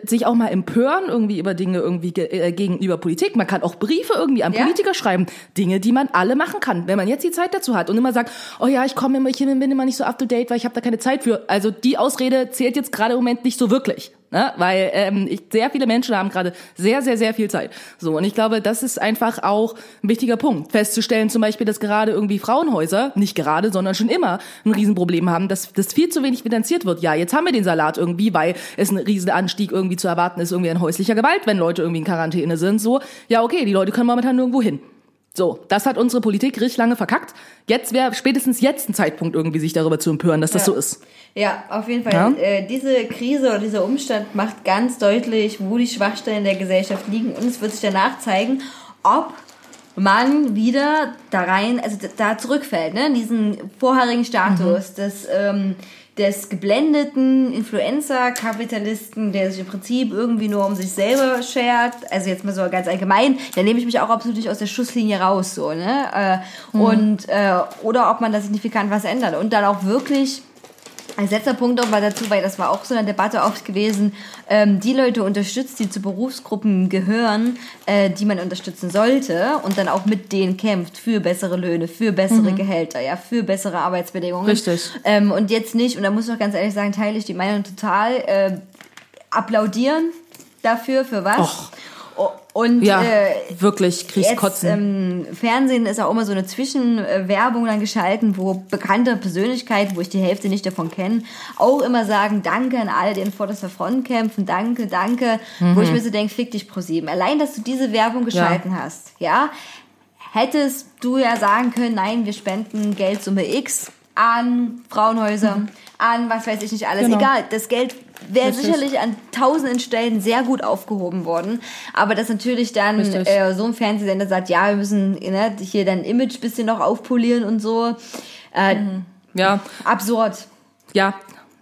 [SPEAKER 2] sich auch mal empören irgendwie über Dinge irgendwie ge äh, gegenüber Politik. Man kann auch Briefe irgendwie an
[SPEAKER 1] Ja.
[SPEAKER 2] Politiker schreiben. Dinge, die man alle machen kann, wenn man jetzt die Zeit dazu hat und immer sagt, oh ja, ich komme immer, ich bin immer nicht so up to date, weil ich habe da keine Zeit für. Also die Ausrede zählt jetzt gerade im Moment nicht so wirklich. Ne? Weil ähm, ich, sehr viele Menschen haben gerade sehr, sehr, sehr viel Zeit. So, und ich glaube, das ist einfach auch ein wichtiger Punkt. Festzustellen zum Beispiel, dass gerade irgendwie Frauenhäuser, nicht gerade, sondern schon immer ein Riesenproblem haben, dass das viel zu wenig finanziert wird. Ja, jetzt haben wir den Salat irgendwie, weil es ein Riesenanstieg irgendwie zu erwarten ist, irgendwie an häuslicher Gewalt, wenn Leute irgendwie in Quarantäne sind. So, ja, okay, die Leute können momentan nirgendwo hin. So, das hat unsere Politik richtig lange verkackt. Jetzt wäre spätestens jetzt ein Zeitpunkt, irgendwie sich darüber zu empören, dass das
[SPEAKER 1] Ja.
[SPEAKER 2] so ist.
[SPEAKER 1] Ja, auf jeden Fall.
[SPEAKER 2] Ja?
[SPEAKER 1] Äh, diese Krise oder dieser Umstand macht ganz deutlich, wo die Schwachstellen der Gesellschaft liegen. Und es wird sich danach zeigen, ob man wieder da rein, also da zurückfällt, ne? in diesen vorherigen Status des, ähm, des geblendeten Influencer-Kapitalisten, der sich im Prinzip irgendwie nur um sich selber schert. Also jetzt mal so ganz allgemein, da nehme ich mich auch absolut nicht aus der Schusslinie raus, so, ne? Äh, Und, äh, oder ob man da signifikant was ändert. Und dann auch wirklich als letzter Punkt noch mal dazu, weil das war auch so eine Debatte oft gewesen, ähm, die Leute unterstützt, die zu Berufsgruppen gehören, äh, die man unterstützen sollte und dann auch mit denen kämpft für bessere Löhne, für bessere Gehälter, ja, für bessere Arbeitsbedingungen.
[SPEAKER 2] Richtig.
[SPEAKER 1] Ähm, und jetzt nicht, und da muss ich auch ganz ehrlich sagen, teile ich die Meinung total, äh, applaudieren dafür, für was.
[SPEAKER 2] Och.
[SPEAKER 1] Und
[SPEAKER 2] Ja,
[SPEAKER 1] äh,
[SPEAKER 2] wirklich, kriegst
[SPEAKER 1] Jetzt,
[SPEAKER 2] Kotzen.
[SPEAKER 1] ähm, Fernsehen ist auch immer so eine Zwischenwerbung dann geschalten, wo bekannte Persönlichkeiten, wo ich die Hälfte nicht davon kenne, auch immer sagen, danke an alle, die in vorderster Front kämpfen, danke, danke, wo ich mir so denke, fick dich pro sieben. Allein, dass du diese Werbung geschalten hast, ja, hättest du ja sagen können, nein, wir spenden Geldsumme X an Frauenhäuser, an was weiß ich nicht alles.
[SPEAKER 2] Genau.
[SPEAKER 1] Egal, das Geld wäre
[SPEAKER 2] Richtig.
[SPEAKER 1] sicherlich an tausenden Stellen sehr gut aufgehoben worden. Aber dass natürlich dann äh, so ein Fernsehsender sagt, ja, wir müssen ne, hier dein Image bisschen noch aufpolieren und so. Äh,
[SPEAKER 2] ja,
[SPEAKER 1] Absurd.
[SPEAKER 2] Ja,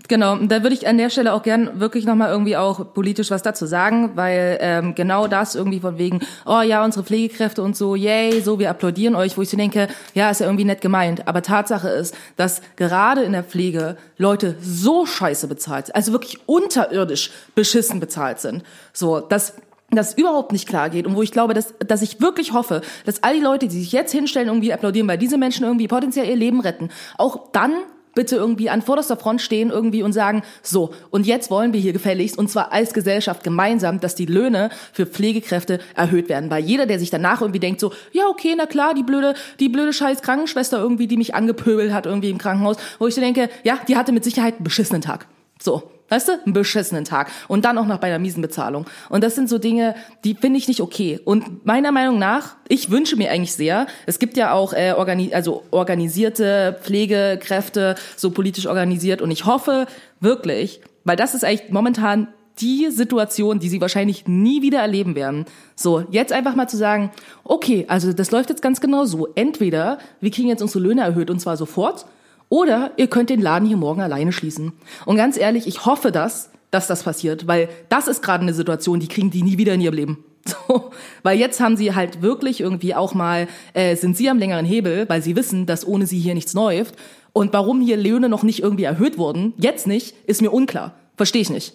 [SPEAKER 2] genau. Da würde ich an der Stelle auch gern wirklich nochmal irgendwie auch politisch was dazu sagen, weil ähm, genau das irgendwie von wegen, oh ja, unsere Pflegekräfte und so, yay, so, wir applaudieren euch, wo ich so denke, ja, ist ja irgendwie nett gemeint. Aber Tatsache ist, dass gerade in der Pflege Leute so scheiße bezahlt, also wirklich unterirdisch beschissen bezahlt sind. So, dass das überhaupt nicht klar geht und wo ich glaube, dass, dass ich wirklich hoffe, dass all die Leute, die sich jetzt hinstellen, irgendwie applaudieren, weil diese Menschen irgendwie potenziell ihr Leben retten, auch dann bitte irgendwie an vorderster Front stehen irgendwie und sagen, so, und jetzt wollen wir hier gefälligst, und zwar als Gesellschaft gemeinsam, dass die Löhne für Pflegekräfte erhöht werden. Weil jeder, der sich danach irgendwie denkt, so, ja, okay, na klar, die blöde, die blöde scheiß Krankenschwester irgendwie, die mich angepöbelt hat irgendwie im Krankenhaus, wo ich so denke, ja, die hatte mit Sicherheit einen beschissenen Tag. So, weißt du, einen beschissenen Tag. Und dann auch noch bei einer miesen Bezahlung. Und das sind so Dinge, die finde ich nicht okay. Und meiner Meinung nach, ich wünsche mir eigentlich sehr, es gibt ja auch äh, organi also organisierte Pflegekräfte, so politisch organisiert. Und ich hoffe wirklich, weil das ist eigentlich momentan die Situation, die sie wahrscheinlich nie wieder erleben werden. So, jetzt einfach mal zu sagen, okay, also das läuft jetzt ganz genau so. Entweder wir kriegen jetzt unsere Löhne erhöht und zwar sofort, oder ihr könnt den Laden hier morgen alleine schließen. Und ganz ehrlich, ich hoffe das, dass das passiert, weil das ist gerade eine Situation, die kriegen die nie wieder in ihrem Leben. [laughs] So, weil jetzt haben sie halt wirklich irgendwie auch mal, äh, sind sie am längeren Hebel, weil sie wissen, dass ohne sie hier nichts läuft. Und warum hier Löhne noch nicht irgendwie erhöht wurden, jetzt nicht, ist mir unklar. Verstehe ich nicht.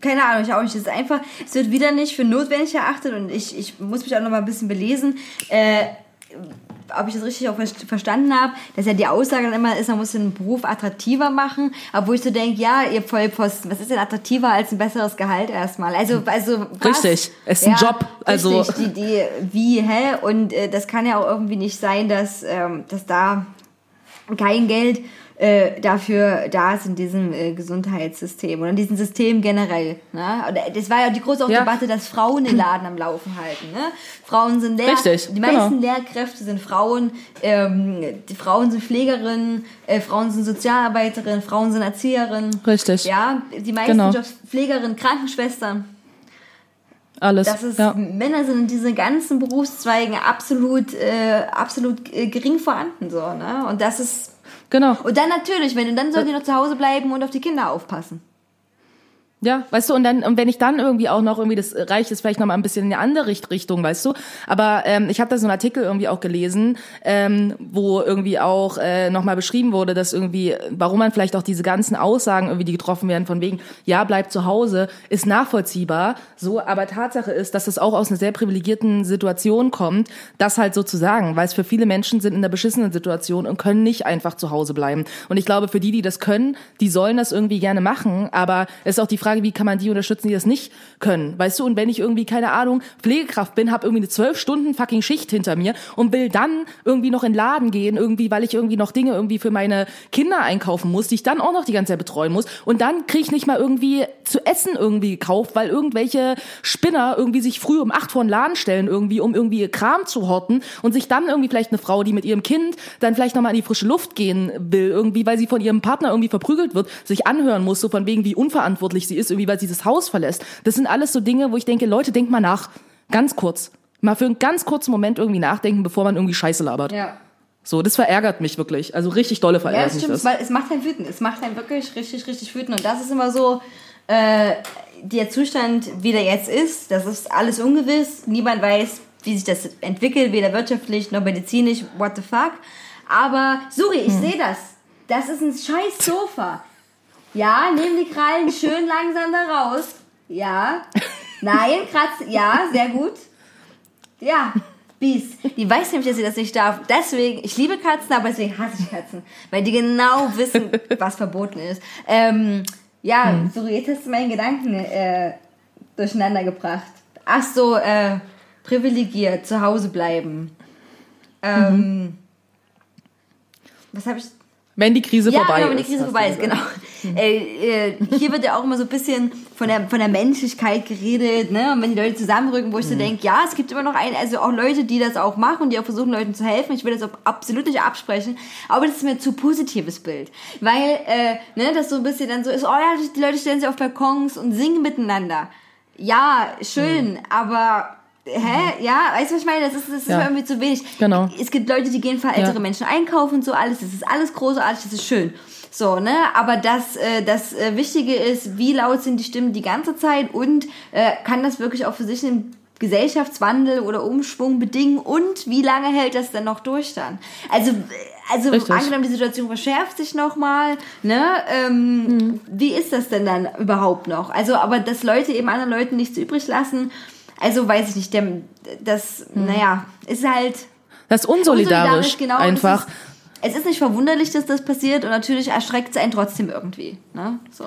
[SPEAKER 1] keine Ahnung, ich auch nicht. Es ist einfach, es wird wieder nicht für notwendig erachtet und ich, ich muss mich auch noch mal ein bisschen belesen. Äh, ob ich das richtig auch ver- verstanden habe, dass ja die Aussage dann immer ist, man muss den Beruf attraktiver machen, wo ich so denke, ja, ihr Vollposten, was ist denn attraktiver als ein besseres Gehalt erstmal? Also, also was?
[SPEAKER 2] Richtig, es ist ein Job, also-
[SPEAKER 1] Richtig, die, die, wie, hä? Und äh, das kann ja auch irgendwie nicht sein, dass, ähm, dass da kein Geld äh, dafür da ist in diesem äh, Gesundheitssystem oder in diesem System generell. Ne? Und das war ja die große
[SPEAKER 2] Ja.
[SPEAKER 1] Debatte, dass Frauen den Laden am Laufen halten. Ne? Frauen sind Lehr
[SPEAKER 2] Richtig,
[SPEAKER 1] die
[SPEAKER 2] genau.
[SPEAKER 1] meisten Lehrkräfte sind Frauen, ähm, die Frauen sind Pflegerinnen, äh, Frauen sind Sozialarbeiterinnen, Frauen sind Erzieherinnen.
[SPEAKER 2] Richtig.
[SPEAKER 1] Ja, die meisten
[SPEAKER 2] Genau.
[SPEAKER 1] Jobs Pflegerinnen, Krankenschwestern.
[SPEAKER 2] Alles,
[SPEAKER 1] Dass es
[SPEAKER 2] ja.
[SPEAKER 1] Männer sind in diesen ganzen Berufszweigen absolut, äh, absolut äh, gering vorhanden, so, ne? Und das ist,
[SPEAKER 2] Genau.
[SPEAKER 1] und dann natürlich, wenn du, dann sollen die noch zu Hause bleiben und auf die Kinder aufpassen.
[SPEAKER 2] Ja, weißt du, und dann, und wenn ich dann irgendwie auch noch irgendwie, das reicht jetzt vielleicht noch mal ein bisschen in eine andere Richt- Richtung, weißt du, aber ähm, ich habe da so einen Artikel irgendwie auch gelesen, ähm, wo irgendwie auch äh, nochmal beschrieben wurde, dass irgendwie, warum man vielleicht auch diese ganzen Aussagen irgendwie, die getroffen werden, von wegen, ja, bleib zu Hause, ist nachvollziehbar, so, aber Tatsache ist, dass das auch aus einer sehr privilegierten Situation kommt, das halt sozusagen, weil es für viele Menschen sind in einer beschissenen Situation und können nicht einfach zu Hause bleiben. Und ich glaube, für die, die das können, die sollen das irgendwie gerne machen, aber es ist auch die Frage, wie kann man die unterstützen, die das nicht können, weißt du? Und wenn ich irgendwie, keine Ahnung, Pflegekraft bin, habe irgendwie eine zwölf Stunden fucking Schicht hinter mir und will dann irgendwie noch in den Laden gehen, irgendwie, weil ich irgendwie noch Dinge irgendwie für meine Kinder einkaufen muss, die ich dann auch noch die ganze Zeit betreuen muss und dann kriege ich nicht mal irgendwie zu essen irgendwie gekauft, weil irgendwelche Spinner irgendwie sich früh um acht vor den Laden stellen irgendwie, um irgendwie ihr Kram zu horten und sich dann irgendwie vielleicht eine Frau, die mit ihrem Kind dann vielleicht nochmal in die frische Luft gehen will, irgendwie, weil sie von ihrem Partner irgendwie verprügelt wird, sich anhören muss, so von wegen, wie unverantwortlich sie ist, irgendwie, weil sie das Haus verlässt. Das sind alles so Dinge, wo ich denke, Leute, denkt mal nach. Ganz kurz. Mal für einen ganz kurzen Moment irgendwie nachdenken, bevor man irgendwie Scheiße labert.
[SPEAKER 1] Ja.
[SPEAKER 2] So, das verärgert mich wirklich. Also richtig dolle
[SPEAKER 1] Ja,
[SPEAKER 2] verärgert
[SPEAKER 1] das
[SPEAKER 2] mich
[SPEAKER 1] stimmt,
[SPEAKER 2] das.
[SPEAKER 1] weil es macht einen wütend. Es macht einen wirklich richtig, richtig wütend. Und das ist immer so, äh, der Zustand, wie der jetzt ist, das ist alles ungewiss. Niemand weiß, wie sich das entwickelt, weder wirtschaftlich noch medizinisch, what the fuck. Aber, Suri, ich sehe das. Das ist ein scheiß Sofa. Ja, nehm die Krallen schön langsam da raus. Ja. Nein, kratz. Ja, sehr gut. Ja, Bies. Die weiß nämlich, dass sie das nicht darf. Deswegen, ich liebe Katzen, aber deswegen hasse ich Katzen. Weil die genau wissen, was verboten ist. Ähm, ja, so jetzt hast du meinen Gedanken äh, durcheinander gebracht. Ach so, äh, privilegiert, zu Hause bleiben. Ähm, Was habe ich...
[SPEAKER 2] Wenn die Krise
[SPEAKER 1] Ja,
[SPEAKER 2] vorbei
[SPEAKER 1] genau, wenn die. Krise vorbei ist, genau. Äh, äh, hier wird ja auch immer so ein bisschen von der, von der Menschlichkeit geredet, ne? Und wenn die Leute zusammenrücken, wo ich so denke, ja, es gibt immer noch ein, also auch Leute, die das auch machen, die auch versuchen, Leuten zu helfen. Ich will das auch absolut nicht absprechen, aber das ist mir zu positives Bild. Weil, äh, ne, das so ein bisschen dann so ist, oh ja, die Leute stellen sich auf Balkons und singen miteinander. Ja, schön, aber Hä? Ja, weißt du, was ich meine? Das ist, das ist
[SPEAKER 2] Ja.
[SPEAKER 1] mir irgendwie zu wenig.
[SPEAKER 2] Genau.
[SPEAKER 1] Es gibt Leute, die gehen für ältere
[SPEAKER 2] Ja.
[SPEAKER 1] Menschen einkaufen und so alles. Das ist alles großartig, das ist schön. So, ne? Aber das, äh, das äh, Wichtige ist, wie laut sind die Stimmen die ganze Zeit und äh, kann das wirklich auch für sich einen Gesellschaftswandel oder Umschwung bedingen und wie lange hält das denn noch durch dann? Also, äh, also
[SPEAKER 2] Richtig.
[SPEAKER 1] angenommen, die Situation verschärft sich nochmal, ne? Ähm,
[SPEAKER 2] Mhm.
[SPEAKER 1] Wie ist das denn dann überhaupt noch? Also, aber dass Leute eben anderen Leuten nichts übrig lassen, also weiß ich nicht, der, das,
[SPEAKER 2] Mhm.
[SPEAKER 1] naja, ist halt
[SPEAKER 2] Das ist unsolidarisch,
[SPEAKER 1] genau,
[SPEAKER 2] einfach.
[SPEAKER 1] Es ist, es ist nicht verwunderlich, dass das passiert und natürlich erschreckt es einen trotzdem irgendwie. Ne? So.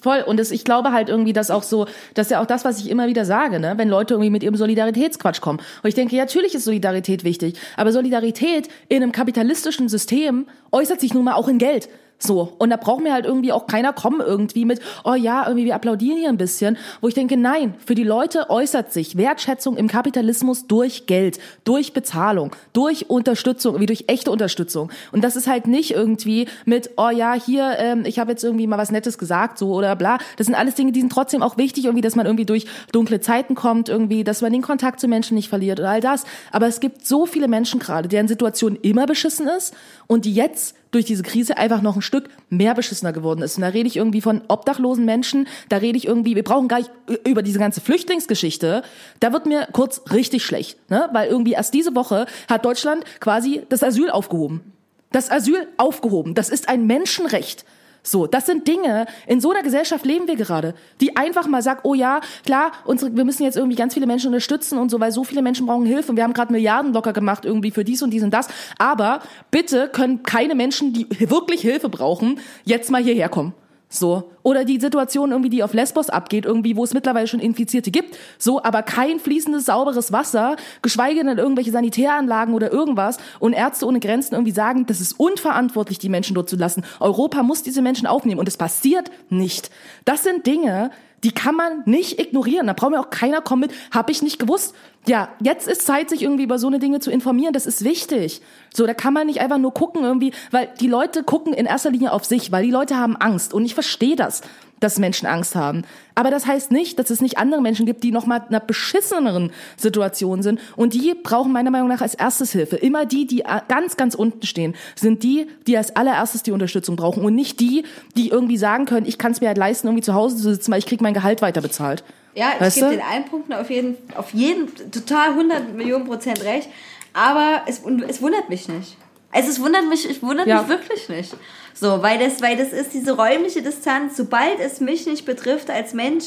[SPEAKER 2] Voll. Und das, ich glaube halt irgendwie, dass auch so, das ist ja auch das, was ich immer wieder sage, ne? wenn Leute irgendwie mit ihrem Solidaritätsquatsch kommen. Und ich denke, ja, natürlich ist Solidarität wichtig, aber Solidarität in einem kapitalistischen System äußert sich nun mal auch in Geld. So. Und da braucht mir halt irgendwie auch keiner kommen irgendwie mit, oh ja, irgendwie wir applaudieren hier ein bisschen. Wo ich denke, nein, für die Leute äußert sich Wertschätzung im Kapitalismus durch Geld, durch Bezahlung, durch Unterstützung, wie durch echte Unterstützung. Und das ist halt nicht irgendwie mit, oh ja, hier, ähm, ich habe jetzt irgendwie mal was Nettes gesagt, so oder bla. Das sind alles Dinge, die sind trotzdem auch wichtig, irgendwie, dass man irgendwie durch dunkle Zeiten kommt, irgendwie, dass man den Kontakt zu Menschen nicht verliert oder all das. Aber es gibt so viele Menschen gerade, deren Situation immer beschissen ist und die jetzt durch diese Krise einfach noch ein Stück mehr beschissener geworden ist. Und da rede ich irgendwie von obdachlosen Menschen, da rede ich irgendwie, wir brauchen gar nicht über diese ganze Flüchtlingsgeschichte, da wird mir kurz richtig schlecht, ne? weil irgendwie erst diese Woche hat Deutschland quasi das Asyl aufgehoben. Das Asyl aufgehoben, das ist ein Menschenrecht. So, das sind Dinge, in so einer Gesellschaft leben wir gerade, die einfach mal sagt, oh ja, klar, unsere, wir müssen jetzt irgendwie ganz viele Menschen unterstützen und so, weil so viele Menschen brauchen Hilfe und wir haben gerade Milliarden locker gemacht irgendwie für dies und dies und das. Aber bitte können keine Menschen, die wirklich Hilfe brauchen, jetzt mal hierher kommen. So. Oder die Situation irgendwie, die auf Lesbos abgeht, irgendwie, wo es mittlerweile schon Infizierte gibt. So, aber kein fließendes, sauberes Wasser, geschweige denn irgendwelche Sanitäranlagen oder irgendwas. Und Ärzte ohne Grenzen irgendwie sagen, das ist unverantwortlich, die Menschen dort zu lassen. Europa muss diese Menschen aufnehmen. Und es passiert nicht. Das sind Dinge, die kann man nicht ignorieren. Da braucht mir auch keiner kommen mit, hab ich nicht gewusst. Ja, jetzt ist Zeit, sich irgendwie über so eine Dinge zu informieren. Das ist wichtig. So, da kann man nicht einfach nur gucken irgendwie, weil die Leute gucken in erster Linie auf sich, weil die Leute haben Angst. Und ich verstehe das. Dass Menschen Angst haben. Aber das heißt nicht, dass es nicht andere Menschen gibt, die noch mal in einer beschisseneren Situation sind. Und die brauchen meiner Meinung nach als erstes Hilfe. Immer die, die ganz, ganz unten stehen, sind die, die als allererstes die Unterstützung brauchen. Und nicht die, die irgendwie sagen können, ich kann es mir halt leisten, irgendwie zu Hause zu sitzen, weil ich kriege mein Gehalt weiter bezahlt.
[SPEAKER 1] Ja, ich
[SPEAKER 2] Weißt
[SPEAKER 1] gebe
[SPEAKER 2] du?
[SPEAKER 1] den allen Punkten auf jeden, auf jeden total 100 Millionen Prozent recht. Aber es, es wundert mich nicht. Also es wundert mich, es wundert
[SPEAKER 2] Ja.
[SPEAKER 1] mich wirklich nicht. So, weil das, weil das ist diese räumliche Distanz. Sobald es mich nicht betrifft als Mensch,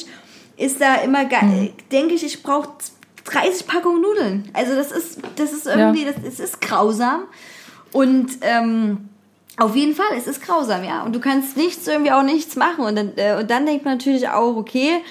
[SPEAKER 1] ist da immer,
[SPEAKER 2] Mhm.
[SPEAKER 1] denke ich, ich brauche 30 Packungen Nudeln. Also das ist, das ist irgendwie, das, es ist grausam. Und ähm, auf jeden Fall, es ist grausam, ja. Und du kannst nichts, irgendwie auch nichts machen. Und dann, äh, und dann denkt man natürlich auch, okay,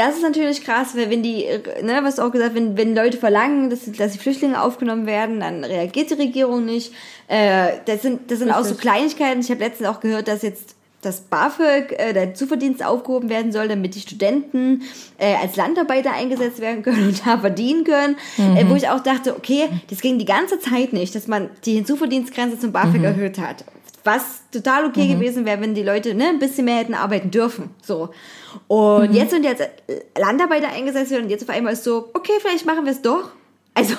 [SPEAKER 1] das ist natürlich krass, weil wenn die, äh, ne, was auch gesagt, wenn, wenn Leute verlangen, dass, dass die Flüchtlinge aufgenommen werden, dann reagiert die Regierung nicht. Äh, das sind, das sind auch so. Kleinigkeiten. Ich habe letztens auch gehört, dass jetzt das BAföG, äh, der Zuverdienst aufgehoben werden soll, damit die Studenten äh, als Landarbeiter eingesetzt werden können und da verdienen können. Äh, wo ich auch dachte, okay, das ging die ganze Zeit nicht, dass man die Hinzuverdienstgrenze zum BAföG erhöht hat. Was total okay gewesen wäre, wenn die Leute ne, ein bisschen mehr hätten arbeiten dürfen. So. Und jetzt sind jetzt äh, Landarbeiter eingesetzt und jetzt auf einmal ist so, okay, vielleicht machen wir es doch. [laughs] Also,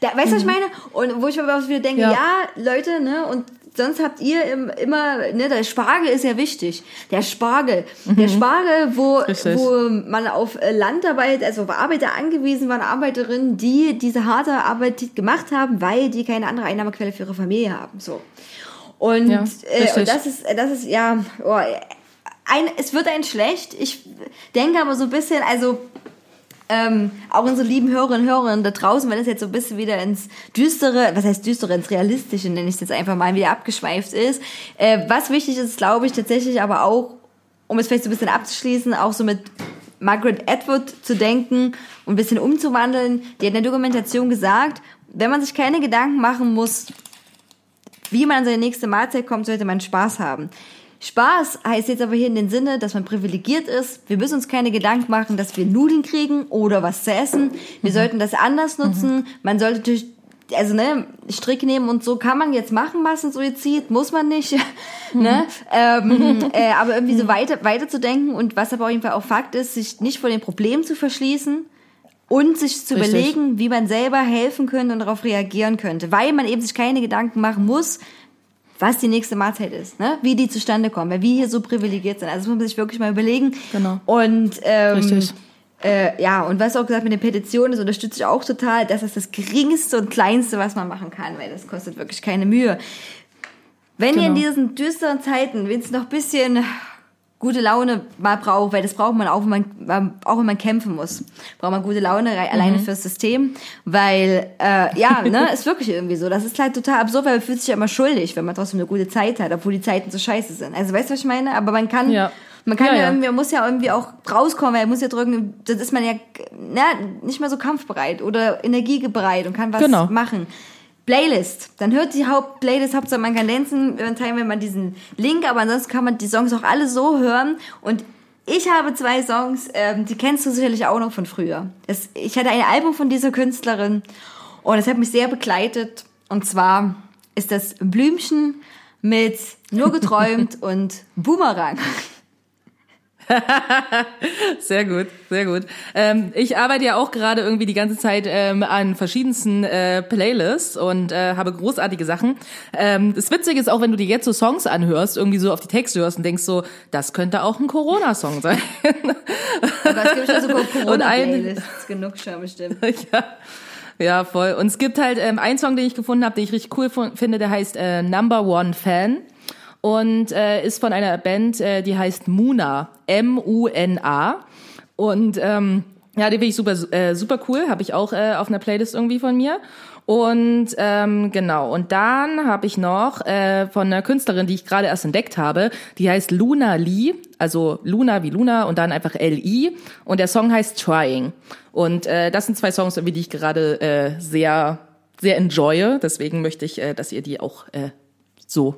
[SPEAKER 1] da, weißt du, was ich meine? Und wo ich mir aber auch wieder denke, ja.
[SPEAKER 2] Ja.
[SPEAKER 1] Leute, ne, und sonst habt ihr im, immer, ne, der Spargel ist ja wichtig. Der Spargel. Der Spargel, wo,
[SPEAKER 2] Richtig.
[SPEAKER 1] wo man auf äh, Landarbeit, also auf Arbeiter angewiesen waren, Arbeiterinnen, die diese harte Arbeit gemacht haben, weil die keine andere Einnahmequelle für ihre Familie haben. So. Und,
[SPEAKER 2] Ja,
[SPEAKER 1] äh, und das ist, das ist, ja, oh, ein, es wird ein schlecht. Ich denke aber so ein bisschen, also, ähm, auch unsere lieben Hörerinnen und Hörer da draußen, wenn es jetzt so ein bisschen wieder ins Düstere, was heißt Düstere, ins Realistische, nenne ich es jetzt einfach mal, wieder abgeschweift ist. Äh, was wichtig ist, glaube ich, tatsächlich aber auch, um es vielleicht so ein bisschen abzuschließen, auch so mit Margaret Atwood zu denken und ein bisschen umzuwandeln. Die hat in der Dokumentation gesagt, wenn man sich keine Gedanken machen muss, wie man an seine nächste Mahlzeit kommt, sollte man Spaß haben. Spaß heißt jetzt aber hier in den Sinne, dass man privilegiert ist. Wir müssen uns keine Gedanken machen, dass wir Nudeln kriegen oder was zu essen. Wir sollten das anders nutzen. Man sollte natürlich, also ne, Strick nehmen und so kann man jetzt machen, Massensuizid, muss man nicht. [laughs] ne? ähm, [laughs] äh, aber irgendwie so weiter, weiter zu denken und was aber auf jeden Fall auch Fakt ist, sich nicht vor den Problemen zu verschließen, und sich zu
[SPEAKER 2] Richtig.
[SPEAKER 1] überlegen, wie man selber helfen könnte und darauf reagieren könnte, weil man eben sich keine Gedanken machen muss, was die nächste Mahlzeit ist, ne? wie die zustande kommt, weil wir hier so privilegiert sind. Also das muss man sich wirklich mal überlegen.
[SPEAKER 2] Genau.
[SPEAKER 1] Und ähm,
[SPEAKER 2] Richtig.
[SPEAKER 1] Äh, ja, und was auch gesagt mit den Petitionen, das unterstütze ich auch total. Das ist das geringste und kleinste, was man machen kann, weil das kostet wirklich keine Mühe. Wenn ihr in
[SPEAKER 2] Genau.
[SPEAKER 1] diesen düsteren Zeiten, wenn es noch ein bisschen gute Laune mal braucht, weil das braucht man auch, wenn man, auch wenn man kämpfen muss, braucht man gute Laune rei- alleine fürs System, weil, äh, ja, ne, [laughs] ist wirklich irgendwie so. Das ist halt total absurd, weil man fühlt sich ja immer schuldig, wenn man trotzdem eine gute Zeit hat, obwohl die Zeiten so scheiße sind. Also, weißt du, was ich meine? Aber man kann,
[SPEAKER 2] Ja.
[SPEAKER 1] man kann ja,
[SPEAKER 2] Ja,
[SPEAKER 1] irgendwie, man muss ja irgendwie auch rauskommen, weil man muss ja drücken, dann ist man ja, ne, nicht mehr so kampfbereit oder energiebereit und kann was
[SPEAKER 2] Genau.
[SPEAKER 1] machen. Playlist. Dann hört die Haupt-Playlist, Hauptsache man kann dancen, dann teilen wir mal diesen Link, aber ansonsten kann man die Songs auch alle so hören und ich habe zwei Songs, ähm, die kennst du sicherlich auch noch von früher. Das, ich hatte ein Album von dieser Künstlerin und es hat mich sehr begleitet. Und zwar ist das Blümchen mit Nur [laughs] geträumt und Boomerang. [laughs]
[SPEAKER 2] Sehr gut, sehr gut. Ähm, ich arbeite ja auch gerade irgendwie die ganze Zeit ähm, an verschiedensten äh, Playlists und äh, habe großartige Sachen. Ähm, das Witzige ist auch, wenn du dir jetzt so Songs anhörst, irgendwie so auf die Texte hörst und denkst so, das könnte auch ein Corona-Song sein. [laughs]
[SPEAKER 1] Aber es gibt schon so [laughs]
[SPEAKER 2] Und ein-
[SPEAKER 1] Corona-Playlists, genug schon bestimmt.
[SPEAKER 2] ja. Ja, voll. Und es gibt halt ähm, einen Song, den ich gefunden habe, den ich richtig cool finde, der heißt äh, Number One Fan und äh, ist von einer Band, äh, die heißt Muna, M-U-N-A. Und ähm, ja, die finde ich super, äh, super cool, habe ich auch äh, auf einer Playlist irgendwie von mir. Und ähm, genau, und dann habe ich noch äh, von einer Künstlerin, die ich gerade erst entdeckt habe, die heißt Luna Lee, also Luna wie Luna und dann einfach L-I und der Song heißt Trying. Und äh, das sind zwei Songs, irgendwie, die ich gerade äh, sehr, sehr enjoye. Deswegen möchte ich, äh, dass ihr die auch äh, so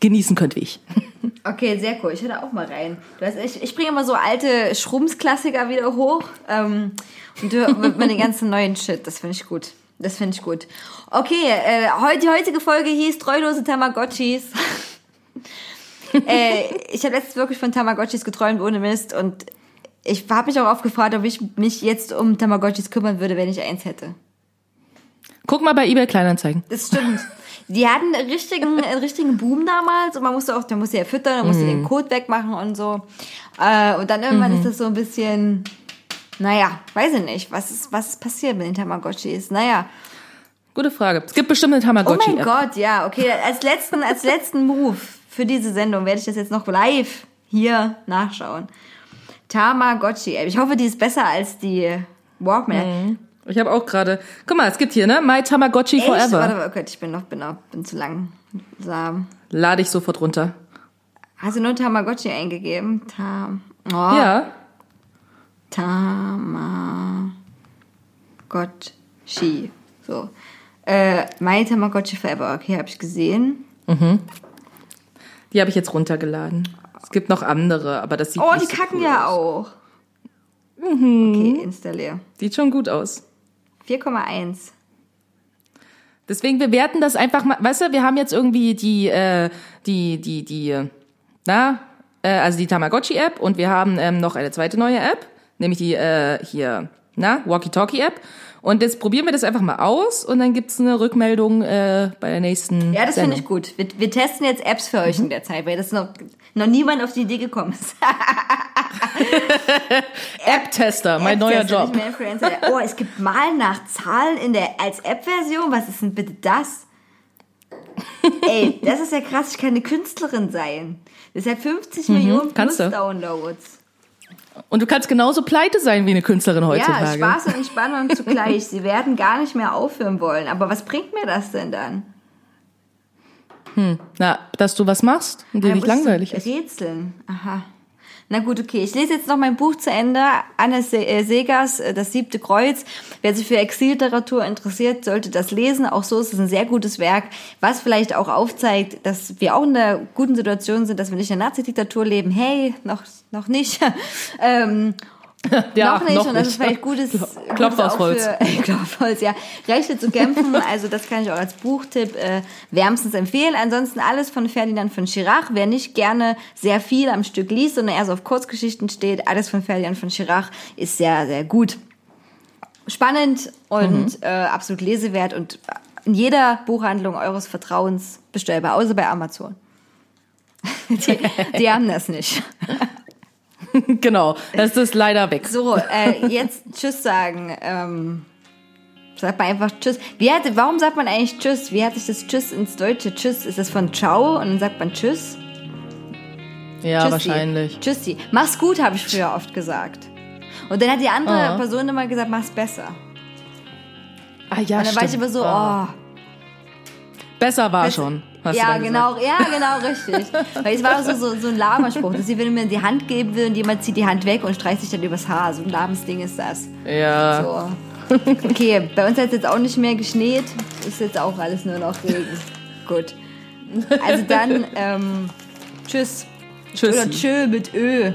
[SPEAKER 2] genießen könnt wie ich. [laughs]
[SPEAKER 1] Okay, sehr cool. Ich höre da auch mal rein. Du hast, ich, ich bringe immer so alte Schrums-Klassiker wieder hoch ähm, und du mit mir den ganzen neuen Shit. Das finde ich gut. Das finde ich gut. Okay, äh, heute, die heutige Folge hieß Treulose Tamagotchis. [laughs] äh, ich habe letztens wirklich von Tamagotchis geträumt ohne Mist und ich habe mich auch oft gefragt, ob ich mich jetzt um Tamagotchis kümmern würde, wenn ich eins hätte.
[SPEAKER 2] Guck mal bei eBay Kleinanzeigen.
[SPEAKER 1] Das stimmt. [laughs] Die hatten einen richtigen, [laughs] einen richtigen Boom damals und man musste auch, da musste ja füttern, man musste den Code wegmachen und so. Äh, und dann irgendwann ist das so ein bisschen, naja, weiß ich nicht, was ist, was ist passiert mit den Tamagotchis? Naja.
[SPEAKER 2] Gute Frage. Es gibt bestimmt eine
[SPEAKER 1] Oh mein. Gott, ja, okay. Als letzten, als letzten Move für diese Sendung werde ich das jetzt noch live hier nachschauen. Tamagotchi-App. Ich hoffe, die ist besser als die Walkman.
[SPEAKER 2] Ich habe auch gerade. Guck mal, es gibt hier, ne? My Tamagotchi
[SPEAKER 1] Echt?
[SPEAKER 2] Forever.
[SPEAKER 1] Warte, oh Gott, ich bin noch, bin noch, bin zu langsam.
[SPEAKER 2] Lade ich sofort runter.
[SPEAKER 1] Hast du nur Tamagotchi eingegeben? Tam. Oh,
[SPEAKER 2] Ja.
[SPEAKER 1] Tamagotchi. So. Äh, My Tamagotchi Forever. Okay, habe ich gesehen.
[SPEAKER 2] Die habe ich jetzt runtergeladen. Es gibt noch andere, aber das sieht
[SPEAKER 1] Oh, die
[SPEAKER 2] so
[SPEAKER 1] kacken
[SPEAKER 2] cool
[SPEAKER 1] ja
[SPEAKER 2] aus.
[SPEAKER 1] auch. Okay, installier.
[SPEAKER 2] Sieht schon gut aus.
[SPEAKER 1] 4,1.
[SPEAKER 2] Deswegen, wir werten das einfach mal, weißt du, wir haben jetzt irgendwie die, äh, die, die, die, na, äh, also die Tamagotchi-App und wir haben ähm, noch eine zweite neue App, nämlich die, äh, hier, na, Walkie-Talkie-App. Und jetzt probieren wir das einfach mal aus und dann gibt's eine Rückmeldung äh, bei der nächsten
[SPEAKER 1] Ja, das finde ich gut. Wir, wir testen jetzt Apps für euch in der Zeit, weil das noch, noch niemand auf die Idee gekommen ist. [laughs] [laughs]
[SPEAKER 2] App-Tester, mein neuer
[SPEAKER 1] Apps, das
[SPEAKER 2] Job.
[SPEAKER 1] ist. Oh, es gibt Malen nach Zahlen in der, als App-Version. Was ist denn bitte das? Ey, das ist ja krass. Ich kann eine Künstlerin sein. Das hat 50 Millionen plus
[SPEAKER 2] Mhm, du.
[SPEAKER 1] Downloads.
[SPEAKER 2] Und du kannst genauso pleite sein wie eine Künstlerin
[SPEAKER 1] Ja,
[SPEAKER 2] heutzutage.
[SPEAKER 1] Spaß und Entspannung [laughs] zugleich. Sie werden gar nicht mehr aufhören wollen. Aber was bringt mir das denn dann?
[SPEAKER 2] Na, dass du was machst und dir
[SPEAKER 1] Da
[SPEAKER 2] nicht langweilig ist.
[SPEAKER 1] Rätseln. Aha. Na gut, okay. Ich lese jetzt noch mein Buch zu Ende. Anne äh, Segers, äh, Das siebte Kreuz. Wer sich für Exilliteratur interessiert, sollte das lesen. Auch so ist es ein sehr gutes Werk, was vielleicht auch aufzeigt, dass wir auch in der guten Situation sind, dass wir nicht in der Nazi-Diktatur leben. Hey, noch, noch nicht. [laughs] ähm,
[SPEAKER 2] Ja,
[SPEAKER 1] noch nicht
[SPEAKER 2] noch
[SPEAKER 1] und das ist vielleicht gutes,
[SPEAKER 2] Klopf
[SPEAKER 1] gutes
[SPEAKER 2] aus
[SPEAKER 1] auch
[SPEAKER 2] Holz.
[SPEAKER 1] Für, [laughs] Klopf aus Holz, ja. Rechte zu kämpfen, [laughs] also das kann ich auch als Buchtipp äh, wärmstens empfehlen. Ansonsten alles von Ferdinand von Schirach. Wer nicht gerne sehr viel am Stück liest, sondern eher so auf Kurzgeschichten steht, alles von Ferdinand von Schirach ist sehr, sehr gut. Spannend und äh, absolut lesewert und in jeder Buchhandlung eures Vertrauens bestellbar, außer bei Amazon. [laughs] Die, die haben das nicht. [laughs]
[SPEAKER 2] genau, das ist leider weg.
[SPEAKER 1] So, äh, jetzt [laughs] Tschüss sagen. Ähm, sagt man einfach Tschüss. Wie hat, warum sagt man eigentlich Tschüss? Wie hat sich das Tschüss ins Deutsche? Tschüss, ist das von Ciao und dann sagt man Tschüss?
[SPEAKER 2] Ja,
[SPEAKER 1] Tschüssi.
[SPEAKER 2] wahrscheinlich.
[SPEAKER 1] Tschüssi. Mach's gut, habe ich früher oft gesagt. Und dann hat die andere
[SPEAKER 2] Ah.
[SPEAKER 1] Person immer gesagt, mach's besser.
[SPEAKER 2] Ah ja,
[SPEAKER 1] Und dann war ich immer so, oh.
[SPEAKER 2] Besser war
[SPEAKER 1] Besser-
[SPEAKER 2] schon. Hast
[SPEAKER 1] Ja, genau, ja, genau, richtig. [laughs] Weil es war so, so, so ein Laberspruch. Das ist wie wenn du mir die Hand geben will und jemand zieht die Hand weg und streicht sich dann übers Haar. So ein Labensding ist das.
[SPEAKER 2] Ja.
[SPEAKER 1] So. Okay, bei uns hat es jetzt auch nicht mehr geschneit. Ist jetzt auch alles nur noch Regen. Gut. Also dann, ähm, tschüss.
[SPEAKER 2] Tschüssi.
[SPEAKER 1] Oder tschö mit Ö.